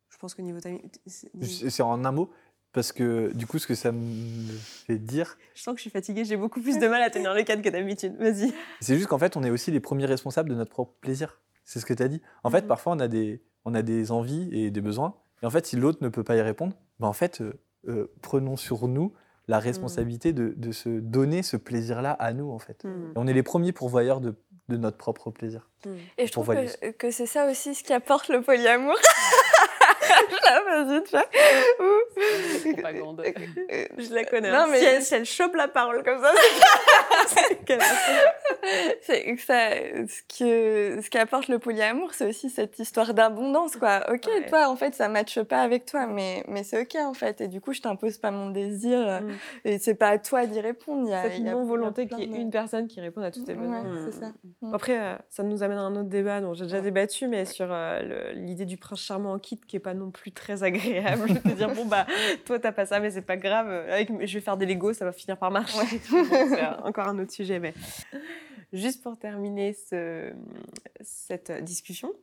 Je pense que niveau timing. c'est- en un mot, parce que du coup, ce que ça me fait dire, Je sens que je suis fatiguée, j'ai beaucoup plus de mal à tenir le cadre que d'habitude. Vas-y. c'est juste qu'en fait, on est aussi les premiers responsables de notre propre plaisir. C'est ce que tu as dit. En fait, Mhm. parfois, on a, des, on a des envies et des besoins. Et en fait, si l'autre ne peut pas y répondre, ben en fait, euh, euh, prenons sur nous la responsabilité de, de se donner ce plaisir-là à nous, en fait. Et on est les premiers pourvoyeurs de, de notre propre plaisir. Et je trouve que, que c'est ça aussi ce qui apporte le polyamour. Là, vas-y, tu vois. Ouh. Propagande. Euh, Je la connais. Non, hein. mais- si, elle, si elle chope la parole comme ça, c'est c'est que ça, ce, que, ce qui apporte le polyamour, c'est aussi cette histoire d'abondance, quoi. Ok, Ouais. toi, en fait, ça matche pas avec toi, mais, mais c'est ok, en fait. Et du coup, je t'impose pas mon désir, euh, Mm. et c'est pas à toi d'y répondre. Il y a, il y a qu'il y ait de- une personne qui réponde à tous tes besoins. Ouais, c'est ça. Mm. Après, euh, ça nous amène à un autre débat dont j'ai déjà débattu, mais sur euh, le- l'idée du prince charmant en kit qui est pas non plus très agréable. de dire, bon, bah, toi, t'as pas ça, mais c'est pas grave. Avec, je vais faire des Legos, ça va finir par marcher. Bon, c'est encore un autre sujet, mais juste pour terminer ce- cette discussion,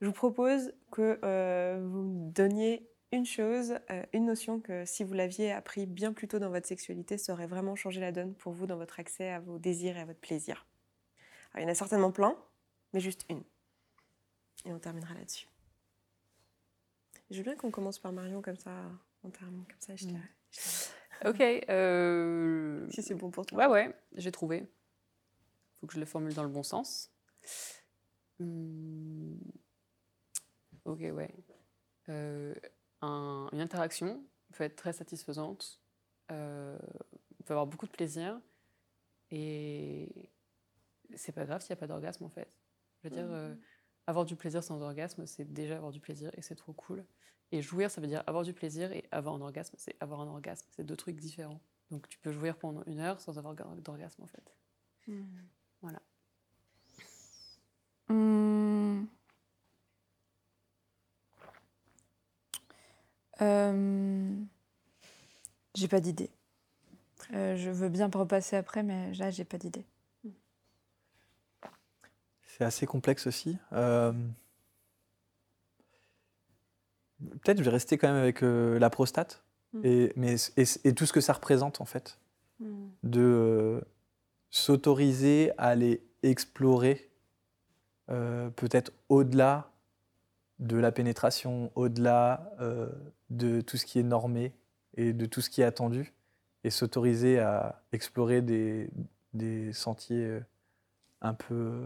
je vous propose que euh, vous me donniez une chose, euh, une notion que si vous l'aviez appris bien plus tôt dans votre sexualité, ça aurait vraiment changé la donne pour vous dans votre accès à vos désirs et à votre plaisir. Alors, il y en a certainement plein, mais juste une. Et on terminera là-dessus. Je veux bien qu'on commence par Marion comme ça, on termine comme ça. Je te- Ok. euh, Si c'est bon pour toi. Ouais, ouais, j'ai trouvé. Faut que je le formule dans le bon sens. Hmm. Ok, ouais. Euh, un- une interaction peut être très satisfaisante, euh, peut avoir beaucoup de plaisir, et c'est pas grave s'il n'y a pas d'orgasme en fait. Je veux dire, euh, avoir du plaisir sans orgasme, c'est déjà avoir du plaisir et c'est trop cool. Et jouir, ça veut dire avoir du plaisir et avoir un orgasme, c'est avoir un orgasme. C'est deux trucs différents. Donc tu peux jouir pendant une heure sans avoir d'orgasme en fait. Voilà. Hmm. Euh, J'ai pas d'idée. Euh, je veux bien repasser après, mais là, j'ai pas d'idée. C'est assez complexe aussi. Euh, Peut-être je vais rester quand même avec euh, la prostate Mm. et, mais, et, et tout ce que ça représente en fait. Mm. De euh, s'autoriser à aller explorer peut-être au-delà de la pénétration, au-delà de tout ce qui est normé et de tout ce qui est attendu et s'autoriser à explorer des, des sentiers un peu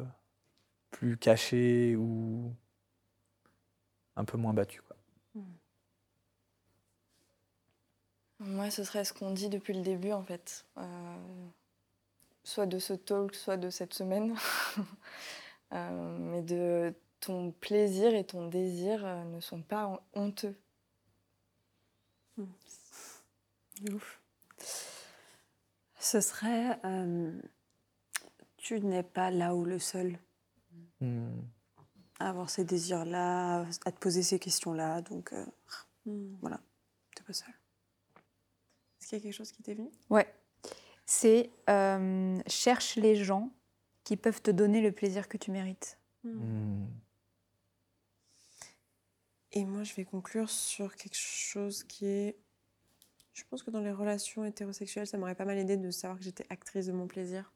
plus cachés ou un peu moins battus. Quoi. Moi, ce serait ce qu'on dit depuis le début, en fait. Euh, soit de ce talk, soit de cette semaine. Euh, mais de ton plaisir et ton désir euh, ne sont pas hon- honteux. Ce serait euh, tu n'es pas là où le seul Hmm. à avoir ces désirs-là, à te poser ces questions-là. Donc, euh, Mm. t'es pas seul. Est-ce qu'il y a quelque chose qui t'est venu? Ouais. C'est euh, cherche les gens qui peuvent te donner le plaisir que tu mérites. Hmm. Et moi, je vais conclure sur quelque chose qui est. Je pense que dans les relations hétérosexuelles, ça m'aurait pas mal aidé de savoir que j'étais actrice de mon plaisir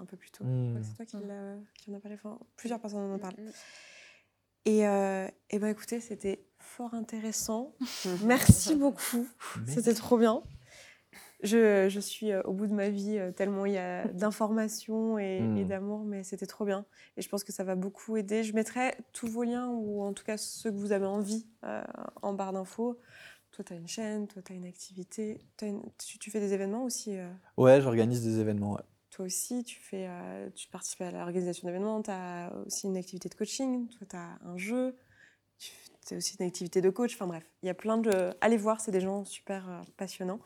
un peu plus tôt. Je crois que Mm. C'est toi qui, l'a- qui en a parlé. Enfin, plusieurs personnes en ont parlé. Mm, mm. Et, euh, et ben écoutez, c'était fort intéressant. Merci beaucoup. C'était trop bien. Je, je suis euh, au bout de ma vie euh, tellement il y a d'informations et, et d'amour, mais c'était trop bien. Et je pense que ça va beaucoup aider. Je mettrai tous vos liens, ou en tout cas ceux que vous avez envie, euh, en barre d'infos. Toi, tu as une chaîne, toi, tu as une activité. Une- tu, tu fais des événements aussi euh, Ouais, j'organise des événements. ouais. Toi aussi, tu, fais, euh, tu participes à l'organisation d'événements, tu as aussi une activité de coaching, toi, tu as un jeu, tu as aussi une activité de coach. Enfin bref, il y a plein de. Allez voir, c'est des gens super euh, passionnants.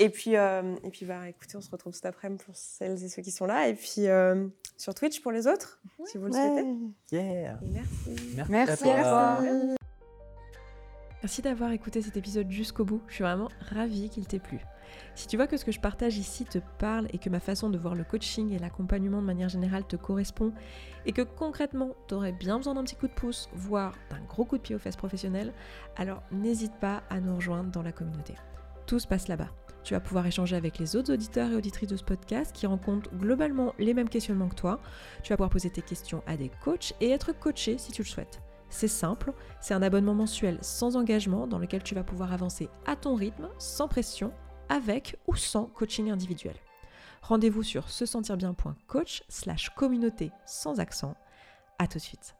Et puis, euh, et puis bah, écoutez, on se retrouve cet après-midi pour celles et ceux qui sont là. Et puis euh, sur Twitch pour les autres, si vous le souhaitez. Yeah. Et merci. Merci, Merci à toi. Merci d'avoir écouté cet épisode jusqu'au bout, je suis vraiment ravie qu'il t'ait plu. Si tu vois que ce que je partage ici te parle et que ma façon de voir le coaching et l'accompagnement de manière générale te correspond, et que concrètement tu aurais bien besoin d'un petit coup de pouce, voire d'un gros coup de pied aux fesses professionnelles, alors n'hésite pas à nous rejoindre dans la communauté. Tout se passe là-bas. Tu vas pouvoir échanger avec les autres auditeurs et auditrices de ce podcast qui rencontrent globalement les mêmes questionnements que toi. Tu vas pouvoir poser tes questions à des coachs et être coaché si tu le souhaites. C'est simple, c'est un abonnement mensuel sans engagement dans lequel tu vas pouvoir avancer à ton rythme, sans pression, avec ou sans coaching individuel. Rendez-vous sur se sentir bien.coach slash communauté sans accent. À tout de suite.